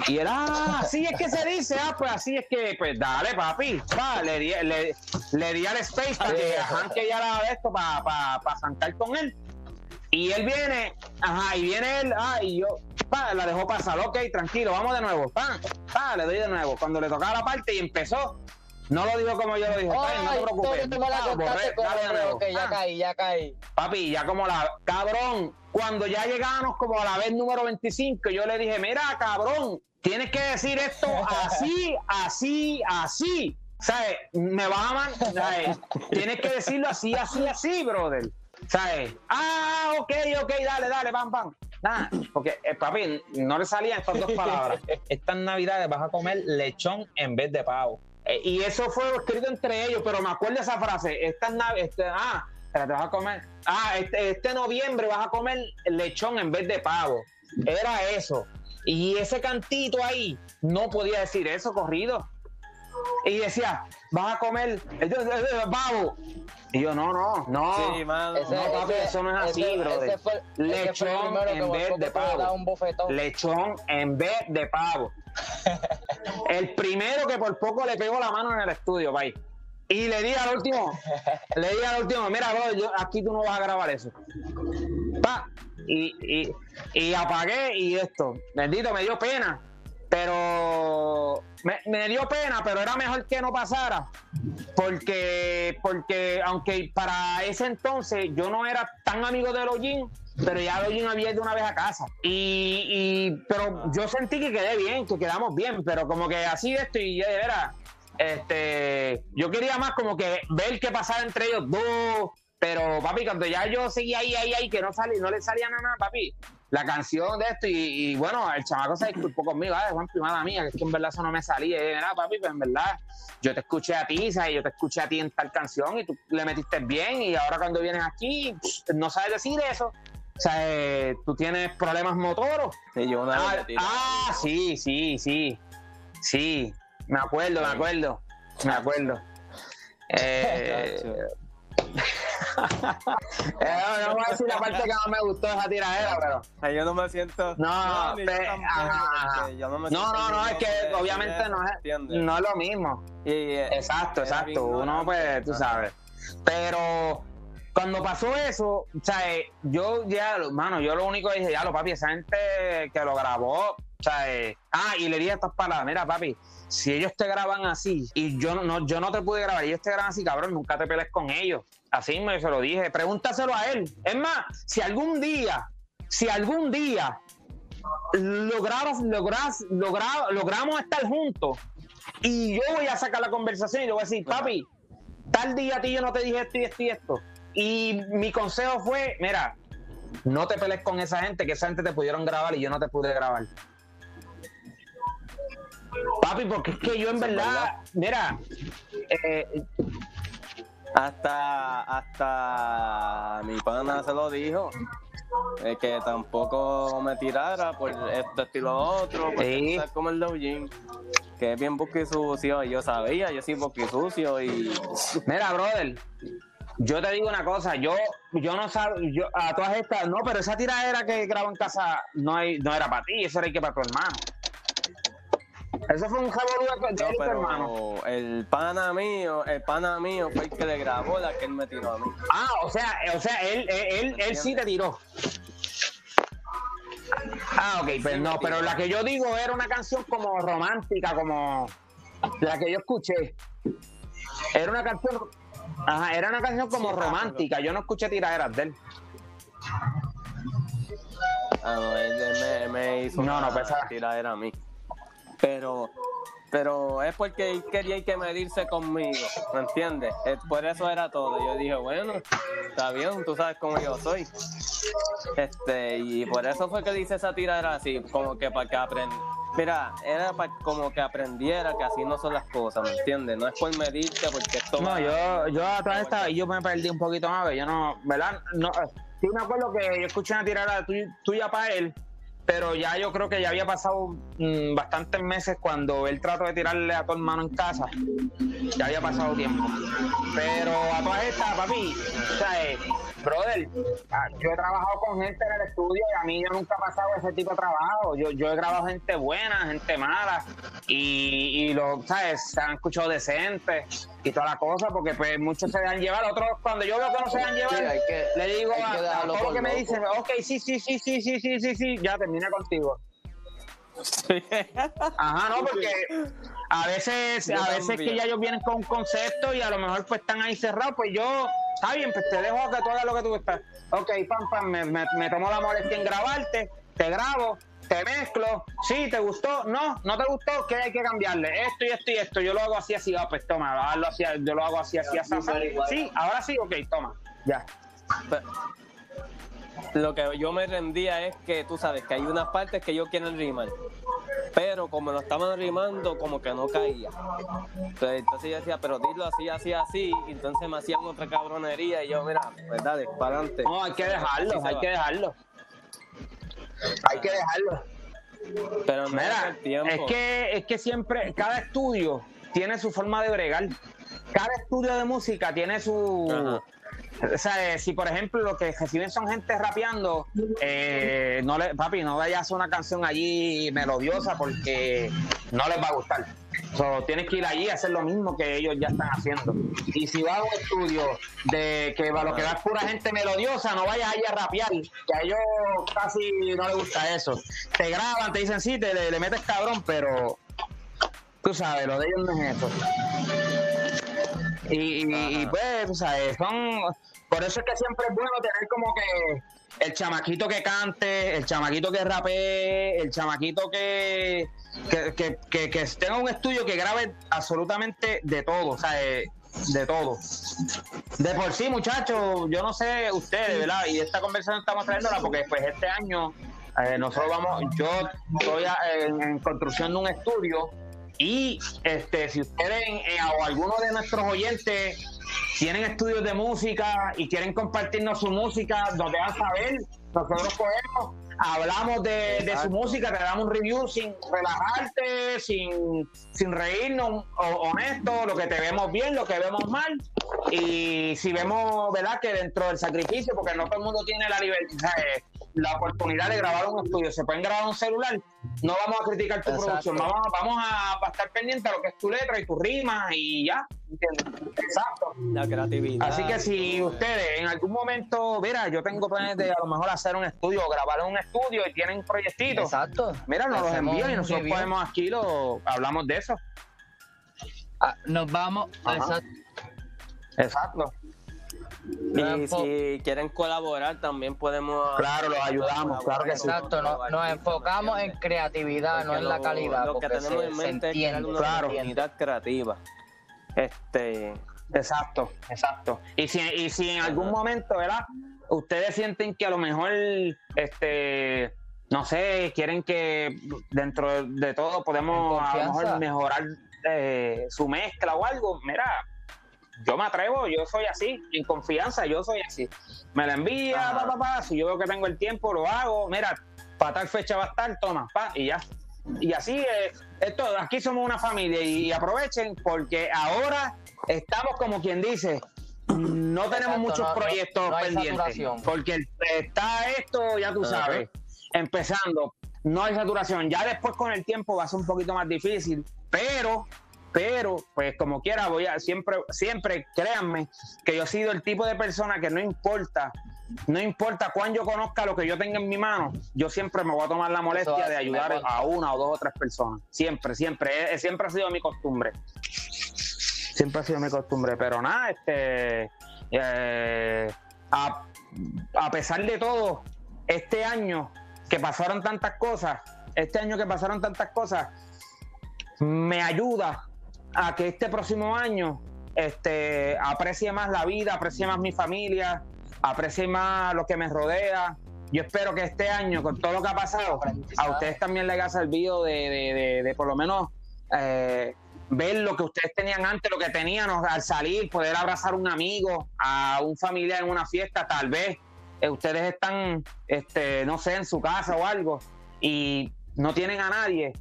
Y él, ah, así es que se dice, ah, pues así es que, pues dale, papi, va, le di, le, le di al space para que arranque ya la de esto para pa, pa zancar con él. Y él viene, ajá, y viene él, ah, y yo, pa, la dejó pasar, ok, tranquilo, vamos de nuevo, pa, pa, le doy de nuevo. Cuando le tocaba la parte y empezó, no lo dijo como yo lo dije, "Está bien, no te preocupes, tú me la pa, contaste borré, con dale de nuevo, Ok, ya caí, ya caí. Papi, ya como la, cabrón, cuando ya llegábamos como a la vez número 25, yo le dije, mira, cabrón, tienes que decir esto así, así, así. ¿Sabes? Me vas a man- ¿sabes? Tienes que decirlo así, así, así, brother. ¿Sabes? Ah, ok, ok, dale, dale, pam, pam. Nada, porque, eh, papi, no le salían estas dos palabras. Estas navidades vas a comer lechón en vez de pavo. Eh, y eso fue escrito entre ellos, pero me acuerdo esa frase. Estas navidades, este, ah, espérate, vas a comer. Ah, este, este noviembre vas a comer lechón en vez de pavo. Era eso. Y ese cantito ahí no podía decir eso corrido. Y decía, vas a comer pavo. Y yo, no, no, no. Sí, mano. Ese- No, papi, ese- eso no es así, ese- brother. ese fue- ese fue el Lechón en vez de te pavo. un. Lechón en vez de pavo. El primero que por poco le pegó la mano en el estudio, bye. Y le di al último, le di al último, mira, bro, yo, aquí tú no vas a grabar eso. Pa, y, y, y apagué y esto. Bendito, me dio pena. Pero me, me dio pena, pero era mejor que no pasara. Porque, porque aunque para ese entonces yo no era tan amigo de Login, pero ya Login había ido una vez a casa. Y, y- pero yo sentí que quedé bien, que quedamos bien, pero como que así de esto y de veras, este, yo quería más como que ver qué pasaba entre ellos dos. Pero papi, cuando ya yo seguía ahí, ahí, ahí, que no salí, no le salía nada, papi, la canción de esto, y, y bueno, el chamaco se disculpó conmigo, ah, Juan, primada mía, que es que en verdad eso no me salía. Y "Mira, papi, pues en verdad, yo te escuché a ti, ¿sabes? yo te escuché a ti en tal canción y tú le metiste bien, y ahora cuando vienes aquí, psh, no sabes decir eso. O sea, eh, tú tienes problemas motoros. Sí, yo una vez Ah, tiré. ah, sí, sí, sí. Sí, me acuerdo, me acuerdo. Me acuerdo. Eh, eh, no voy a decir la parte que no me gustó de esa tiradera, pero. Yo no me siento. No, ni yo tampoco, no me No, siento no, no, es que obviamente no es, no es lo mismo. Y, eh, Exacto, exacto. Uno, pues, tú sabes. Pero cuando pasó eso, o sea, eh, yo ya, mano, yo lo único que dije, ya lo papi, esa gente que lo grabó, o sea, eh, ah, y le dije estas palabras, mira, papi, si ellos te graban así y yo no- yo no te pude grabar, ellos te graban así, cabrón, nunca te pelees con ellos. Así me se lo dije, pregúntaselo a él. Es más, si algún día, si algún día logramos, logras, logra- logramos estar juntos y yo voy a sacar la conversación y le voy a decir, papi, tal día a ti yo no te dije esto y esto y esto. Y mi consejo fue, mira, no te pelees con esa gente, que esa gente te pudieron grabar y yo no te pude grabar. Papi, porque es que yo en verdad, mira, eh, Hasta, hasta mi pana se lo dijo. eh, que tampoco me tirara por esto, esto y lo otro. Porque Sí. sabes como el Dojin, que es bien busque sucio. Y yo sabía, yo soy busque sucio. Y mira, brother, yo te digo una cosa, yo, yo no sab- yo a todas estas, no, pero esa tiradera que grabo en casa no, hay, no era para ti, eso era que para tu hermano. Eso fue un revolú de no, tu hermano. pero el pana mío, el pana mío fue el que le grabó la que él me tiró a mí. Ah, o sea, o sea, él, él, él, él sí te tiró. Ah, ok, pues no, pero la que yo digo era una canción como romántica, como la que yo escuché. Era una canción, ajá, era una canción como Sí, romántica. Yo no escuché tiraderas de él. Ah, no, él, me, hizo No, una no, pues, ah. tiradera a mí. Pero, pero es porque él quería que medirse conmigo, ¿me entiendes? Por eso era todo. Yo dije, bueno, está bien, tú sabes cómo yo soy. Este, y por eso fue que le hice esa tiradera así, como que para que aprendiera. Mira, era para como que aprendiera que así no son las cosas, ¿me entiendes? No es por medirte, porque esto No, yo, yo a todas estas, yo me perdí un poquito más, yo no, ¿verdad? No, sí me acuerdo que yo escuché una tirada tuya para él, pero ya yo creo que ya había pasado mm, bastantes meses cuando él trató de tirarle a tu hermano en casa. Ya había pasado tiempo. Pero a todas estas, papi, o sea, eh, brother, ah, yo he trabajado con gente en el estudio y a mí yo nunca he pasado ese tipo de trabajo. Yo, yo he grabado gente buena, gente mala, y, y lo, ¿sabes? Se han escuchado decentes y toda la cosa, porque pues muchos se dejan llevar. Otros, cuando yo veo que no se dejan llevar, Sí, que- le digo a, a todo lo que me dicen, ok, sí, sí, sí, sí, sí, sí, sí, sí, ya termina contigo. Ajá, no, porque a veces, Yo a veces también. que ya ellos vienen con un concepto y a lo mejor pues están ahí cerrados, pues yo, está bien, pues te dejo que tú hagas lo que tú estás. Ok, pam, pam, me, me, me tomo la molestia en grabarte, te grabo, te mezclo, sí, te gustó, no, no te gustó, ¿qué hay que cambiarle? Esto y esto y esto, yo lo hago así, así, ah, pues toma, hazlo así, yo lo hago así, así, así, así. Sí, ahora sí, ok, toma, ya. Lo que yo me rendía es que tú sabes que hay unas partes que ellos quieren rimar, pero como lo estaban rimando, como que no caía. Entonces, entonces yo decía, pero dilo así, así, así, y entonces me hacían otra cabronería y yo, mira, pues dale, para adelante. No, hay que dejarlo, hay que dejarlo. Hay que dejarlo. Pero Mira, es que, es que siempre, cada estudio tiene su forma de bregar. Cada estudio de música tiene su. Ajá. O sea, eh, si por ejemplo lo que reciben son gente rapeando, eh, no le, papi, no vayas a una canción allí melodiosa porque no les va a gustar. So, tienes que ir allí a hacer lo mismo que ellos ya están haciendo. Y si vas a un estudio de que va- lo que va es pura gente melodiosa, no vayas ahí a rapear, que a ellos casi no les gusta eso. Te graban, te dicen sí, te le, le metes cabrón, pero tú sabes, lo de ellos no es eso. Y, y- y, pues, tú sabes, son. Por eso es que siempre es bueno tener como que el chamaquito que cante, el chamaquito que rapee, el chamaquito que, que, que, que- que tenga un estudio que grabe absolutamente de todo, o sea, eh, de todo. De por sí, muchachos, yo no sé ustedes, ¿verdad? Y esta conversación estamos trayéndola porque pues este año eh, nosotros vamos, yo estoy a- en, en construcción de un estudio y este si ustedes eh, o alguno de nuestros oyentes tienen estudios de música y quieren compartirnos su música, nos dejan saber, nosotros cogemos, hablamos de, de su música, te damos un review sin relajarte, sin, sin reírnos, honesto, lo que te vemos bien, lo que vemos mal, y si vemos, ¿verdad?, que dentro del sacrificio, porque no todo el mundo tiene la libertad, la oportunidad de grabar un estudio, se pueden grabar un celular, no vamos a criticar tu Exacto. producción, vamos, vamos a, a estar pendiente a lo que es tu letra y tu rima y ya, ¿entiendes? Exacto. La creatividad. Así que si ustedes en algún momento, mira, yo tengo planes de a lo mejor hacer un estudio grabar un estudio y tienen proyectitos, Exacto. mira, nos los envían y nosotros podemos aquí lo hablamos de eso. Ah, nos vamos. Exacto. Exacto. Y si quieren colaborar, también podemos. Claro, los ayudamos, claro que sí. Exacto, no- nos enfocamos en creatividad, no en la calidad, Lo que tenemos se, en mente es crear una Claro. comunidad creativa. Este. Exacto, exacto. Y si, y si en algún momento, ¿verdad? Ustedes sienten que a lo mejor, este, no sé, quieren que dentro de todo podemos a lo mejor mejorar eh, su mezcla o algo, mira, yo me atrevo, yo soy así, en confianza, yo soy así. Me la envía, pa, pa, pa, si yo veo que tengo el tiempo, lo hago, mira, para tal fecha va a estar, toma, pa, y ya. Y así, eh, esto, aquí somos una familia y, aprovechen porque ahora estamos como quien dice, no tenemos Exacto, muchos no- proyectos no pendientes. Porque está esto, ya tú sabes, empezando, no hay saturación. Ya después con el tiempo va a ser un poquito más difícil, pero, pero, pues como quiera, voy a siempre, siempre, créanme, que yo he sido el tipo de persona que no importa, no importa cuán yo conozca lo que yo tenga en mi mano, yo siempre me voy a tomar la molestia de ayudar a una o dos o tres personas. Siempre, siempre, eh, siempre ha sido mi costumbre. Siempre ha sido mi costumbre, pero nada, este, eh, a, a pesar de todo, este año que pasaron tantas cosas, este año que pasaron tantas cosas, me ayuda a que este próximo año este, aprecie más la vida, aprecie más mi familia, aprecie más lo que me rodea. Yo espero que este año, con todo lo que ha pasado, a ustedes también les haya servido de, de- de- por lo menos eh, ver lo que ustedes tenían antes, lo que tenían al salir, poder abrazar a un amigo, a un familiar en una fiesta, tal vez eh, ustedes están, este, no sé, en su casa o algo y no tienen a nadie,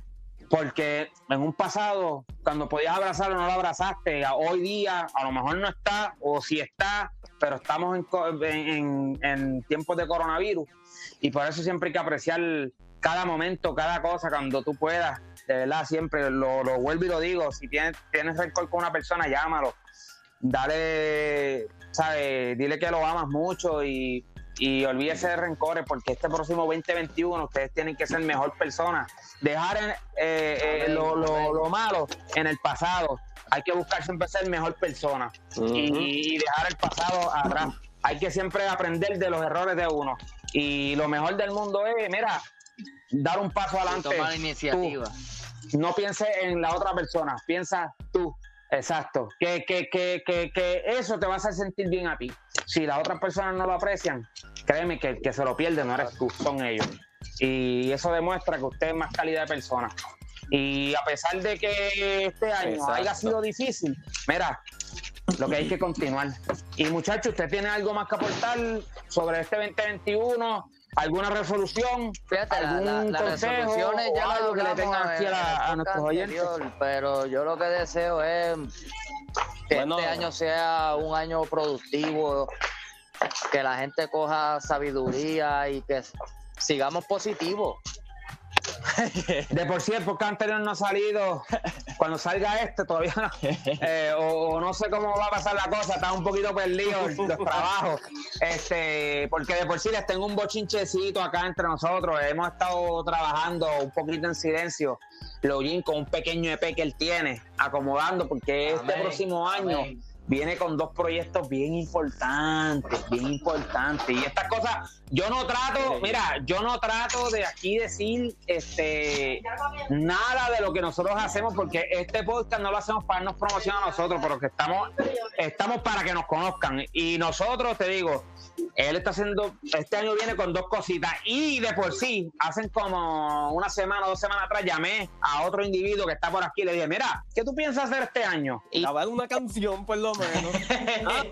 porque en un pasado, cuando podías abrazarlo, no lo abrazaste, hoy día a lo mejor no está, o si está, pero estamos en- en- en tiempos de coronavirus. Y por eso siempre hay que apreciar cada momento, cada cosa, cuando tú puedas, de verdad, siempre lo, lo vuelvo y lo digo, si tienes, tienes rencor con una persona, llámalo, dale, ¿sabes? Dile que lo amas mucho y, y olvídese de rencores porque este próximo 2021 ustedes tienen que ser mejor personas. Dejar en- eh, eh, Amén, lo, lo- lo malo en el pasado. Hay que buscar siempre ser mejor persona y, y dejar el pasado atrás. Hay que siempre aprender de los errores de uno. Y lo mejor del mundo es, mira, dar un paso adelante. tomar iniciativa. No pienses en la otra persona, piensa tú. Exacto. Que, que, que, que, que eso te va a hacer sentir bien a ti. Si las otras personas no lo aprecian, créeme que el que se lo pierde no eres tú, son ellos. Y eso demuestra que usted es más calidad de persona. Y a pesar de que este año Exacto. haya sido difícil, mira, lo que hay que continuar. Y muchachos, ¿usted tiene algo más que aportar sobre este 2021? ¿Alguna resolución? Fíjate, la- la- ¿Algún las consejo o ya las algo que le tengan aquí a, la- a nuestros oyentes? anterior, pero yo lo que deseo es que Bueno. este año sea un año productivo, que la gente coja sabiduría y que sigamos positivos. De por sí el podcast anterior no ha salido. Cuando salga este todavía no. Eh, o, o no sé cómo va a pasar la cosa, está un poquito perdido los trabajos. Este, porque de por sí les tengo un bochinchecito acá entre nosotros. Hemos estado trabajando un poquito en silencio. Login con un pequeño EP que él tiene, acomodando, porque este próximo año amén. Viene con dos proyectos bien importantes, bien importantes. Y estas cosas, yo no trato, mira, yo no trato de aquí decir este nada de lo que nosotros hacemos, porque este podcast no lo hacemos para darnos promoción a nosotros, pero que estamos, estamos para que nos conozcan. Y nosotros, te digo, él está haciendo, este año viene con dos cositas. Y de por sí, hacen como una semana o dos semanas atrás, llamé a otro individuo que está por aquí y le dije, mira, ¿qué tú piensas hacer este año? Y Grabar una canción, por lo menos. Ah,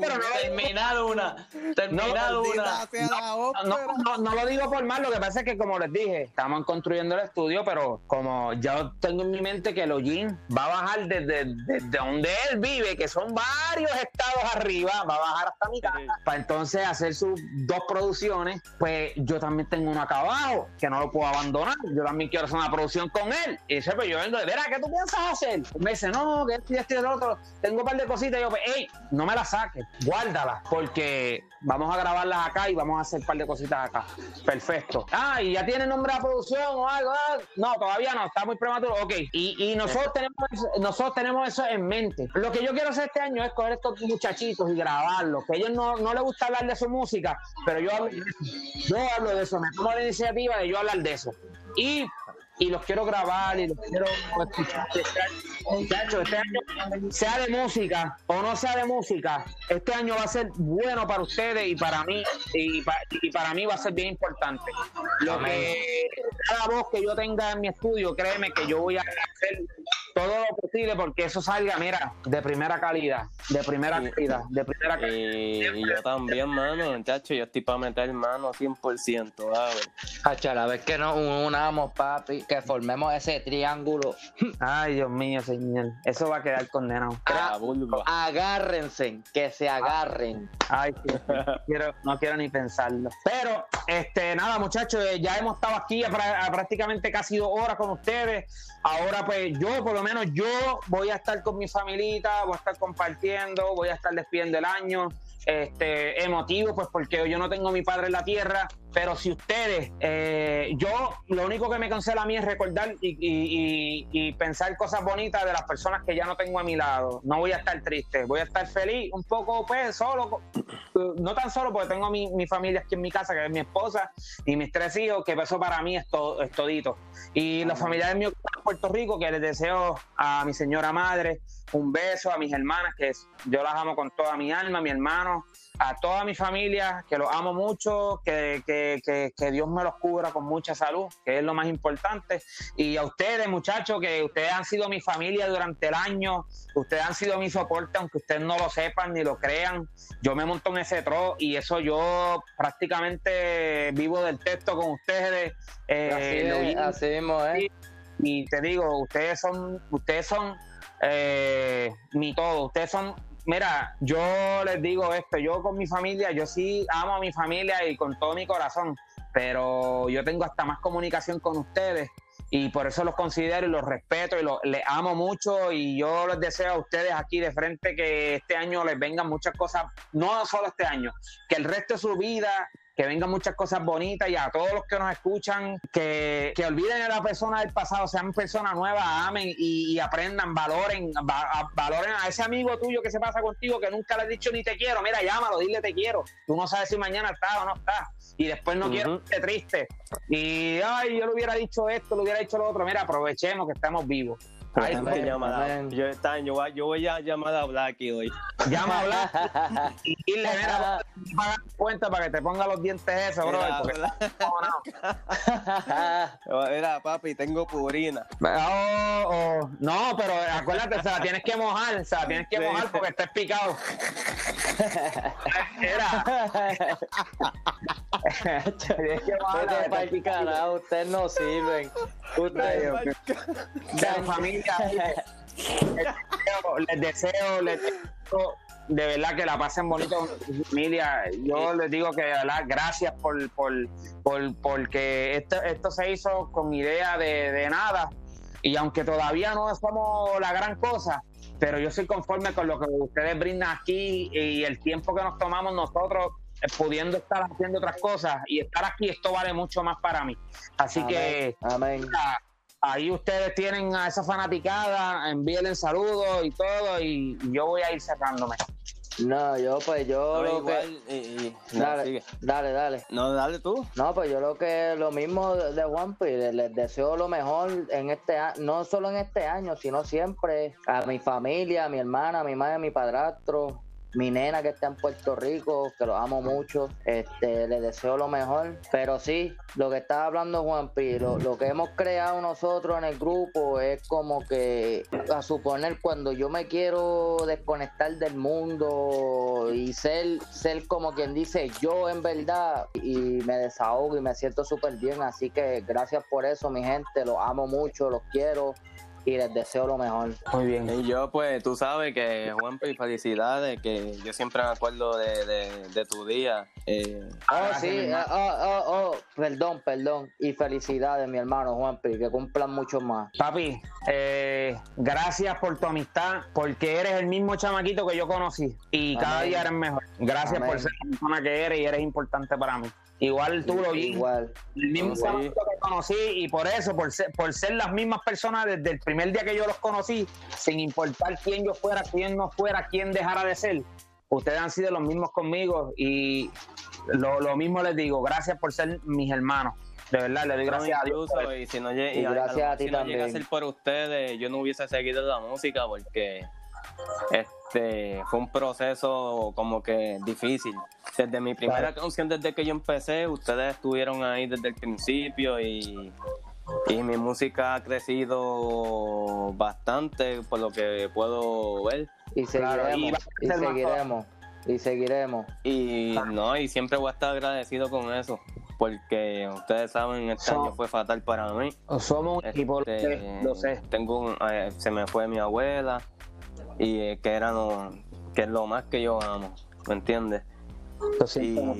pero no, terminar una. Terminar una. No, ópera. no, no lo digo por mal, lo que pasa es que como les dije, estamos construyendo el estudio, pero como yo tengo en mi mente que el hollín va a bajar desde, desde donde él vive, que son varios estados arriba, va a bajar hasta mi casa, para entonces hacer sus dos producciones, pues yo también tengo uno acá abajo, que no lo puedo abandonar, yo también quiero hacer una producción con él, y dice, pues yo vengo de, verá, ¿qué tú piensas hacer? Me dice, no, que esto y esto y lo otro, tengo un par de cositas, y yo, pues, hey, no me las saques, guárdalas, porque vamos a grabarlas acá y vamos a hacer un par de cositas acá. Perfecto. Ah, y ya tiene nombre de producción o algo. Ah, No, todavía no, está muy prematuro. Ok. Y, y nosotros tenemos eso, nosotros tenemos eso en mente. Lo que yo quiero hacer este año es coger estos muchachitos y grabarlos. Que ellos no, no les gusta hablar de su música, pero yo hablo. Yo hablo de eso, me tomo la iniciativa de yo hablar de eso. Y y los quiero grabar y los quiero escuchar. Muchachos, este año, sea de música o no sea de música, este año va a ser bueno para ustedes y para mí, y, pa- y para mí va a ser bien importante. Lo que cada voz que yo tenga en mi estudio, créeme que yo voy a hacer todo lo posible porque eso salga, mira, de primera calidad, de primera calidad, de primera calidad. Y, y yo también, mano, muchacho, yo estoy para meter mano 100%, a ver. Hacha, la vez que nos unamos, papi, que formemos ese triángulo, Ay, Dios mío, señor, eso va a quedar condenado. La vulva. agárrense, que se agarren. Ay, quiero, no quiero ni pensarlo. Pero, este, nada, muchachos, eh, ya hemos estado aquí a, a prácticamente casi dos horas con ustedes. Ahora, pues, yo, por lo menos, yo voy a estar con mi familita, voy a estar compartiendo, voy a estar despidiendo el año. Este, emotivo, pues porque yo no tengo a mi padre en la tierra, pero si ustedes, eh, yo lo único que me consuela a mí es recordar y, y- y- y pensar cosas bonitas de las personas que ya no tengo a mi lado. No voy a estar triste, voy a estar feliz, un poco pues solo, no tan solo porque tengo a mi, mi familia aquí en mi casa, que es mi esposa y mis tres hijos, que eso para mí es, todo, es todito. Y los familiares míos en Puerto Rico, que les deseo a mi señora madre un beso, a mis hermanas, que yo las amo con toda mi alma, mi hermano, a toda mi familia, que los amo mucho, que, que, que, que Dios me los cubra con mucha salud, que es lo más importante. Y a ustedes, muchachos, que ustedes han sido mi familia durante el año, ustedes han sido mi soporte, aunque ustedes no lo sepan ni lo crean. Yo me monto en ese tro y eso yo prácticamente vivo del texto con ustedes. eh, así, mismo, ¿eh? y te digo, ustedes son, ustedes son eh, mi todo, ustedes son, mira, yo les digo esto, yo con mi familia, yo sí amo a mi familia y con todo mi corazón, pero yo tengo hasta más comunicación con ustedes y por eso los considero y los respeto y los, les amo mucho y yo les deseo a ustedes aquí de frente que este año les vengan muchas cosas, no solo este año, que el resto de su vida que vengan muchas cosas bonitas y a todos los que nos escuchan, que, que olviden a la persona del pasado, sean personas nuevas, amen y, y aprendan, valoren, va- a- valoren a ese amigo tuyo que se pasa contigo que nunca le has dicho ni te quiero, mira, llámalo, dile te quiero, tú no sabes si mañana está o no está, y después no quiero Ujú. que esté triste, y ay, yo le hubiera dicho esto, le hubiera dicho lo otro, mira, aprovechemos que estamos vivos. Ay, Esta Amén, llamada- yo, esta- yo, voy- yo voy a llamar a Blacky hoy. llama a hablar y dile, mira, paga cuenta para que te ponga los dientes esos, bro, Mira, porque Bla- no, no. Mira, papi, tengo purina. Oh, oh, No, pero acuérdate, se la tienes que mojar, se la tienes que Sí. mojar porque está picado. Era. tienes que está picado. carajo, ustedes no sirven. Ustedes. De la les deseo, les deseo, de verdad que la pasen bonito con su familia. Yo les digo que de verdad, gracias por, por, por porque esto, esto se hizo con idea de, de nada. Y aunque todavía no somos la gran cosa, pero yo soy conforme con lo que ustedes brindan aquí y el tiempo que nos tomamos nosotros eh, pudiendo estar haciendo otras cosas y estar aquí, esto vale mucho más para mí. Así que Amén. Ahí ustedes tienen a esa fanaticada, envíenle saludos y todo y yo voy a ir cerrándome. No, yo pues yo No, lo que... y- y- no, Dale, dale, dale. No, dale tú. No, pues yo lo que lo mismo de One Piece, les deseo lo mejor en este no solo en este año, sino siempre a mi familia, a mi hermana, a mi madre, a mi padrastro, mi nena que está en Puerto Rico, que los amo mucho, este, les deseo lo mejor. Pero sí, lo que estaba hablando Juan Pi, lo, lo que hemos creado nosotros en el grupo es como que, a suponer, cuando yo me quiero desconectar del mundo y ser, ser como quien dice yo en verdad, y me desahogo y me siento súper bien. Así que gracias por eso, mi gente, los amo mucho, los quiero y les deseo lo mejor. Muy bien. Y yo, pues, tú sabes que, Juanpi, felicidades, que yo siempre me acuerdo de, de, de tu día. Eh, Oh, sí, hermano. oh, oh, oh, perdón, perdón. Y felicidades, mi hermano Juanpi, que cumplan mucho más. Papi, eh, gracias por tu amistad, porque eres el mismo chamaquito que yo conocí y cada día eres mejor. Gracias Amén. por ser la persona que eres y eres importante para mí. Igual tú lo vi, Igual. el mismo Sí. que conocí y por eso, por ser, por ser las mismas personas desde el primer día que yo los conocí, sin importar quién yo fuera, quién no fuera, quién dejara de ser, ustedes han sido los mismos conmigo y lo, lo mismo les digo, gracias por ser mis hermanos. De verdad, le doy gracias a Dios. y si no, Y y a- a gracias ti si no también. llega a ser por ustedes, yo no hubiese seguido la música porque este fue un proceso como que difícil. Desde mi primera canción, desde que yo empecé, ustedes estuvieron ahí desde el principio y, y mi música ha crecido bastante por lo que puedo ver. Y Claro, y seguiremos, y seguiremos, y seguiremos. Y no, y siempre voy a estar agradecido con eso, porque ustedes saben, este So- año fue fatal para mí. Somos un equipo, Este, sé, lo sé. Tengo un- eh, se me fue mi abuela y eh, que era lo, que es lo más que yo amo, ¿me entiendes? Lo Y siento,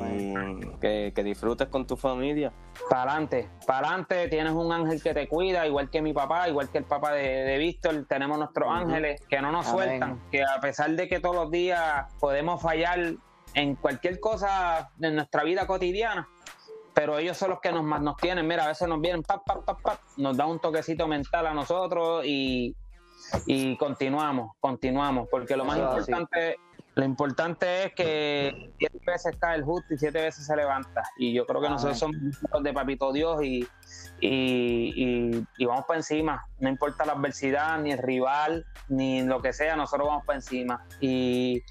que, que disfrutes con tu familia. Para adelante, para adelante, tienes un ángel que te cuida, igual que mi papá, igual que el papá de, de Víctor, tenemos nuestros ángeles que no nos Amén. sueltan, que a pesar de que todos los días podemos fallar en cualquier cosa de nuestra vida cotidiana, pero ellos son los que nos, más nos tienen, mira, a veces nos vienen, pap, pap, pap, pap, nos da un toquecito mental a nosotros y, y continuamos, continuamos, porque lo más importante... Lo importante es que siete veces cae el justo y siete veces se levanta. Y yo creo que nosotros somos hijos de Papito Dios y, y, y- y vamos para encima. No importa la adversidad, ni el rival, ni lo que sea, nosotros vamos para encima. Y,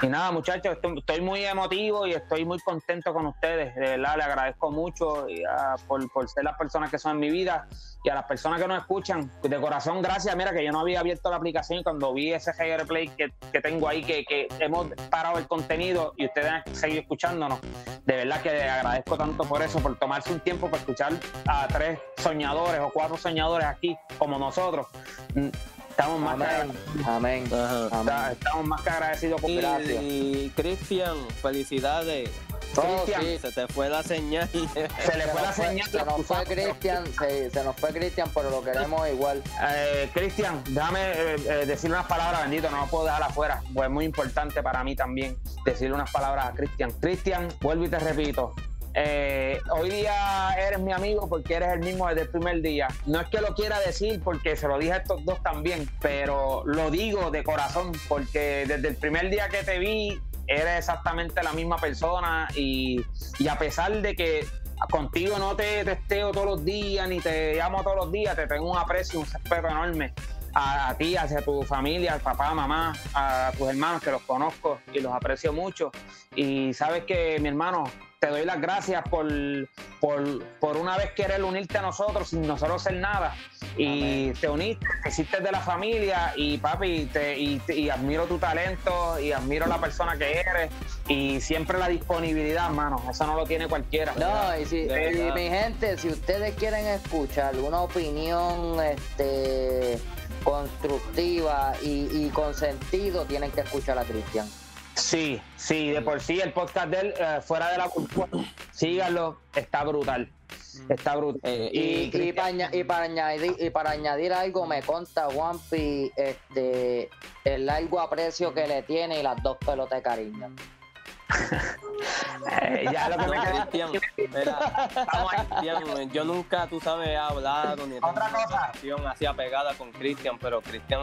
y nada, muchachos, estoy, estoy muy emotivo y estoy muy contento con ustedes. De verdad, les agradezco mucho y, ah, por, por ser las personas que son en mi vida y a las personas que nos escuchan. De corazón, gracias. Mira, que yo no había abierto la aplicación y cuando vi ese GR Play que, que tengo ahí, que, que hemos parado el contenido y ustedes han seguido escuchándonos, de verdad que les agradezco tanto por eso, por tomarse un tiempo para escuchar a tres soñadores o cuatro soñadores aquí como nosotros. Mm, Estamos más, que, Amén, amén, Ajá. amén. estamos más que agradecidos por Gracias. y Cristian, felicidades. Oh, sí. Se te fue la señal. Se le Se fue la nos fue- señal. Se nos fue Cristian, se, se nos fue Cristian, pero lo queremos igual. Eh, Cristian, déjame eh, eh, decirle unas palabras, bendito, no lo puedo dejar afuera, pues es muy importante para mí también decirle unas palabras a Cristian. Cristian, vuelvo y te repito, eh, hoy día eres mi amigo porque eres el mismo desde el primer día. No es que lo quiera decir porque se lo dije a estos dos también, pero lo digo de corazón porque desde el primer día que te vi eres exactamente la misma persona y, y a pesar de que contigo no te testeo todos los días ni te llamo todos los días, te tengo un aprecio, un respeto enorme a, a ti, hacia tu familia, al papá, mamá, a tus hermanos que los conozco y los aprecio mucho. Y sabes que mi hermano, te doy las gracias por, por, por una vez querer unirte a nosotros sin nosotros ser nada. Y te uniste, te hiciste de la familia y papi, te, y, y admiro tu talento y admiro la persona que eres y siempre la disponibilidad, hermano. Eso no lo tiene cualquiera. No, y, si, y mi gente, si ustedes quieren escuchar una opinión este constructiva y, y con sentido, tienen que escuchar a Cristian. Sí, sí, de por sí el podcast de él, eh, fuera de la cultura, síganlo, está brutal. Está brutal. Eh, Y, y, Cristian- para, aña- y para añadir y para añadir algo me conta Juanpi este el largo aprecio que le tiene y las dos pelotas de cariño. Eh, ya lo que me queda. Cristian, mira, Cristian, yo nunca, tú sabes, he hablado ni he Otra tenido una cosa. relación así apegada con Cristian, pero Cristian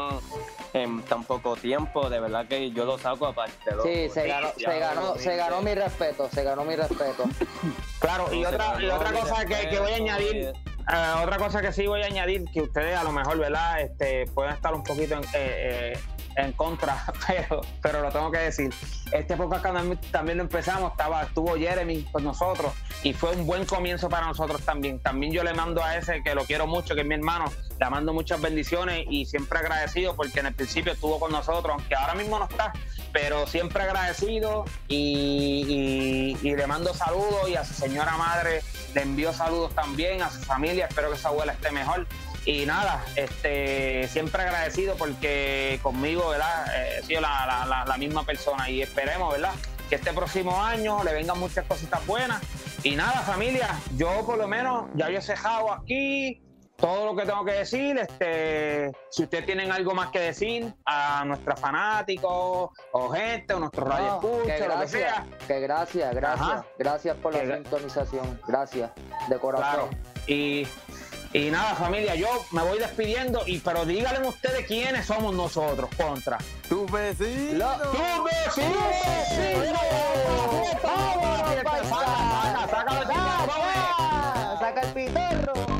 en tan poco tiempo, de verdad que yo lo saco aparte. loco. Sí, se ganó, Cristian, se ganó, se ganó mi respeto, se ganó mi respeto. Claro, y otra, y otra cosa que, que voy a añadir, eh. eh, otra cosa que sí voy a añadir, que ustedes a lo mejor, ¿verdad? Este, pueden estar un poquito en, eh, eh, en contra, pero, pero lo tengo que decir. Este podcast también lo empezamos, estaba, estuvo Jeremy con nosotros y fue un buen comienzo para nosotros también. También yo le mando a ese que lo quiero mucho, que es mi hermano, le mando muchas bendiciones y siempre agradecido porque en el principio estuvo con nosotros, aunque ahora mismo no está, pero siempre agradecido y, y- y le mando saludos y a su señora madre le envío saludos también, a su familia, espero que su abuela esté mejor. Y nada, este, siempre agradecido porque conmigo, ¿verdad? Eh, he sido la, la- misma persona y esperemos, ¿verdad? Que este próximo año le vengan muchas cositas buenas. Y nada, familia, yo por lo menos ya he cejado aquí todo lo que tengo que decir. Este, si ustedes tienen algo más que decir a nuestros fanáticos o gente o nuestros No, radio que escucha, lo que sea. que gracias, gracias, Ajá. gracias por la Que sintonización, gracias, de corazón. Claro. Y, y nada, familia, yo me voy despidiendo, y pero díganle ustedes quiénes somos nosotros, contra. Tu vecino. ¡Tu vecino! ¡Vámonos, Saca, saca, saca, saca, saca, paisa! ¡Saca el pitorro!